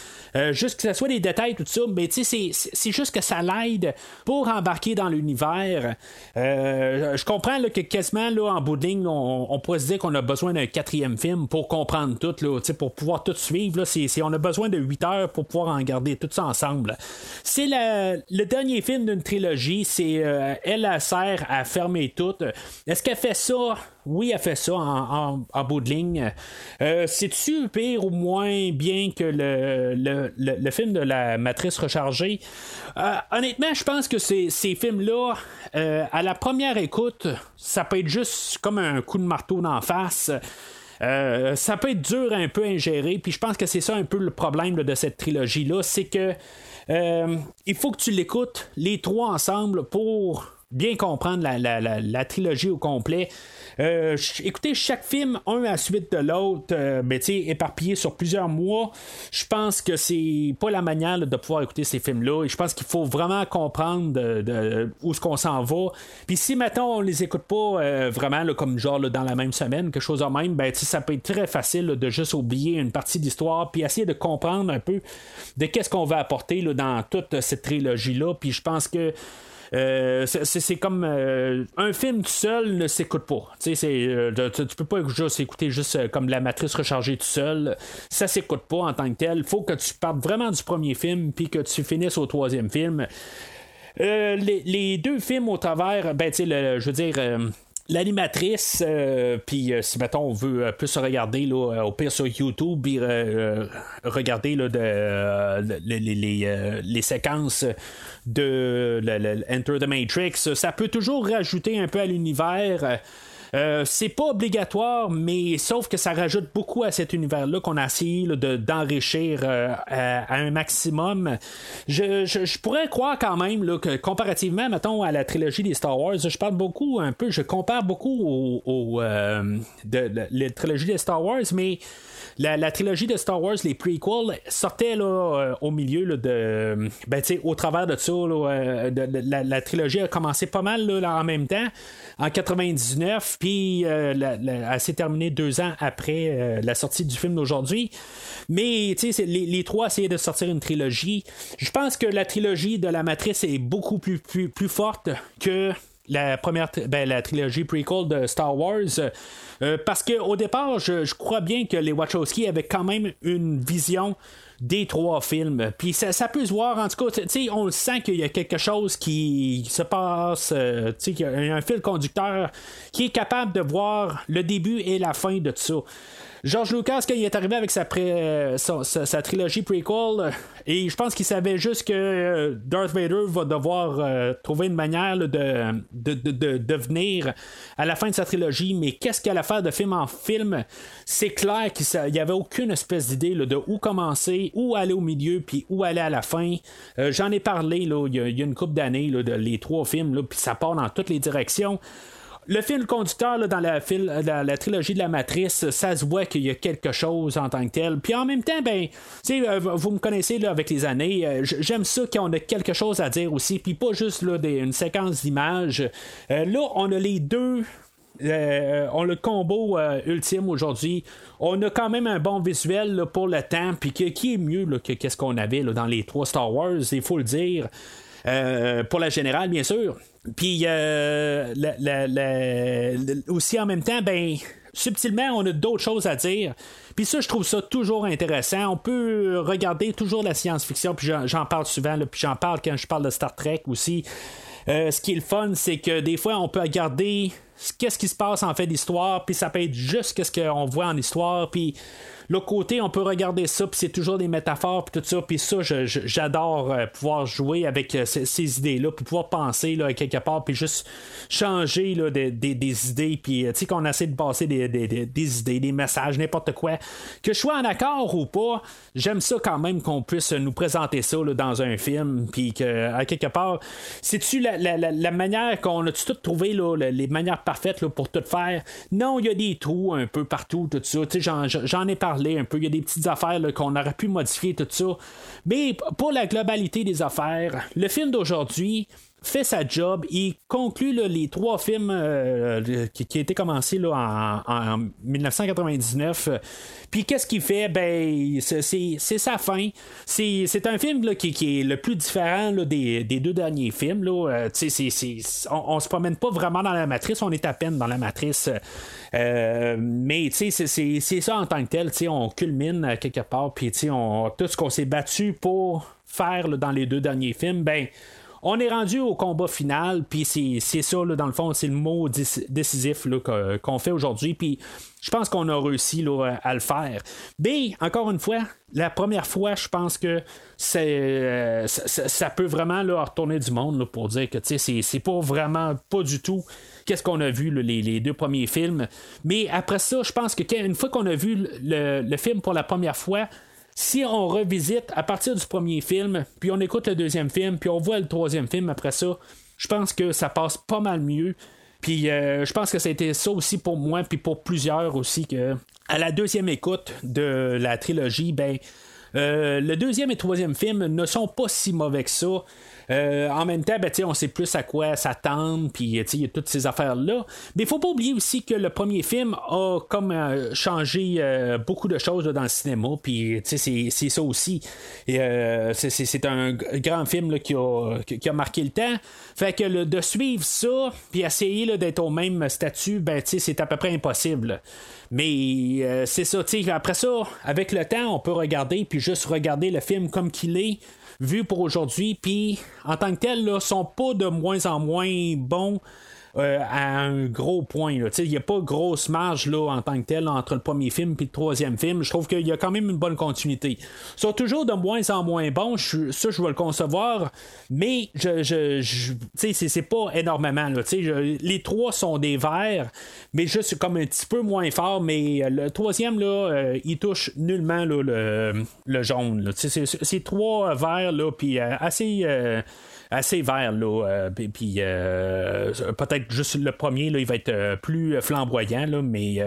Juste que ce soit des détails, tout ça, mais tu sais, c'est- juste que ça l'aide pour embarquer dans l'univers. Je comprends que quasiment en bout de ligne, on, on pourrait se dire qu'on a besoin d'un quatrième film pour comprendre tout, là, pour pouvoir tout suivre. Là, on a besoin de 8 heures pour pouvoir en garder tout ça ensemble. C'est le dernier film d'une trilogie. C'est euh, elle sert à fermer tout. Est-ce qu'elle fait ça? Oui, elle fait ça en, bout de ligne. Euh, C'est-tu pire ou moins bien que le, film de la matrice rechargée? Euh, honnêtement, je pense que ces, ces films-là, euh, à la première écoute, ça peut être juste comme un coup de marteau d'en face. Ça peut être dur un peu à ingérer, puis je pense que c'est ça un peu le problème de cette trilogie-là, c'est que il faut que tu l'écoutes les trois ensemble pour bien comprendre la, la- la- trilogie au complet. Euh, écoutez, chaque film, un à suite de l'autre, euh, ben, éparpillé sur plusieurs mois, je pense que c'est pas la manière là, de pouvoir écouter ces films-là. Et je pense qu'il faut vraiment comprendre de, de- où est-ce qu'on s'en va. Puis si maintenant on les écoute pas euh, vraiment comme genre dans la même semaine, quelque chose de même, ben, ça peut être très facile de juste oublier une partie de l'histoire, puis essayer de comprendre un peu de qu'est-ce qu'on va apporter dans toute cette trilogie-là. Puis je pense que euh, c'est- comme euh, un film tout seul ne s'écoute pas. Tu euh, tu, peux pas juste écouter juste comme la matrice rechargée tout seul. Ça s'écoute pas en tant que tel. faut que tu partes vraiment du premier film puis que tu finisses au troisième film. Les, deux films au travers, ben, tu sais, je veux dire. L'animatrice, euh, puis euh, si mettons on veut euh, plus regarder là, au pire sur YouTube, puis regarder là, de, les, les- les, séquences de le- Enter the Matrix, ça peut toujours rajouter un peu à l'univers. Euh, c'est pas obligatoire, mais sauf que ça rajoute beaucoup à cet univers-là qu'on a essayé là, de- d'enrichir euh, à, un maximum. Je, je- je pourrais croire quand même là, que comparativement, mettons, à la trilogie des Star Wars, je parle beaucoup un peu, je compare beaucoup au, au, euh, de- la trilogie des Star Wars, mais la, trilogie de Star Wars, les prequels, sortaient là, euh, au milieu là, de. Ben, au travers de ça, euh, la, trilogie a commencé pas mal là, en même temps, en 99, puis euh, elle s'est terminée deux ans après la sortie du film d'aujourd'hui. Mais, les, les trois essayaient de sortir une trilogie. Je pense que la trilogie de la Matrice est beaucoup plus, plus, forte que la première ben, la trilogie prequel de Star Wars euh, parce que au départ je, crois bien que les Wachowski avaient quand même une vision des trois films. Puis ça, peut se voir en tout cas on sent qu'il y a quelque chose qui se passe euh, qu'il y a un fil conducteur qui est capable de voir le début et la fin de tout ça George Lucas, quand il est arrivé avec sa, pré- euh, trilogie prequel, euh, et je pense qu'il savait juste que euh, Darth Vader va devoir trouver une manière de, de, de, de devenir à la fin de sa trilogie, mais qu'est-ce qu'il allait faire de film en film? C'est clair qu'il n'y avait aucune espèce d'idée de où commencer, où aller au milieu, puis où aller à la fin. J'en ai parlé il y, a- y a une couple d'années, les trois films, puis ça part dans toutes les directions. Le fil conducteur là, dans la, fil- la, la trilogie de la Matrice, ça se voit qu'il y a quelque chose en tant que tel. Puis en même temps, ben, euh, vous me connaissez là, avec les années, euh, j'aime ça qu'on a quelque chose à dire aussi, puis pas juste là, des- une séquence d'images. Euh, là, on a les deux. euh, on le combo euh, ultime aujourd'hui. On a quand même un bon visuel pour le temps, puis qui est mieux que qu'est-ce qu'on avait là, dans les trois Star Wars, il faut le dire. Euh, pour la générale, bien sûr. Puis euh, la- la- la- aussi en même temps, ben subtilement, on a d'autres choses à dire. Puis ça, je trouve ça toujours intéressant. On peut regarder toujours la science-fiction, puis j'en, parle souvent, puis j'en parle quand je parle de Star Trek aussi. Euh, ce qui est le fun, c'est que des fois, on peut regarder qu'est-ce qui se passe en fait d'histoire, puis ça peut être juste qu'est-ce qu'on voit en histoire, puis L'autre côté, on peut regarder ça, puis c'est toujours des métaphores, puis tout ça, puis ça, j'adore euh, pouvoir jouer avec euh, ces, idées-là, puis pouvoir penser là, quelque part, puis juste changer là, des, idées, puis euh, tu sais, qu'on essaie de passer des, idées, des messages, n'importe quoi. Que je sois en accord ou pas, j'aime ça quand même qu'on puisse nous présenter ça dans un film, puis que, à quelque part, c'est-tu la, manière qu'on a tout trouvé, là, les manières parfaites pour tout faire? Non, il y a des trous un peu partout, tout ça. Tu sais, j'en ai parlé un peu. Il y a des petites affaires qu'on aurait pu modifier, tout ça. Mais pour la globalité des affaires, le film d'aujourd'hui, fait sa job. Il conclut les trois films euh, qui, qui, étaient commencés là, en, 1999. Puis qu'est-ce qu'il fait? Ben, c'est sa fin. C'est un film qui, est le plus différent des, deux derniers films. Là. Euh, on, on se promène pas vraiment dans la matrice, on est à peine dans la matrice. Euh, mais c'est ça en tant que tel. On culmine quelque part. Puis on, tout ce qu'on s'est battu pour faire dans les deux derniers films, ben on est rendu au combat final, puis c'est ça, dans le fond, c'est le mot décisif qu'on fait aujourd'hui, puis je pense qu'on a réussi à le faire. Mais, encore une fois, la première fois, je pense que c'est, ça, peut vraiment là, retourner du monde pour dire que c'est, c'est pas vraiment, pas du tout qu'est-ce qu'on a vu les, deux premiers films. Mais après ça, je pense que une fois qu'on a vu le film pour la première fois, si on revisite à partir du premier film, puis on écoute le deuxième film, puis on voit le troisième film après ça, je pense que ça passe pas mal mieux. Puis euh, je pense que été ça aussi pour moi, puis pour plusieurs aussi, que à la deuxième écoute de la trilogie, ben euh, le deuxième et troisième film ne sont pas si mauvais que ça. Euh, en même temps, ben, on sait plus à quoi s'attendre, puis il y a toutes ces affaires-là. Mais il faut pas oublier aussi que le premier film a comme euh, changé euh, beaucoup de choses dans le cinéma, puis c'est, ça aussi. c'est, un grand film qui, a, marqué le temps. Fait que de suivre ça, puis essayer d'être au même statut, ben, c'est à peu près impossible. Mais c'est ça, après ça, avec le temps, on peut regarder, puis juste regarder le film comme qu'il est vu pour aujourd'hui. Puis en tant que tel, là, sont pas de moins en moins bons euh, à un gros point. Il n'y a pas grosse marge là, en tant que tel entre le premier film et le troisième film. Je trouve qu'il y a quand même une bonne continuité. Ils sont toujours de moins en moins bons, ça je vais le concevoir, mais je, je, c'est pas énormément. Là, les trois sont des verts, mais juste comme un petit peu moins fort, mais le troisième, là, euh, il touche nullement le, le, jaune. C'est trois verts, là, puis euh, assez assez vert. Là, euh, euh, peut-être juste le premier, là, il va être euh, plus flamboyant, là, mais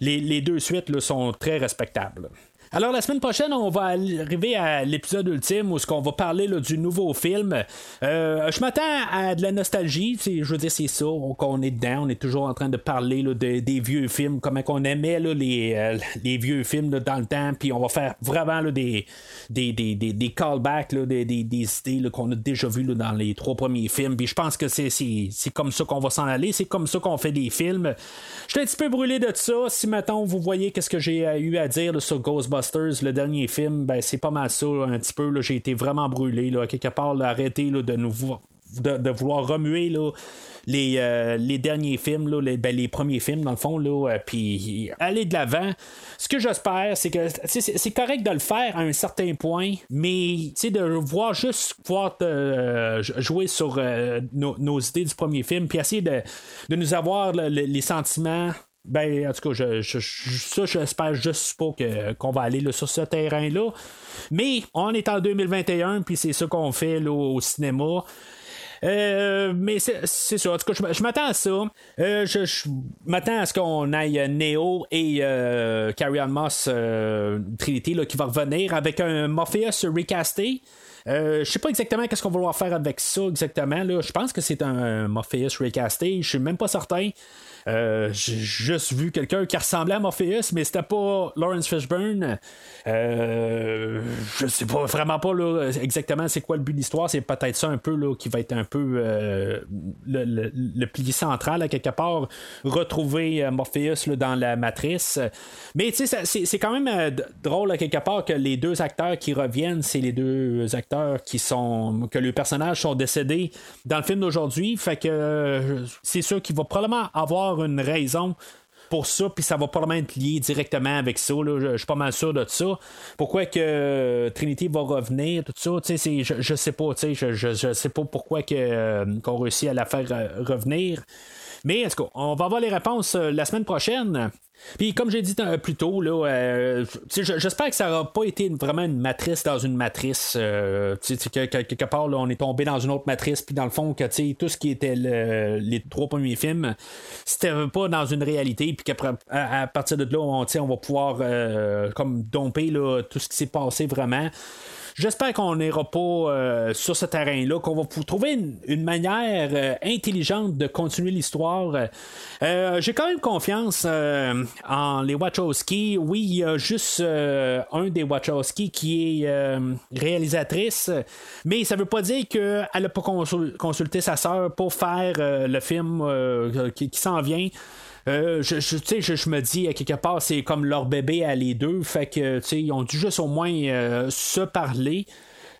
les, les, deux suites là, sont très respectables. Alors, la semaine prochaine, on va arriver à l'épisode ultime où ce qu'on va parler du nouveau film. Euh, je m'attends à de la nostalgie. Je veux dire, c'est ça qu'on est dedans. On est toujours en train de parler des vieux films, comment on aimait les, euh, les, vieux films dans le temps. Puis on va faire vraiment des, des, des, des, callbacks, des, des, idées qu'on a déjà vues dans les trois premiers films. Puis je pense que c'est, comme ça qu'on va s'en aller. C'est comme ça qu'on fait des films. Je suis un petit peu brûlé de ça. Si maintenant vous voyez qu'est-ce que j'ai eu à dire sur Ghostbusters, le dernier film, ben, c'est pas mal ça, un petit peu. J'ai été vraiment brûlé, là, quelque part, arrêter de nous de, vouloir remuer les, euh, les derniers films, les, ben, les premiers films, dans le fond, là, euh, puis aller de l'avant. Ce que j'espère, c'est que c'est correct de le faire à un certain point, mais de voir juste pouvoir euh, jouer sur nos, idées du premier film, puis essayer de, de nous avoir les sentiments ben, en tout cas, je, je, ça, j'espère juste pas que, qu'on va aller sur ce terrain-là. Mais on est en 2021, puis c'est ça qu'on fait au cinéma. Euh, mais c'est, ça. En tout cas, je, m'attends à ça. Euh, je, m'attends à ce qu'on aille Neo et euh, Carrie Ann Moss Trinity là, qui va revenir avec un Morpheus recasté. je sais pas exactement qu'est-ce qu'on va vouloir faire avec ça exactement. Là. Je pense que c'est un Morpheus recasté. Je suis même pas certain. Euh, j'ai juste vu quelqu'un qui ressemblait à Morpheus, mais c'était pas Lawrence Fishburne. Euh, je sais pas vraiment pas exactement c'est quoi le but de l'histoire. C'est peut-être ça un peu là, qui va être un peu euh, le, le, le, pilier central à quelque part. Retrouver Morpheus là, dans la matrice. Mais tu sais, c'est quand même drôle à quelque part que les deux acteurs qui reviennent, c'est les deux acteurs qui sont. que les personnages sont décédés dans le film d'aujourd'hui. Fait que c'est sûr qu'il va probablement avoir une raison pour ça, puis ça va probablement être lié directement avec ça. Je, suis pas mal sûr de ça. Pourquoi que Trinity va revenir, tout ça, je, je sais pas, je, je, je sais pas pourquoi euh, qu'on réussit à la faire euh, revenir. Mais est-ce qu'on va avoir les réponses euh, la semaine prochaine. Puis comme j'ai dit plus tôt, euh, j'espère que ça n'aura pas été vraiment une matrice dans une matrice. Euh, que, quelque part, là, on est tombé dans une autre matrice, puis dans le fond, que tout ce qui était les trois premiers films, c'était pas dans une réalité, puis qu'après, à, partir de là, on, on va pouvoir comme domper là, tout ce qui s'est passé vraiment. J'espère qu'on n'ira pas euh, sur ce terrain-là, qu'on va trouver une, manière euh, intelligente de continuer l'histoire. Euh, j'ai quand même confiance en les Wachowski. Oui, il y a juste un des Wachowski qui est réalisatrice, mais ça veut pas dire qu'elle n'a pas consulté sa sœur pour faire le film qui s'en vient. Euh, je, je, je, me dis, à quelque part, c'est comme leur bébé à les deux. Fait que, tu sais, ils ont dû juste au moins euh, se parler.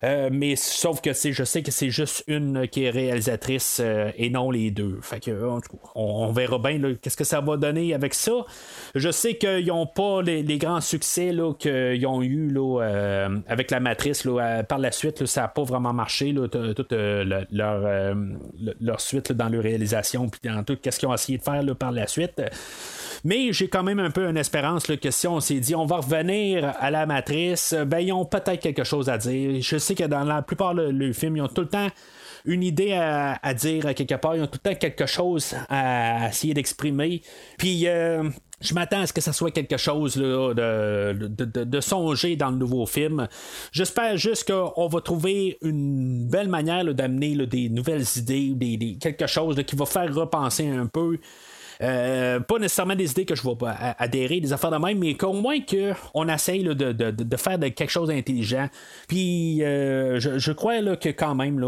Euh, mais sauf que je sais que c'est juste une qui est réalisatrice euh, et non les deux. Fait que on, verra bien qu'est-ce que ça va donner avec ça. Je sais qu'ils n'ont pas les, grands succès qu'ils ont eu là, euh, avec la matrice. par la suite, ça n'a pas vraiment marché. toute leur, leur suite dans leur réalisation puis dans tout ce qu'ils ont essayé de faire par la suite. Mais j'ai quand même un peu une espérance que si on s'est dit on va revenir à la matrice, ben ils ont peut-être quelque chose à dire. Je sais que dans la plupart du film, ils ont tout le temps une idée à, dire quelque part, ils ont tout le temps quelque chose à essayer d'exprimer. Puis euh, je m'attends à ce que ça soit quelque chose de, de, songer dans le nouveau film. J'espère juste qu'on va trouver une belle manière d'amener des nouvelles idées, des, quelque chose qui va faire repenser un peu euh, pas nécessairement des idées que je vais adhérer, des affaires de même, mais qu'au moins qu'on essaye de, faire quelque chose d'intelligent. Puis euh, je, crois que quand même,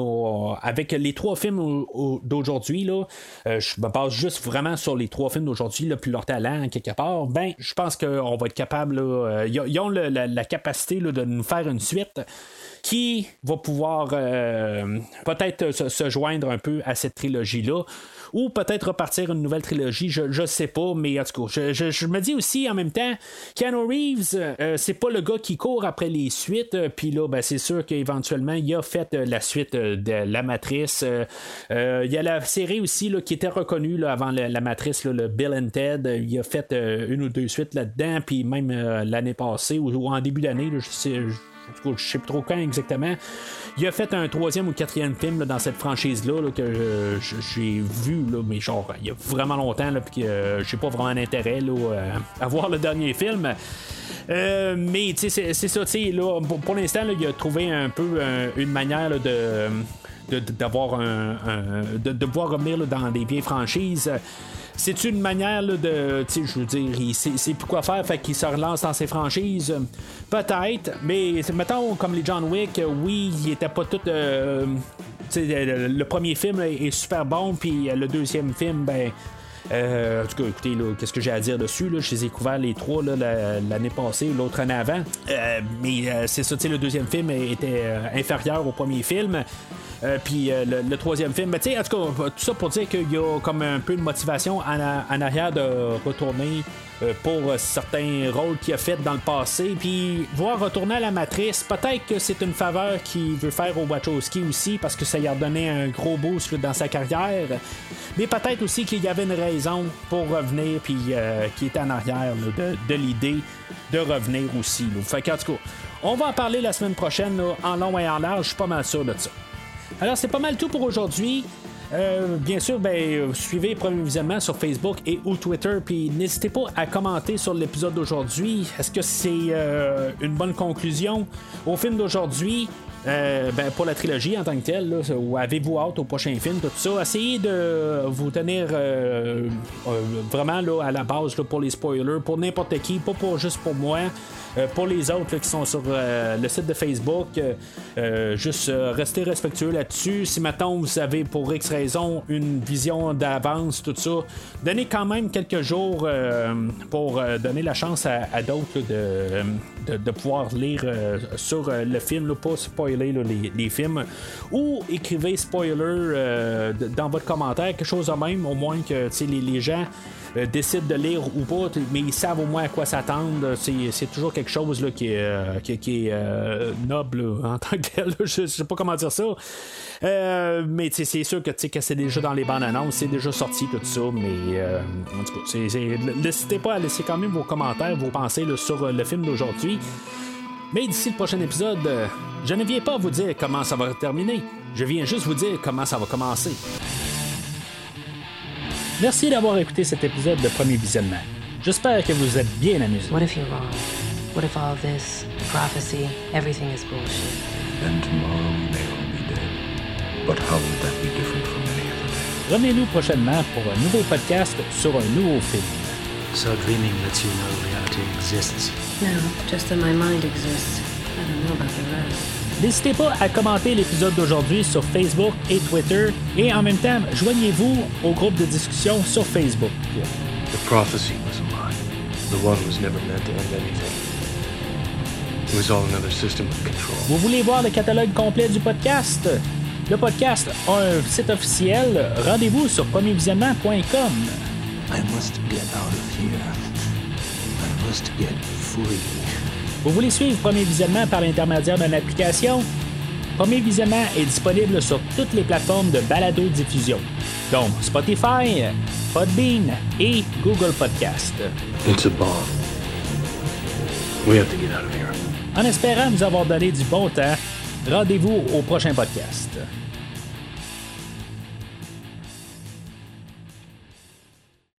avec les trois films d'aujourd'hui, euh, je me base juste vraiment sur les trois films d'aujourd'hui, puis leur talent quelque part, ben je pense qu'on va être capable, ils ont la, capacité de nous faire une suite qui va pouvoir peut-être se, joindre un peu à cette trilogie-là ou peut-être repartir une nouvelle trilogie, je, je sais pas, mais en tout cas, je, me dis aussi en même temps, Keanu Reeves, euh, c'est pas le gars qui court après les suites, euh, puis là, ben, c'est sûr qu'éventuellement, il a fait euh, la suite de La Matrice. Il y a la série aussi là, qui était reconnue avant la, Matrice, le Bill and Ted. Il a fait une ou deux suites là-dedans, puis même l'année passée ou, en début d'année, je sais. Je ne sais plus trop quand exactement. Il a fait un troisième ou quatrième film dans cette franchise-là que j'ai vu, mais genre, il y a vraiment longtemps, puis que euh, j'ai pas vraiment d'intérêt euh, à voir le dernier film. Euh, mais c'est ça, là, pour, l'instant, il a trouvé un peu une manière de d'avoir un, de, de, pouvoir revenir dans des vieilles franchises c'est une manière de. Je veux dire, il sait, plus quoi faire, fait qu'il se relance dans ses franchises. Peut-être, mais mettons, comme les John Wick, oui, il était pas tout. Euh, le, premier film est, super bon, puis le deuxième film, ben. Euh, en tout cas, écoutez, qu'est-ce que j'ai à dire dessus? Là? Je les ai couverts les trois l'année passée, l'autre année avant. Euh, mais c'est ça, le deuxième film était inférieur au premier film. Euh, puis euh, le, troisième film. Mais tu sais, en tout cas, tout ça pour dire qu'il y a comme un peu de motivation en, arrière de retourner euh, pour certains rôles qu'il a fait dans le passé. Puis voir retourner à la matrice, peut-être que c'est une faveur qu'il veut faire au Wachowski aussi parce que ça lui a donné un gros boost dans sa carrière. Mais peut-être aussi qu'il y avait une raison pour revenir, puis qui était en arrière de, l'idée de revenir aussi. Fait qu'en tout cas, on va en parler la semaine prochaine en long et en large, je suis pas mal sûr de ça. Alors, c'est pas mal tout pour aujourd'hui. Euh, bien sûr, ben, suivez Premier Visionnement sur Facebook et ou Twitter, puis n'hésitez pas à commenter sur l'épisode d'aujourd'hui. Est-ce que c'est euh, une bonne conclusion au film d'aujourd'hui? euh, ben, pour la trilogie en tant que telle, ou avez-vous hâte au prochain film, tout ça? Essayez de vous tenir vraiment là, à la base là, pour les spoilers, pour n'importe qui, pas pour, juste pour moi. Euh, pour les autres qui sont sur euh, le site de Facebook, euh, juste restez respectueux là-dessus. Si maintenant vous avez pour X raison une vision d'avance, tout ça, donnez quand même quelques jours pour donner la chance à, d'autres de, de, pouvoir lire sur le film, là, pas spoiler les, films, ou écrivez spoiler dans votre commentaire, quelque chose de même, au moins que les, les gens euh, décident de lire ou pas, mais ils savent au moins à quoi s'attendre. C'est, toujours quelque chose là, qui est, euh, qui, est euh, noble en tant que tel. Je, je sais pas comment dire ça. Euh, mais c'est sûr que, que c'est déjà dans les bandes annonces, c'est déjà sorti tout ça. Mais en tout n'hésitez pas à laisser quand même vos commentaires, vos pensées sur le film d'aujourd'hui. Mais d'ici le prochain épisode, je ne viens pas vous dire comment ça va terminer. Je viens juste vous dire comment ça va commencer. Merci d'avoir écouté cet épisode de Premier Visionnement. J'espère que vous êtes bien amusés. What if you're wrong? What if all this, prophecy, everything is bullshit? Then tomorrow we may all be dead. But how would that be different from any other day? Revenez-nous prochainement pour un nouveau podcast sur un nouveau film. So dreaming lets you know reality exists. No, just that my mind exists. I don't know about the rest. N'hésitez pas à commenter l'épisode d'aujourd'hui sur Facebook et Twitter et en même temps, joignez-vous au groupe de discussion sur Facebook. The prophecy was a lie. The one was never meant to end anything. It was all another system of control. Vous voulez voir le catalogue complet du podcast? Le podcast a un site officiel. Rendez-vous sur premiervisionnement.com. I must get out of here. I must get free. Vous voulez suivre Premier Visionnement par l'intermédiaire d'une application? Premier Visionnement est disponible sur toutes les plateformes de balado-diffusion, donc Spotify, Podbean et Google Podcast. It's a bomb. We have to get out of here. En espérant vous avoir donné du bon temps, rendez-vous au prochain podcast.